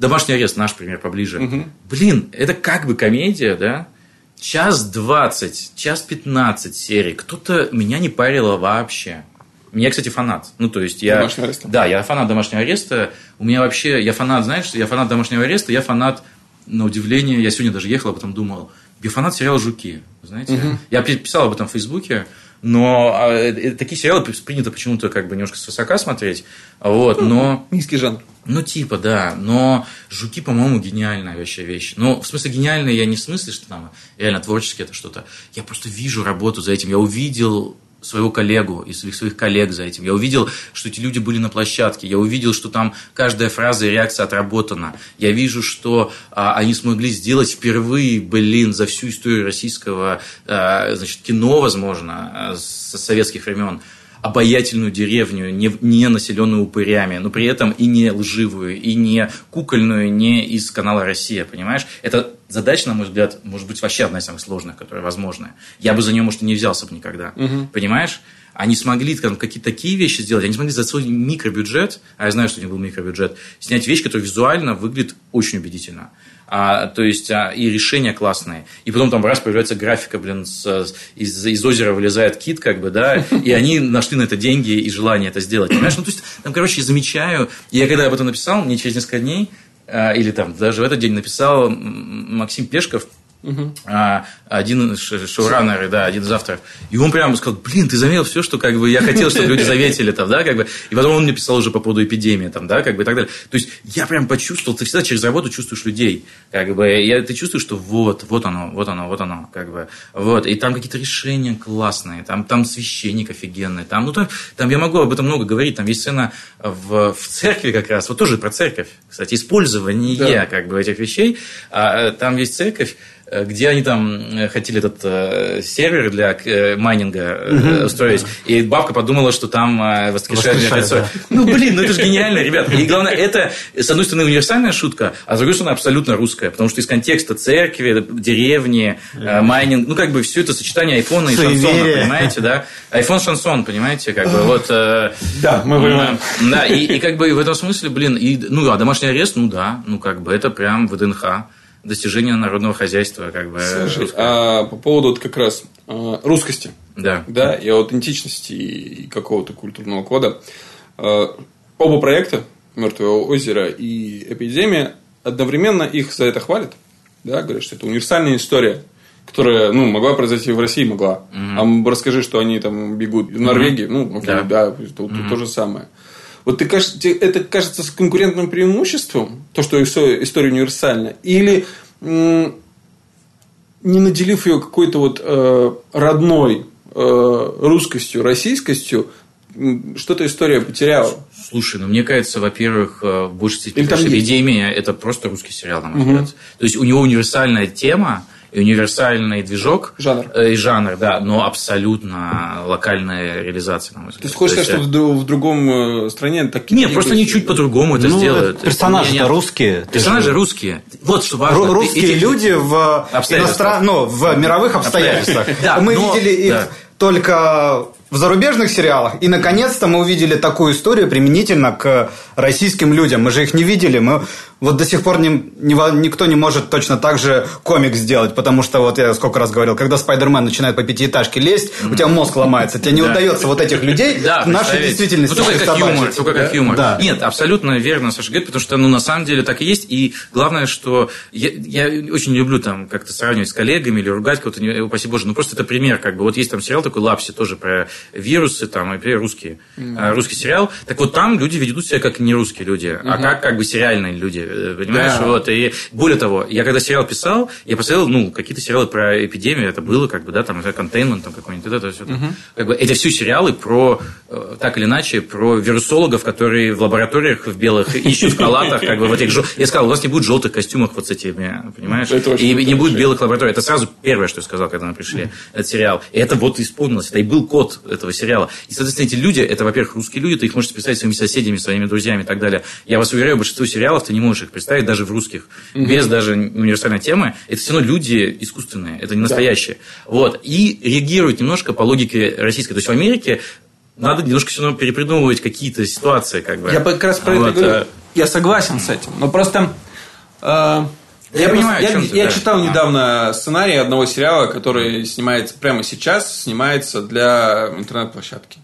Домашний арест, наш пример поближе. Угу. Блин, это как бы комедия, да? Час двадцать, час пятнадцать серий. Кто-то меня не парило вообще. Я, кстати, фанат. Ну, то есть я... Домашнего ареста? Да, я фанат домашнего ареста. У меня вообще... Я фанат, знаешь, я фанат домашнего ареста, я фанат, на удивление, я сегодня даже ехал, об этом думал. Я фанат сериала «Жуки». Знаете? Угу. Я писал об этом в Фейсбуке. Но а, э, э, такие сериалы принято почему-то как бы немножко свысока смотреть. Вот, ну, но... Низкий жанр. Ну, типа, да. Но «Жуки», по-моему, гениальная вообще вещь. Ну, в смысле, гениальная я не в смысле, что там реально творчески это что-то. Я просто вижу работу за этим. Я увидел своего коллегу и своих, своих коллег за этим. Я увидел, что эти люди были на площадке. Я увидел, что там каждая фраза и реакция отработана. Я вижу, что а, они смогли сделать впервые, блин, за всю историю российского а, значит, кино, возможно, а, со советских времен обаятельную деревню, не, не населенную упырями, но при этом и не лживую, и не кукольную, не из канала «Россия», понимаешь? Это задача, на мой взгляд, может быть вообще одна из самых сложных, которая возможная. Я бы за нее, может, и не взялся бы никогда, угу. понимаешь? Они смогли там, какие-то такие вещи сделать, они смогли за свой микробюджет, а я знаю, что у них был микробюджет, снять вещь, которая визуально выглядит очень убедительно а, то есть а, и решения классные. И потом там раз появляется графика, блин, с, из, из озера вылезает кит, как бы, да, и они нашли на это деньги и желание это сделать. Понимаешь? Ну, то есть, там, короче, я замечаю, и я когда об этом написал, мне через несколько дней, или там даже в этот день написал Максим Пешков, Угу. А, один шоураннер, да, один из авторов. И он прямо сказал, блин, ты заметил все, что как бы я хотел, чтобы люди заметили там, да, как бы. И потом он мне писал уже по поводу эпидемии там, да, как бы и так далее. То есть я прям почувствовал, ты всегда через работу чувствуешь людей, как бы. Я, ты чувствуешь, что вот, вот оно, вот оно, вот оно, как бы. Вот. И там какие-то решения классные, там, там священник офигенный, там, ну, там, там я могу об этом много говорить, там есть сцена в, в церкви как раз, вот тоже про церковь, кстати, использование да. как бы этих вещей. А, там есть церковь, э, где они там э, хотели этот э, сервер для э, майнинга э, устроить, и бабка подумала, что там э, воскрешает мертвецов. да. Ну, блин, ну это же гениально, ребята. И главное, это, с одной стороны, универсальная шутка, а с другой стороны, абсолютно русская. Потому что из контекста церкви, деревни, э, майнинг, ну, как бы все это сочетание айфона и шансона, Суеверие. понимаете, да? Айфон шансон, понимаете, как бы вот... э, Да, мы понимаем. Да, и, и как бы в этом смысле, блин, и, ну, а домашний арест, ну да, ну, как бы это прям ВДНХ, достижение народного хозяйства, как бы. Слушай, а по поводу вот как раз а, русскости, Да. да, и аутентичности и какого-то культурного кода. А, Оба проекта Мертвое озеро и Эпидемия одновременно их за это хвалят. Да, говорят, что это универсальная история, которая ну, могла произойти в России, могла. А м, расскажи, что они там бегут в Норвегии, ну, окей, Да. да, тут то же самое. Вот ты это кажется с конкурентным преимуществом, то, что история, универсальна, или не наделив ее какой-то вот э, родной э, русскостью, российскостью, что-то история потеряла. Слушай, ну мне кажется, во-первых, э, в большей степени? «Эпидемия» – это просто русский сериал, на мой взгляд. То есть, у него универсальная тема, и универсальный движок. Жанр. э, И жанр, да, но абсолютно локальная реализация, на мой взгляд. То есть, хочешь сказать, есть, что в, другом э, стране такие... Нет, просто они чуть по-другому это Ну, сделают. не, русские. Ты Персонажи же- русские. Вот что важно. Ру- Ты- Русские эти- люди в, иностран- ну, в мировых обстоятельствах. [laughs] Да, Мы но- видели их да. только в зарубежных сериалах. И, наконец-то, мы увидели такую историю применительно к российским людям. Мы же их не видели. Мы вот до сих пор не- не никто не может точно так же комик сделать. Потому что, вот я сколько раз говорил, когда Спайдермен начинает по пятиэтажке лезть, у тебя мозг ломается. Тебе не Да. удается вот этих людей Да, в нашей действительности Ну, только как юмор, только как юмор. Да. Нет, абсолютно верно, Саша говорит, потому что, ну, на самом деле так и есть. И главное, что я, я очень люблю там как-то сравнивать с коллегами или ругать кого-то, не- упаси боже, ну, просто это пример, как бы. Вот есть там сериал такой «Лапси», тоже про вирусы, там, и русские, а, русский сериал. Так вот, там люди ведут себя как не русские люди, а как как бы сериальные люди, понимаешь? Да. Вот, и более того, я когда сериал писал, я посмотрел, ну, какие-то сериалы про эпидемию, это было, как бы, да, там, контейнмент, там, какой-нибудь, вот это все. Как бы, эти все сериалы про, э, так или иначе, про вирусологов, которые в лабораториях в белых ищут в халатах, как бы, в этих Я сказал, у вас не будет желтых костюмах вот с этими, понимаешь? Это И не будет белых лабораторий. Это сразу первое, что я сказал, когда мы пришли, этот сериал. И это вот исполнилось. Это и был код этого сериала. И, соответственно, эти люди, это, во-первых, русские люди, ты их можешь представить своими соседями, своими друзьями и так далее. Я вас уверяю, большинство сериалов ты не можешь их представить даже в русских. Без даже универсальной темы. Это все равно люди искусственные, это не настоящие. Вот. И реагируют немножко по логике российской. То есть в Америке надо немножко все равно перепридумывать какие-то ситуации, как бы. Я как раз про Вот, это говорю. э, Я согласен с этим. Но просто... э, Я просто- понимаю, я, я да. читал А. недавно сценарий одного сериала, который снимается прямо сейчас, снимается для интернет-площадки.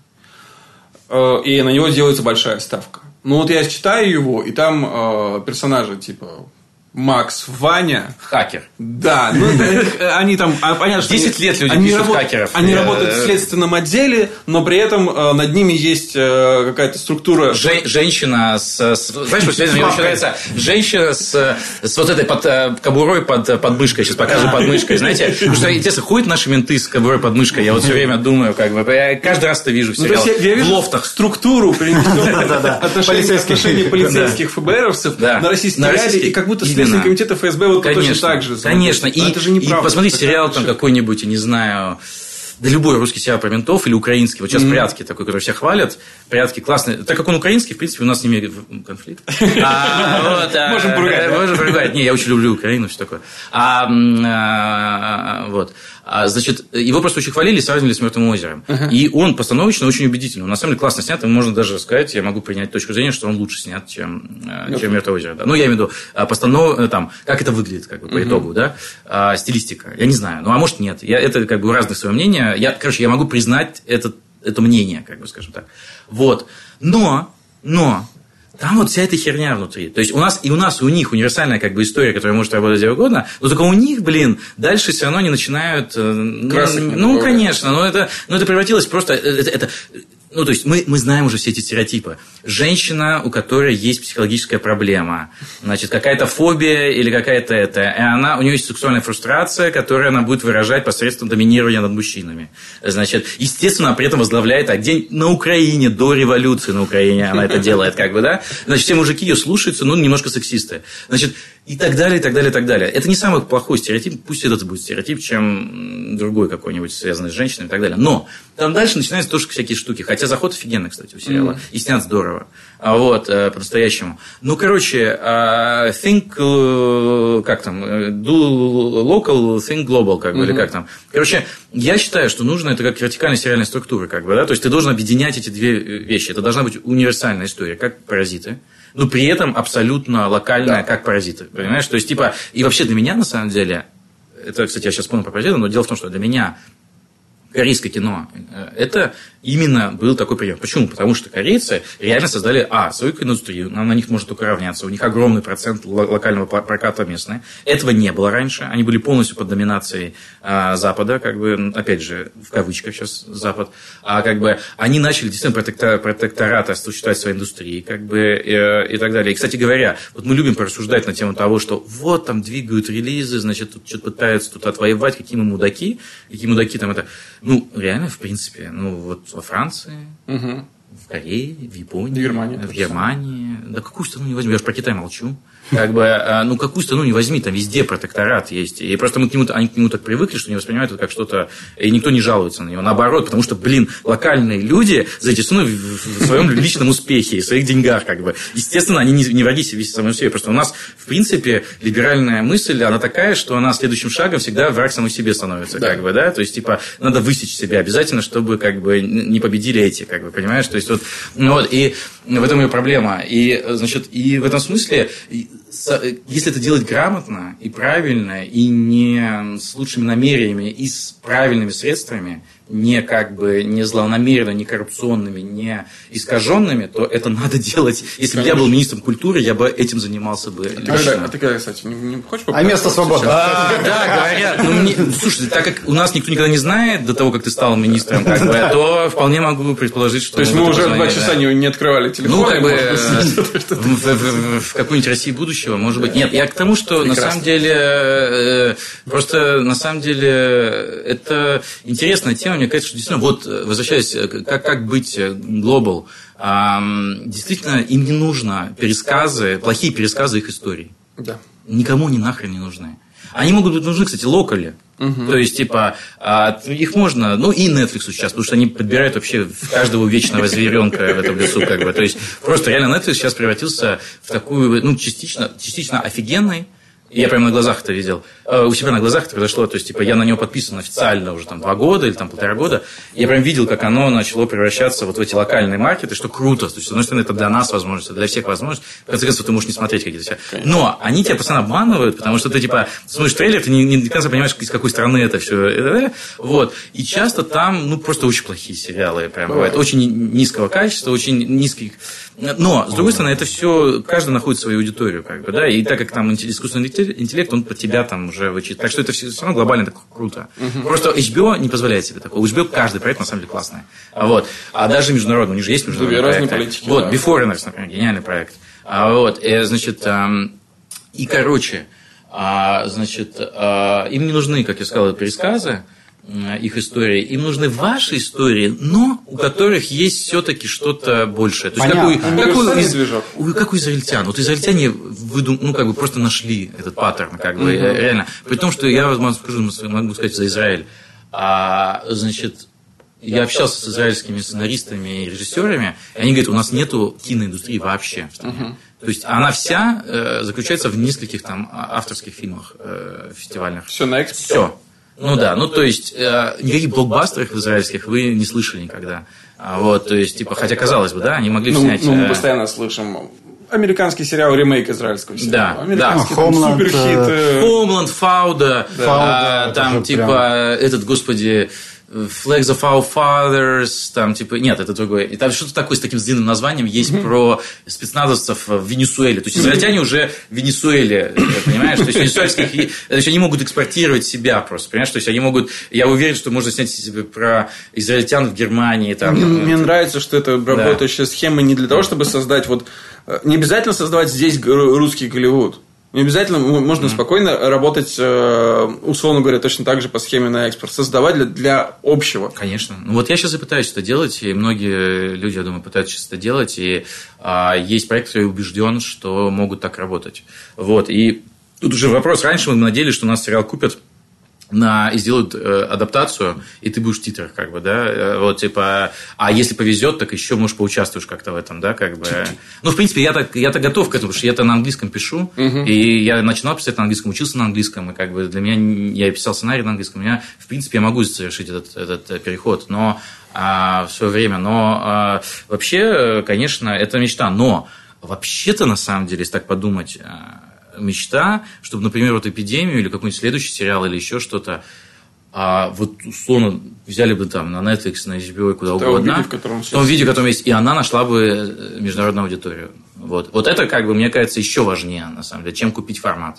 Э, И на него делается большая ставка. Ну вот я читаю его, и там э, персонажи типа Макс, Ваня, Хакер. да, ну, это- они там, а, понятно, что 10 они- лет люди они пишут работают- хакеров. Они Я- работают в следственном отделе, но при этом э, над ними есть э, какая-то структура. Жен- женщина с, знаешь, сегодня мне очень нравится женщина с, с вот этой под, э, кобурой под э, подмышкой. Сейчас покажу подмышкой, знаете. Потому что, интересно, ходят наши менты с кобурой под мышкой. Я вот все время думаю, как бы, я каждый раз это вижу в Ну, в лофтах. структуру Да-да-да. [laughs] отношений, Полицейских. ФБРовцев на российские На реалии, и как будто. Следственный комитет ФСБ вот Конечно, точно так же. Конечно. И, Но это же и посмотрите Это сериал там какой-нибудь, я не знаю, да любой русский сериал про ментов или украинский. Вот сейчас «Прятки» такой, который все хвалят. «Прятки» классные. Так как он украинский, в принципе, у нас с ними конфликт. [laughs] А, а, Можем поругать? Можем поругать. Не, я очень люблю Украину, все такое. А, м, а, Вот. А, Значит, его просто очень хвалили и сравнивали с «Мертвым озером». И он постановочно очень убедительный. Он на самом деле классно снят, и можно даже сказать, я могу принять точку зрения, что он лучше снят, чем, э, чем «Мертвое озеро». да. Ну, я имею в виду, а, постанов... э, там, как это выглядит, как бы, по итогу, да, А, стилистика. Я не знаю. Ну, а может, нет. Я, это, как бы, у разных свое мнение. Я, короче, я могу признать это, это мнение, как бы, скажем так. Вот. Но, но, там вот вся эта херня внутри. То есть у нас и у нас, и у них универсальная как бы история, которая может работать где угодно, но только у них, блин, дальше все равно они начинают... э, ну, не ну, добавлять. конечно, но это, но это превратилось просто... э, Это, это- ну, то есть мы, мы знаем уже все эти стереотипы. Женщина, у которой есть психологическая проблема, значит, какая-то фобия или какая-то это, и она, у нее есть сексуальная фрустрация, которую она будет выражать посредством доминирования над мужчинами. Значит, естественно, она при этом возглавляет, где на Украине, до революции на Украине она это делает, как бы, да? Значит, все мужики ее слушаются, ну, немножко сексисты. Значит, и так далее, и так далее, и так далее. Это не самый плохой стереотип, пусть этот будет стереотип, чем другой какой-нибудь, связанный с женщиной и так далее. Но там дальше начинаются тоже всякие штуки. Хотя заход офигенный, кстати, у сериала. Mm-hmm. И снят здорово. А вот, э, по-настоящему. Ну, короче, uh, think, uh, как там, do local, think global, как бы, mm-hmm. или как там. Короче, я считаю, что нужно это как вертикальная сериальная структура, как бы, да, то есть ты должен объединять эти две вещи. Это должна быть универсальная история, как паразиты но при этом абсолютно локальная, да. как паразиты. Понимаешь? То есть, типа, и вообще для меня, на самом деле, это, кстати, я сейчас понял про паразиты, но дело в том, что для меня корейское кино, э, это именно был такой пример. Почему? Потому что корейцы реально создали, а, свою киноиндустрию, нам на них может только равняться, у них огромный процент локального проката местный. Этого не было раньше, они были полностью под доминацией а, Запада, как бы, опять же, в кавычках сейчас Запад, а как бы они начали действительно протектор, протекторат осуществлять своей индустрии, как бы, и, и так далее. И, кстати говоря, вот мы любим порассуждать на тему того, что вот там двигают релизы, значит, тут что-то пытаются тут отвоевать, какие мы мудаки, какие мудаки там это. Ну, реально, в принципе, ну, вот во Франции, угу. в Корее, в Японии, в Германии. В Германии. Да какую страну не же про Китай молчу. Как бы, а, ну, какую страну не возьми, там везде протекторат есть. И просто мы к нему, они к нему так привыкли, что не воспринимают это как что-то, и никто не жалуется на него. Наоборот, потому что, блин, локальные люди заинтересованы в, в своем личном успехе и своих деньгах, как бы. Естественно, они не, не враги себе самому себе. Просто у нас, в принципе, либеральная мысль, она такая, что она следующим шагом всегда враг самому себе становится, да. как бы, да. То есть, типа, надо высечь себя обязательно, чтобы, как бы, не победили эти, как бы, понимаешь? То есть, вот, ну, вот, и в этом ее проблема. И, значит, и в этом смысле если это делать грамотно и правильно, и не с лучшими намерениями, и с правильными средствами, не как бы не злонамеренно, не коррупционными, не искаженными, то это надо делать. Если бы я был министром культуры, я бы этим занимался бы лично. А ты, кстати, не, не хочешь А место свободно. А, да, говорят. Ну, мне, слушай, так как у нас никто никогда не знает до того, как ты стал министром, как бы, то вполне могу предположить, что... То есть мы уже два часа не, не открывали телефон? Ну, как бы [laughs] в, в, какую-нибудь Россию будущего, может быть. Нет, я к тому, что на самом деле э, просто на самом деле это интересная тема, мне кажется, что действительно, вот, э, возвращаясь, э, как, как быть э, global, действительно, им не нужно пересказы, плохие пересказы их историй. Да. Никому они нахрен не нужны. Они могут быть нужны, кстати, локали. Угу. То есть, типа, а, их можно, ну и Netflix сейчас, потому что они подбирают вообще каждого вечного зверенка в этом лесу, как бы. То есть, просто реально Netflix сейчас превратился в такую, ну, частично, частично офигенный, я прямо на глазах это видел. Э, у себя на глазах это произошло. То есть, типа, я на него подписан официально уже там два года или там полтора года. Я прям видел, как оно начало превращаться вот в эти локальные маркеты, что круто. То есть, с одной стороны, это для нас возможность, для всех возможность. В конце концов, ты можешь не смотреть какие-то себя. Но они тебя постоянно обманывают, потому что ты, типа, смотришь трейлер, ты не, не до конца понимаешь, из какой страны это все. Вот. И часто там, ну, просто очень плохие сериалы прям бывают. Очень низкого качества, очень низких но, с другой стороны, это все, каждый находит свою аудиторию, как бы, да, и так как там искусственный интеллект, он под тебя там уже вычитает. Так что это все, все равно глобально так круто. Угу. Просто HBO не позволяет себе такого. У HBO каждый проект на самом деле классный. Вот. А даже международный, у них же есть международный проект. Политики, вот, да. Beforeigners, например, гениальный проект. А, вот, и, значит, и, короче, а, значит, а, им не нужны, как я сказал, пересказы, Э, их истории. Им нужны ваши истории, но у которых есть все-таки что-то большее. То есть, как у, как, у, из, как у израильтян. Вот израильтяне выдум, ну, как бы просто нашли этот паттерн, как бы, mm реально. При том, что я вам скажу, могу сказать за Израиль. А, значит, я общался с израильскими сценаристами и режиссерами, и они говорят, у нас нету киноиндустрии вообще в стране. Uh-huh. То есть она вся э, заключается в нескольких там а, авторских фильмах э, фестивальных. Все на экспорт? Все. Ну да, ну то есть э, никаких блокбастеров израильских вы не слышали никогда. А, вот, то есть, типа, хотя казалось бы, да, они могли ну, снять... Ну, мы э, постоянно слышим американский сериал ремейк израильского сериала. Да, американский да. Homeland, суперхит. Homeland, Фауда, да. а, там типа прям... этот, господи, Flags of Our Fathers, там, типа, нет, это другое. И там что-то такое с таким длинным названием есть mm-hmm. про спецназовцев в Венесуэле. То есть, израильтяне уже в Венесуэле, понимаешь? То есть, венесуэльских, то есть, они могут экспортировать себя просто, понимаешь? То есть, они могут, я уверен, что можно снять себе про израильтян в Германии. Там, мне, мне нравится, что это работающая да. схема не для того, чтобы создать вот, э, не обязательно создавать здесь русский Голливуд. Не обязательно, можно mm-hmm. спокойно работать, э, условно говоря, точно так же по схеме на экспорт, создавать для, для общего. Конечно. Ну, вот я сейчас и пытаюсь это делать, и многие люди, я думаю, пытаются сейчас это делать, и а, есть проекты, я убежден, что могут так работать. Вот, и Тут уже вопрос. Раньше мы надеялись, что нас сериал купят на, и сделают э, адаптацию, и ты будешь в титрах, как бы, да, э, вот, типа, а если повезет, так еще, может, поучаствуешь как-то в этом, да, как бы. Ну, в принципе, я так, я так готов к этому, потому что я-то на английском пишу, угу. и я начинал писать на английском, учился на английском, и как бы для меня, я писал сценарий на английском, у меня, в принципе, я могу совершить этот, этот э, переход, но а, в свое время, но а, вообще, конечно, это мечта, но вообще-то, на самом деле, если так подумать, а, мечта, чтобы, например, вот эпидемию или какой-нибудь следующий сериал или еще что-то, а вот условно взяли бы там на Netflix, на HBO, куда в угодно, виде, в, котором в том виде, в котором есть, и она нашла бы э, международную аудиторию. Вот. вот это, как бы, мне кажется, еще важнее, на самом деле, чем купить формат.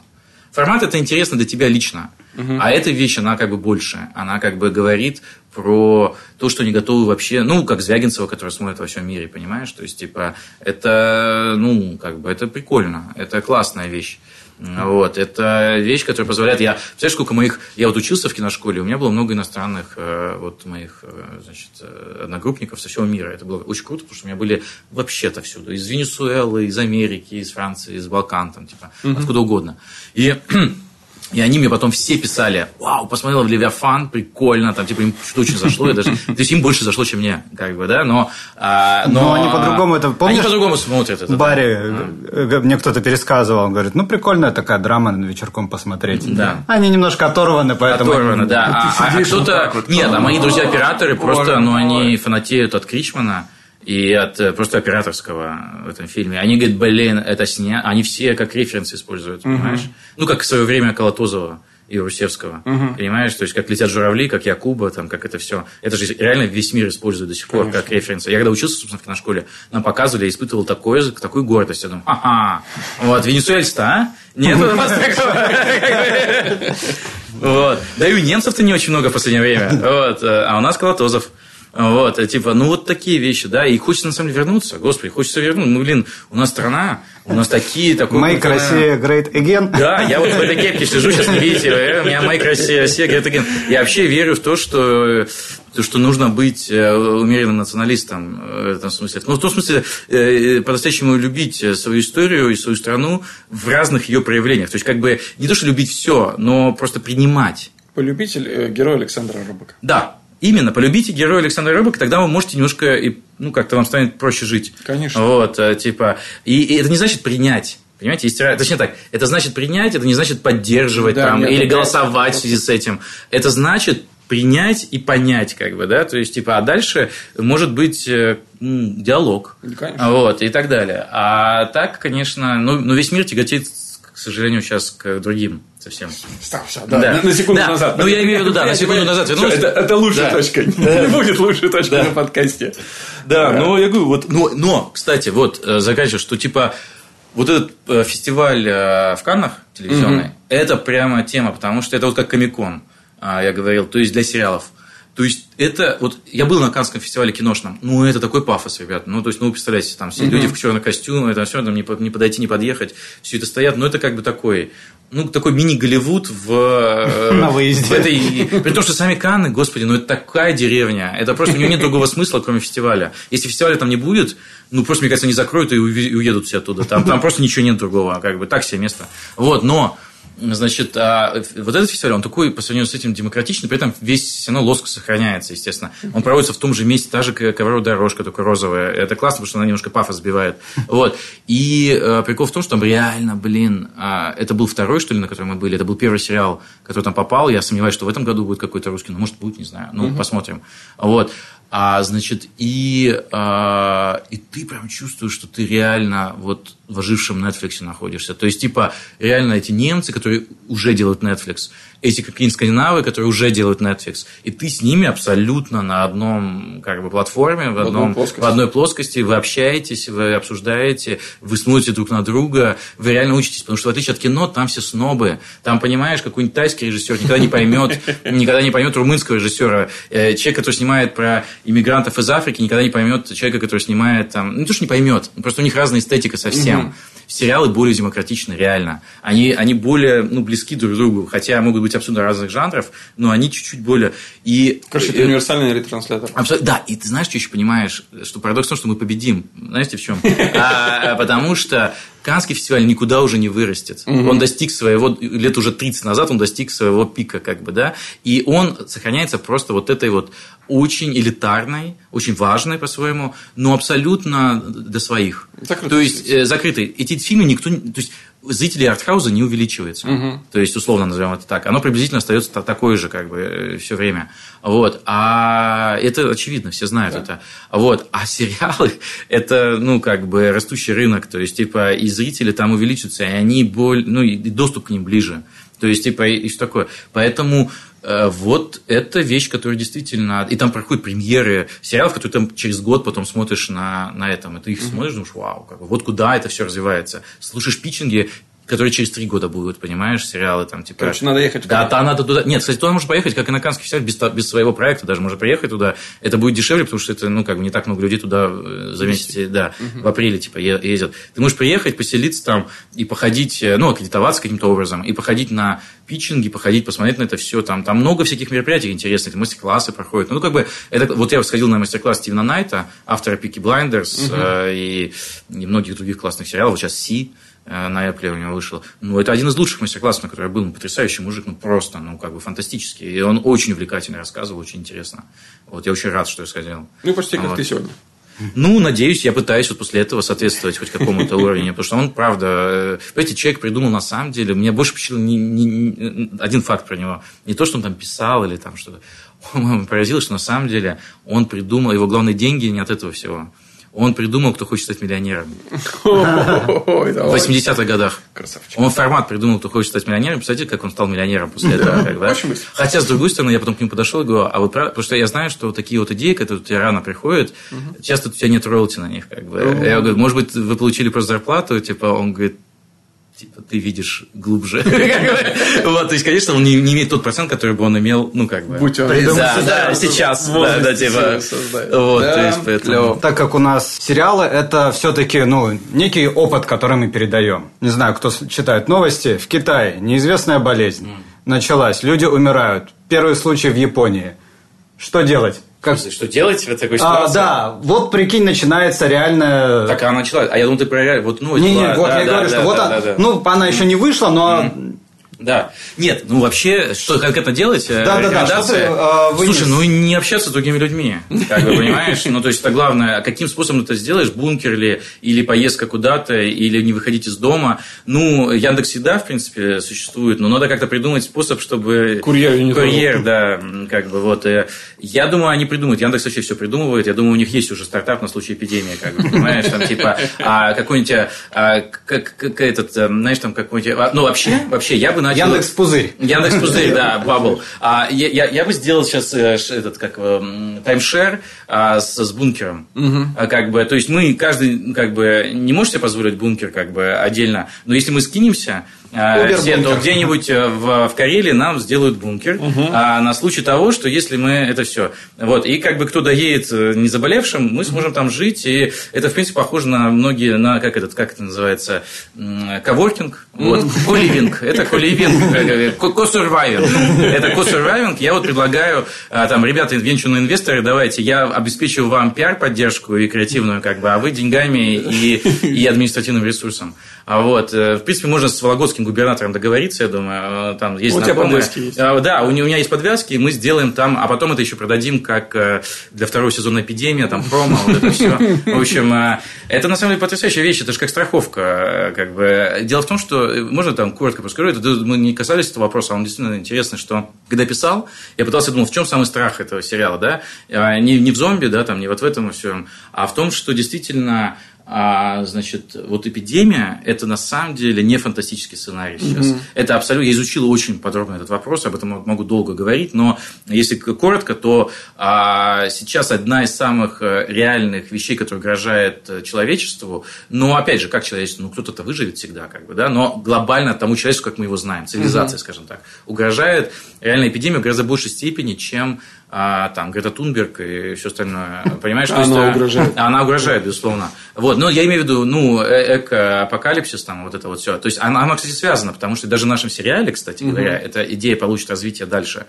Формат это интересно для тебя лично, угу. а эта вещь, она как бы больше. Она как бы говорит про то, что не готовы вообще, ну, как Звягинцева, которая смотрит во всем мире, понимаешь? То есть, типа, это, ну, как бы, это прикольно, это классная вещь. Вот, это вещь, которая позволяет... Я, знаешь, сколько моих... Я вот учился в киношколе, у меня было много иностранных э, вот моих, э, значит, э, одногруппников со всего мира. Это было очень круто, потому что у меня были вообще-то всюду. Из Венесуэлы, из Америки, из Франции, из Балкан, там, типа, угу. откуда угодно. И [clears throat] И они мне потом все писали, вау, посмотрел в Левиафан, прикольно, там, типа, им что очень зашло, я даже, то есть им больше зашло, чем мне, как бы, да, но... А, но, но они по-другому это, помнишь? Они по-другому смотрят это. Барри, да. мне кто-то пересказывал, он говорит, ну, прикольная такая драма вечерком посмотреть. Да. Они немножко оторваны, поэтому... Оторваны, да. [laughs] А, а кто-то... Вот, Нет, а мои друзья-операторы просто, ну, они фанатеют от Кричмана, и от э, просто операторского в этом фильме. Они говорят, блин, это сня... Они все как референсы используют, угу. понимаешь? Ну, как в свое время Колотозова и Русевского. Угу. Понимаешь? То есть, как летят журавли, как Якуба, там, как это все. Это же реально весь мир использует до сих пор Конечно. как референсы. Я когда учился, собственно, в киношколе, нам показывали, я испытывал такое, такую гордость. Я думаю, ага, вот, венесуэльцы-то, а? Нет у вас [laughs] такого? Вот. Да и у немцев-то не очень много в последнее время. Вот. А у нас Колотозов. Вот, э, типа, ну вот такие вещи, да, и хочется на самом деле вернуться, господи, хочется вернуться, ну, блин, у нас страна, у нас такие, такой... Make Россия great again. Да, я вот в этой кепке сижу, сейчас не видите, у меня Make Россия, Россия great again. Я вообще верю в то, что то, что нужно быть э, умеренным националистом э, в этом смысле. Ну, в том смысле, по-настоящему любить свою историю и свою страну в разных ее проявлениях. То есть, как бы, не то, что любить все, но просто принимать. Полюбить героя Александра Рыбака. Да, Именно, полюбите героя Александра Рыбака, тогда вы можете немножко, ну, как-то вам станет проще жить. Конечно. Вот, э, типа, и, и это не значит принять. Понимаете, есть, точнее так, это значит принять, это не значит поддерживать да, там, или голосовать в связи с этим. Это значит принять и понять, как бы, да, то есть, типа, а дальше может быть э, диалог, Конечно. вот, и так далее. А так, конечно, ну, ну весь мир тяготеет, к сожалению, сейчас к другим совсем. Стоп, все, да, да. На, на секунду да. назад. Ну, я имею в виду, да, на секунду назад вернулся. Это, это лучшая да. точка. [laughs] Не будет лучшей точки на подкасте. Да, но я говорю, вот, но, но, кстати, вот, э, заканчиваю, что типа вот этот э, фестиваль э, в Каннах телевизионный, это прямо тема, потому что это вот как Комикон, я говорил, то есть для сериалов. То есть, это вот я был на Канском фестивале киношном. Ну, это такой пафос, ребят. Ну, то есть, ну, вы представляете, там все угу. люди в черных костюмах, это все, там не, не подойти, не подъехать, все это стоят. Но это как бы такой, ну, такой мини-Голливуд в, э, [laughs] на выезде. в этой... При том, что сами Канны, господи, ну, это такая деревня. Это просто, у нее нет другого смысла, кроме фестиваля. Если фестиваля там не будет, ну, просто, мне кажется, они закроют и уедут все оттуда. Там, там просто ничего нет другого, как бы, так себе место. Вот, но Значит, а вот этот фестиваль, он такой по сравнению с этим демократичный, при этом весь все равно лоск сохраняется, естественно. Он проводится в том же месте, та же ковровая дорожка, только розовая. Это классно, потому что она немножко пафос сбивает. Вот. И э, прикол в том, что там реально, блин, э, это был второй, что ли, на котором мы были. Это был первый сериал, который там попал. Я сомневаюсь, что в этом году будет какой-то русский, но может будет, не знаю. Ну, угу. посмотрим. Вот. А, значит, и, а, и ты прям чувствуешь, что ты реально вот в ожившем Netflix находишься. То есть, типа, реально эти немцы, которые уже делают Netflix, эти какие-нибудь скандинавы, которые уже делают Netflix, и ты с ними абсолютно на одном как бы платформе, в, в, одном, в одной плоскости, вы общаетесь, вы обсуждаете, вы смотрите друг на друга, вы реально учитесь, потому что в отличие от кино, там все снобы, там, понимаешь, какой-нибудь тайский режиссер никогда не поймет, [laughs] никогда не поймет румынского режиссера, э, человек, который снимает про иммигрантов из Африки, никогда не поймет человека, который снимает там, ну, не то, что не поймет, просто у них разная эстетика совсем сериалы более демократичны, реально. Они, они более ну, близки друг к другу, хотя могут быть абсолютно разных жанров, но они чуть-чуть более... И, Короче, это универсальный ретранслятор. Абсолютно, да, и ты знаешь, что еще понимаешь, что парадокс в том, что мы победим. Знаете, в чем? [laughs] А, потому что Канский фестиваль никуда уже не вырастет. Угу. Он достиг своего, лет уже 30 назад он достиг своего пика, как бы, да, и он сохраняется просто вот этой вот очень элитарной, очень важной по-своему, но абсолютно до своих. Закрытый то есть, э, закрытый. Эти фильмы никто... То есть, зрители артхауза не увеличивается. Угу. То есть, условно назовем это так. Оно приблизительно остается такое же, как бы, э, все время. Вот. А это очевидно, все знают да. это. Вот. А сериалы – это, ну, как бы, растущий рынок. То есть, типа, и зрители там увеличиваются, и они боль... ну, и доступ к ним ближе. То есть, типа, и что такое. Поэтому вот это вещь, которая действительно... И там проходят премьеры сериалов, которые там через год потом смотришь на, на этом. И ты их mm-hmm. смотришь, думаешь, вау, как бы, вот куда это все развивается. Слушаешь питчинги, которые через три года будут, понимаешь, сериалы там типа. Короче, надо ехать. Да, там надо туда. Нет, кстати, туда можно поехать, как и на Каннский фестиваль, без, без своего проекта даже можно приехать туда. Это будет дешевле, потому что это, ну, как бы не так много людей туда э, за месяц, да, угу. в апреле типа ездят. Ты можешь приехать, поселиться там и походить, э, ну, аккредитоваться каким-то образом, и походить на питчинги, походить, посмотреть на это все. Там, там много всяких мероприятий интересных, мастер-классы проходят. Ну, как бы, это, вот я сходил на мастер-класс Стивена Найта, автора Peaky Blinders угу. э, и, и многих других классных сериалов. Вот сейчас See на Apple у него вышел. Ну, это один из лучших мастер-классов, на который я был. Ну, потрясающий мужик, ну, просто, ну, как бы фантастический. И он очень увлекательно рассказывал, очень интересно. Вот, я очень рад, что я сходил. Ну, почти как вот. ты сегодня. Ну, надеюсь, я пытаюсь вот после этого соответствовать хоть какому-то уровню, потому что он, правда, э, понимаете, человек придумал на самом деле, мне больше впечатлил не, не, не, один факт про него, не то, что он там писал или там что-то, он [laughs] поразило, что на самом деле он придумал, его главные деньги не от этого всего. Он придумал, кто хочет стать миллионером. В 80-х годах. Красавчик. Он формат придумал, кто хочет стать миллионером. Представляете, как он стал миллионером после этого. Хотя, с другой стороны, я потом к нему подошел и говорю, а вы правы? Потому что я знаю, что такие вот идеи, которые у тебя рано приходят, часто у тебя нет роялти на них. Как бы. Я говорю, может быть, вы получили просто зарплату, типа, он говорит, типа, ты видишь глубже. [laughs] Вот, то есть, конечно, он не, не имеет тот процент, который бы он имел, ну, как бы. Будь он. Да, да, сейчас. Да, да, типа. Вот, то есть, поэтому. Так как у нас сериалы, это все-таки, ну, некий опыт, который мы передаем. Не знаю, кто читает новости. В Китае неизвестная болезнь началась. Люди умирают. Первый случай в Японии. Что делать? Как... Что делать в такой ситуации? А, да, вот прикинь, начинается реально... Так она началась. А я думаю, ты проверяешь. Вот новость Не, не, вот да, я да, говорю, да, что да, вот да, она, да. ну, она еще не вышла, но mm. Да. Нет, ну вообще, что конкретно делать? Да, да, да. Ты, э, Слушай, ну не общаться с другими людьми. Как бы, понимаешь? Ну, то есть, это главное, каким способом ты это сделаешь, бункер ли, или поездка куда-то, или не выходить из дома. Ну, Яндекс всегда, в принципе, существует, но надо как-то придумать способ, чтобы... Курьер, не Курьер, да, как бы вот. Э, я думаю, они придумают. Яндекс вообще все придумывает. Я думаю, у них есть уже стартап на случай эпидемии, как бы, понимаешь? Там типа, а какой-нибудь, а, как, как этот, э, знаешь, там какой-нибудь... А, ну, вообще, вообще, я бы начал... Яндекс Пузырь. Яндекс Пузырь, да, [laughs] Бабл. А, я, я, я бы сделал сейчас э, этот, как, таймшер а, с, с бункером. Угу. А, как бы, то есть мы каждый, как бы, не можете позволить бункер, как бы, отдельно, но если мы скинемся, все, то где-нибудь э, в, в Карелии нам сделают бункер угу. а, на случай того, что если мы это все. Вот, и как бы кто доедет э, не заболевшим, мы сможем там жить. И это, в принципе, похоже на многие, на как, этот, как это называется, коворкинг, вот, коливинг. Это коливинг, косурвайвинг. Это косурвайвинг. Я вот предлагаю, а, там, ребята, венчурные инвесторы, давайте, я обеспечу вам пиар-поддержку и креативную, как бы, а вы деньгами и, и административным ресурсом. А вот, э, в принципе, можно с Вологодским губернатором договориться, я думаю. Там есть у тебя подвязки есть. А, да, у меня есть подвязки, мы сделаем там, а потом это еще продадим как э, для второго сезона эпидемия, там промо, вот это все. В общем, э, это на самом деле потрясающая вещь, это же как страховка. Как бы. Дело в том, что, можно там коротко расскажу, это, мы не касались этого вопроса, а он действительно интересный, что когда писал, я пытался думать, в чем самый страх этого сериала, да? Не, не в зомби, да, там, не вот в этом все, а в том, что действительно а, значит, вот эпидемия – это на самом деле не фантастический сценарий сейчас. Mm-hmm. Это абсолютно… Я изучил очень подробно этот вопрос, об этом могу долго говорить, но если коротко, то а, сейчас одна из самых э, реальных вещей, которая угрожает э, человечеству, но, опять же, как человечество, ну, кто-то выживет всегда, как бы, да, но глобально тому человечеству, как мы его знаем, цивилизация, mm-hmm. скажем так, угрожает реальная эпидемия в гораздо большей степени, чем а, там Грета Тунберг и все остальное. Понимаешь, она есть, э, угрожает. [laughs] Она угрожает, безусловно. Вот, но я имею в виду, ну, э, эко-апокалипсис, там, вот это вот все. То есть, она, она, кстати, связана, потому что даже в нашем сериале, кстати угу. говоря, эта идея получит развитие дальше.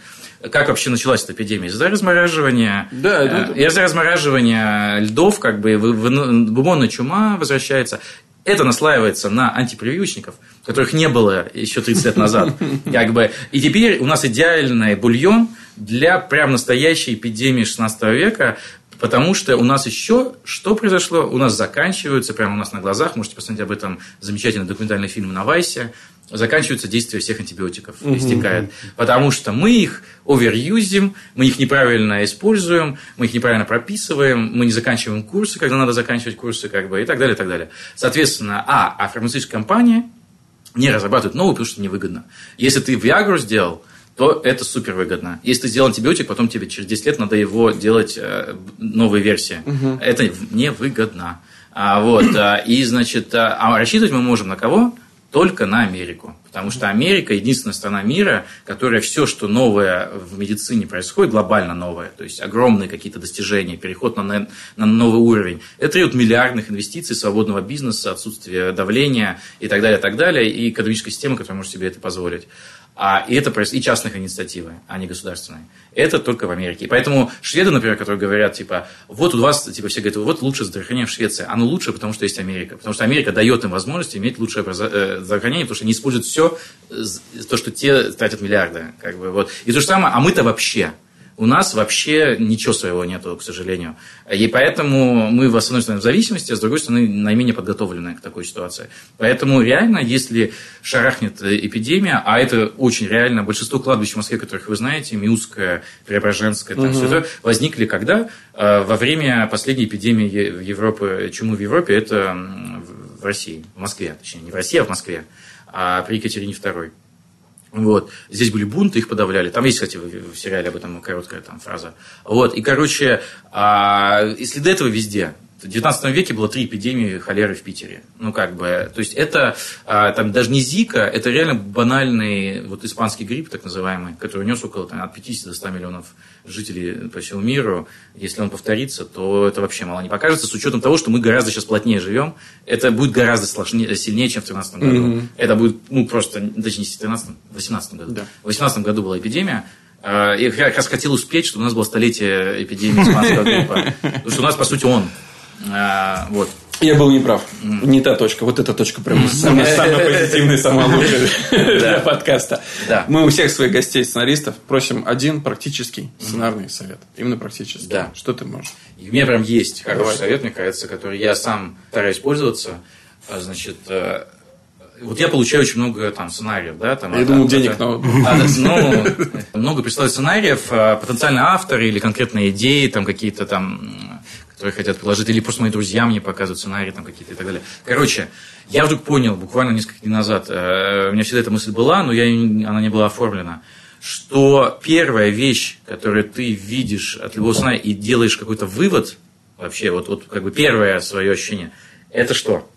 Как вообще началась эта эпидемия? Из-за размораживания, да, э, из-за размораживания льдов, как бы, бубонная чума возвращается. Это наслаивается на антипрививочников, которых не было еще 30 лет назад. [laughs] Как бы. И теперь у нас идеальный бульон для прям настоящей эпидемии 16 века, Потому что у нас еще что произошло? У нас заканчиваются, прямо у нас на глазах, можете посмотреть об этом замечательный документальный фильм на Вайсе, заканчивается действие всех антибиотиков, истекает. Потому что мы их оверюзим, мы их неправильно используем, мы их неправильно прописываем, мы не заканчиваем курсы, когда надо заканчивать курсы, как бы, и так далее, и так далее. Соответственно, а, а фармацевтическая компания не разрабатывает новую, потому что невыгодно. Если ты Viagra сделал, то это супер выгодно. Если ты сделал антибиотик, потом тебе через 10 лет надо его делать э, новые версии. Угу. Это невыгодно. А, вот, а, и, значит, а, а рассчитывать мы можем на кого? Только на Америку. Потому что Америка единственная страна мира, которая все, что новое в медицине происходит, глобально новое, то есть огромные какие-то достижения, переход на, на новый уровень, это требует миллиардных инвестиций, свободного бизнеса, отсутствие давления и так далее, и так далее, и экономической системы, которая может себе это позволить. А, и это и частных инициативы, а не государственные. Это только в Америке. И поэтому шведы, например, которые говорят, типа, вот у вас, типа, все говорят, вот лучше здравоохранение в Швеции. Оно лучше, потому что есть Америка. Потому что Америка дает им возможность иметь лучшее э, здравоохранение, потому что они используют все, то, что те тратят миллиарды. Как бы, вот. И то же самое, а мы-то вообще. У нас вообще ничего своего нету, к сожалению. И поэтому мы, одной стороны, в зависимости, а с другой стороны, наименее подготовлены к такой ситуации. Поэтому реально, если шарахнет эпидемия, а это очень реально, большинство кладбищ в Москве, которых вы знаете, Миусское, Преображенское, там угу. все это, возникли когда? А, во время последней эпидемии Европы, чумы в Европе, это в России, в Москве, точнее, не в России, а в Москве, а при Екатерине II. Вот. Здесь были бунты, их подавляли. Там есть, кстати, в, сериале об этом короткая там фраза. Вот. И, короче, а, и следы этого везде. В 19 веке было три эпидемии холеры в Питере. Ну, как бы, то есть это а, там даже не Зика, это реально банальный вот испанский грипп, так называемый, который унес около там, от 50 до 100 миллионов жителей по всему миру. Если он повторится, то это вообще мало не покажется, с учетом того, что мы гораздо сейчас плотнее живем. Это будет гораздо сложнее, сильнее, чем в 13 году. Mm-hmm. Это будет, ну, просто, точнее, не в 13 в 18 году. Да. В 18 году была эпидемия, а, я как раз хотел успеть, чтобы у нас было столетие эпидемии испанского гриппа. [laughs] Потому что у нас, по сути, он а, вот. Я был неправ. Mm. Не та точка. Вот эта точка прям самая, самая [laughs] позитивная, самая лучшая [laughs] для подкаста. Мы у всех своих гостей, сценаристов, просим один практический сценарный совет. Именно практический. Да. Что ты можешь? у меня прям есть хороший совет, мне кажется, который я сам стараюсь пользоваться. А, значит, э, вот я получаю очень много там сценариев, да, там. Я думал, денег а, ну, [laughs] много присылают сценариев, а, потенциально авторы или конкретные идеи, там какие-то там которые хотят предложить, или просто мои друзья мне показывают сценарии там какие-то и так далее. Короче, я вдруг понял, буквально несколько дней назад, э, у меня всегда эта мысль была, но я, она не была оформлена, что первая вещь, которую ты видишь от любого сценария и делаешь какой-то вывод, вообще, вот, вот как бы первое свое ощущение, это что?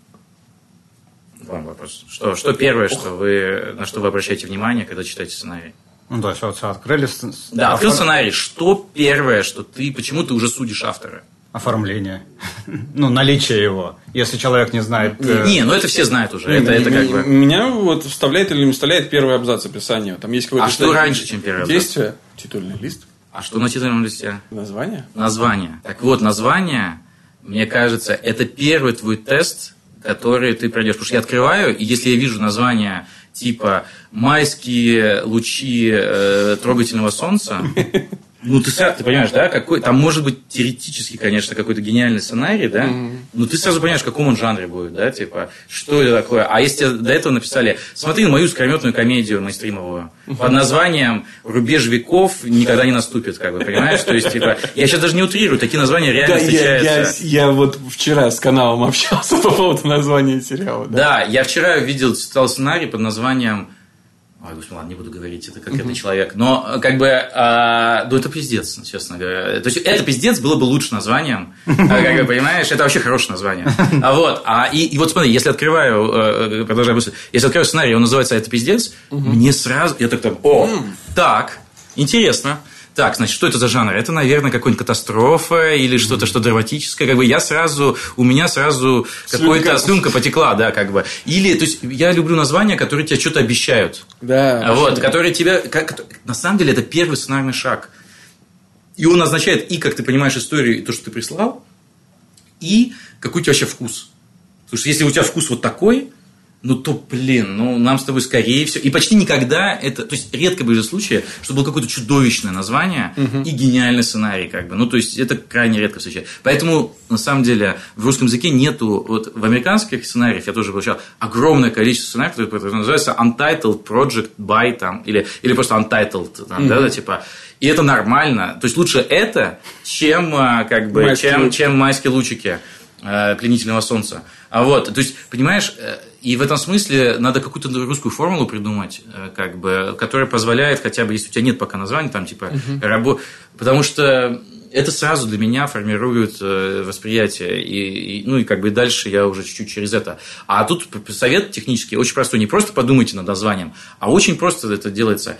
Вам вопрос. Что, что первое, что вы, на что вы обращаете внимание, когда читаете сценарий? Ну, то есть, вот открыли... Да, открыл сценарий. Что первое, что ты... Почему ты уже судишь автора? Оформление, [laughs] ну, наличие его, если человек не знает... Э... Не, ну это все знают уже, это, это как бы... Меня вот вставляет или не вставляет первый абзац описания, там есть какое-то... А что раньше, чем первый абзац? Действие, титульный лист. А что на титульном листе? Название. Название. Так вот, название, мне кажется, это первый твой тест, который ты пройдешь. Потому что я открываю, и если я вижу название типа «Майские лучи э, трогательного солнца», [laughs] ну, ты, ты понимаешь, да, какой, там может быть теоретически, конечно, какой-то гениальный сценарий, да, mm-hmm. но ты сразу понимаешь, в каком он жанре будет, да, типа, что это такое. А если до этого написали, смотри на мою скрометную комедию мейнстримовую под названием «Рубеж веков никогда не наступит», как бы, понимаешь? То есть, типа, я сейчас даже не утрирую, такие названия реально да, встречаются. Я, я, я вот вчера с каналом [laughs] общался по поводу названия сериала. Да, да я вчера видел, читал сценарий под названием Ой, господи, ладно, не буду говорить, это конкретный uh-huh. человек. Но, как бы, а, ну, это пиздец, честно говоря. То есть, это пиздец было бы лучше названием. А, [laughs] как бы, понимаешь, это вообще хорошее название. А вот, а, и, и вот смотри, если открываю, э, э, продолжаю мысль, если открываю сценарий, он называется «Это пиздец», uh-huh. мне сразу, я так там, о, uh-huh. так, интересно. Так, значит, что это за жанр? Это, наверное, какая-нибудь катастрофа или что-то, что драматическое. Как бы я сразу, у меня сразу какая-то слюнка потекла, да, как бы. Или, то есть, я люблю названия, которые тебе что-то обещают. Да. Вот, которые тебе, как, на самом деле, это первый сценарный шаг. И он означает и как ты понимаешь историю, и то, что ты прислал, и какой у тебя вообще вкус. Потому что если у тебя вкус вот такой, ну то, блин, ну нам с тобой скорее всего. И почти никогда это, то есть редко были случаи, что было какое-то чудовищное название угу. и гениальный сценарий, как бы. Ну, то есть это крайне редко встречается. Поэтому, на самом деле, в русском языке нету, вот в американских сценариях я тоже получал огромное количество сценариев, которые называются Untitled Project by там, или, или просто Untitled, там, угу. да, да, типа. И это нормально. То есть лучше это, чем, а, как бы, чем, чем майские лучики э, пленительного солнца. А вот, то есть, понимаешь, э, и в этом смысле надо какую-то русскую формулу придумать, э, как бы, которая позволяет хотя бы, если у тебя нет пока названия, там, типа, uh-huh. рабо... Потому что это сразу для меня формирует э, восприятие. И, и, ну, и как бы дальше я уже чуть-чуть через это. А тут совет технический очень простой. Не просто подумайте над названием, а очень просто это делается.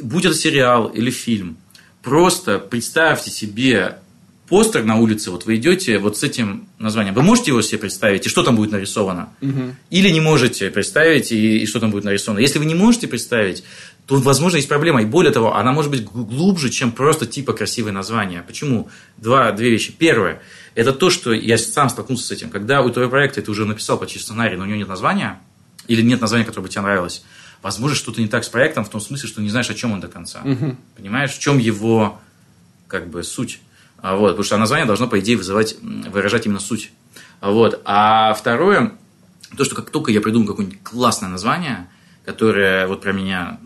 Будь это сериал или фильм, просто представьте себе постер на улице, вот вы идете вот с этим названием, вы можете его себе представить, и что там будет нарисовано? Угу. Или не можете представить, и, и что там будет нарисовано? Если вы не можете представить, то, возможно, есть проблема. И более того, она может быть глубже, чем просто типа красивое название. Почему? Два, две вещи. Первое, это то, что я сам столкнулся с этим. Когда у твоего проекта ты уже написал почти сценарий, но у него нет названия, или нет названия, которое бы тебе нравилось, возможно, что-то не так с проектом в том смысле, что не знаешь, о чем он до конца. Угу. Понимаешь, в чем его как бы суть. А вот, потому что название должно, по идее, вызывать, выражать именно суть. А вот. А второе, то, что как только я придумаю какое-нибудь классное название, которое вот про меня,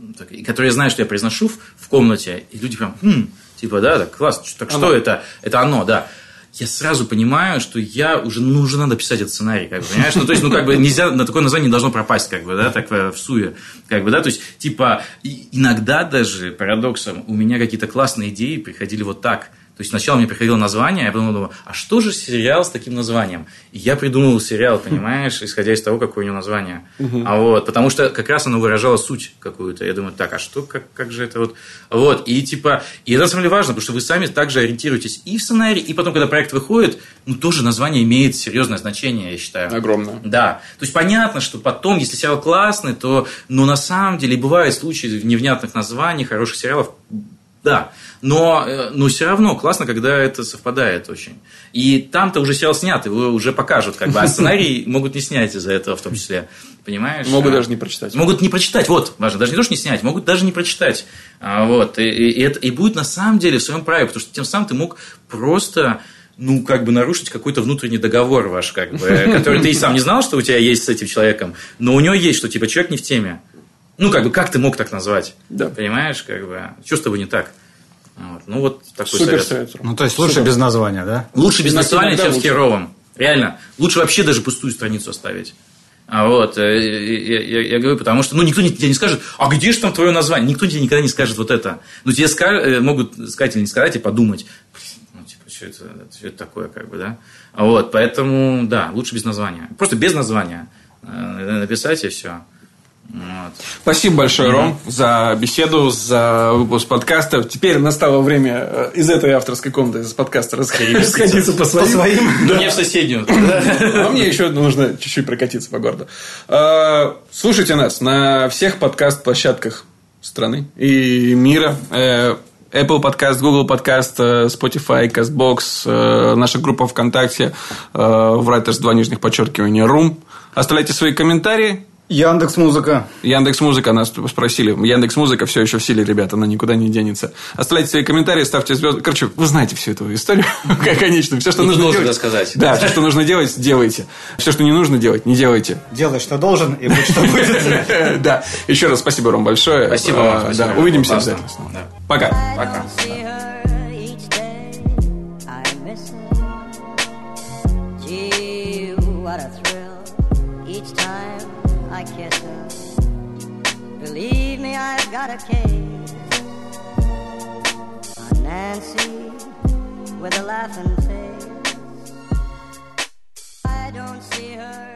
которое я знаю, что я произношу в, в комнате, и люди прям, хм, типа, да, так классно, так что это? Это оно, да я сразу понимаю, что я уже, ну, уже надо писать этот сценарий, как бы, понимаешь? Ну, то есть, ну, как бы нельзя, на такое название не должно пропасть, как бы, да, так в суе, как бы, да, то есть, типа, иногда даже, парадоксом, у меня какие-то классные идеи приходили вот так, то есть сначала мне приходило название, я потом думал, а что же сериал с таким названием? И я придумал сериал, [laughs] понимаешь, исходя из того, какое у него название. А вот, потому что как раз оно выражало суть какую-то. Я думаю, так, а что, как, как же это вот? Вот, и типа, и это на самом деле важно, потому что вы сами также ориентируетесь и в сценарий, и потом, когда проект выходит, ну, тоже название имеет серьезное значение, я считаю. Огромное. Да. То есть понятно, что потом, если сериал классный, то, ну, на самом деле, бывают случаи невнятных названий, хороших сериалов, да, но, э, но все равно классно, когда это совпадает очень. И там-то уже сериал снят, его уже покажут, как бы, а сценарий [laughs] могут не снять из-за этого в том числе. Понимаешь? Могут а, даже не прочитать. Могут не прочитать, вот, важно, даже не то, что не снять, могут даже не прочитать. А, вот, и, и, это, и будет на самом деле в своем праве, потому что тем самым ты мог просто ну, как бы нарушить какой-то внутренний договор ваш, как бы, [laughs] который ты и сам не знал, что у тебя есть с этим человеком, но у него есть, что, типа, человек не в теме. Ну, как бы, как ты мог так назвать? Да. Понимаешь, как бы, что с тобой не так? Вот. Ну, вот такой Супер совет. совет. Ну, то есть, лучше Супер. без названия, да? Лучше без названия, чем с херовым. Реально. Лучше вообще даже пустую страницу оставить. А вот, э, я, я, я говорю, потому что, ну, никто не, тебе не скажет, а где же там твое название? Никто тебе никогда не скажет вот это. Ну, тебе скажут, э, могут сказать или не сказать, и подумать, ну, типа, что это, что это такое, как бы, да? Вот, поэтому, да, лучше без названия. Просто без названия э, написать, и все. Вот. Спасибо большое, Ром, за беседу, за выпуск подкаста. Теперь настало время э, из этой авторской комнаты, из подкаста расходиться по своим. По своим. Да. Мне в соседнюю. [laughs] А мне еще нужно чуть-чуть прокатиться по городу. А, слушайте нас на всех подкаст-площадках страны и мира. Э, Apple подкаст, Google подкаст, э, Spotify, CastBox, наша группа ВКонтакте, Writers 2 нижних подчеркивания, Room. Оставляйте свои комментарии, Яндекс Музыка. Яндекс Музыка нас спросили. Яндекс Музыка все еще в силе, ребята, она никуда не денется. Оставляйте свои комментарии, ставьте звезды. Короче, вы знаете всю эту историю, [laughs] конечно. Все, что нужно делать. сказать. Да, все, что нужно делать, делайте. Все, что не нужно делать, не делайте. Делай, что должен, и будь что будет. [laughs] Да. Еще раз спасибо, Ром, большое. Спасибо вам. А, увидимся обязательно. Пока. Пока. I've got a case on Nancy with a laughing face. I don't see her.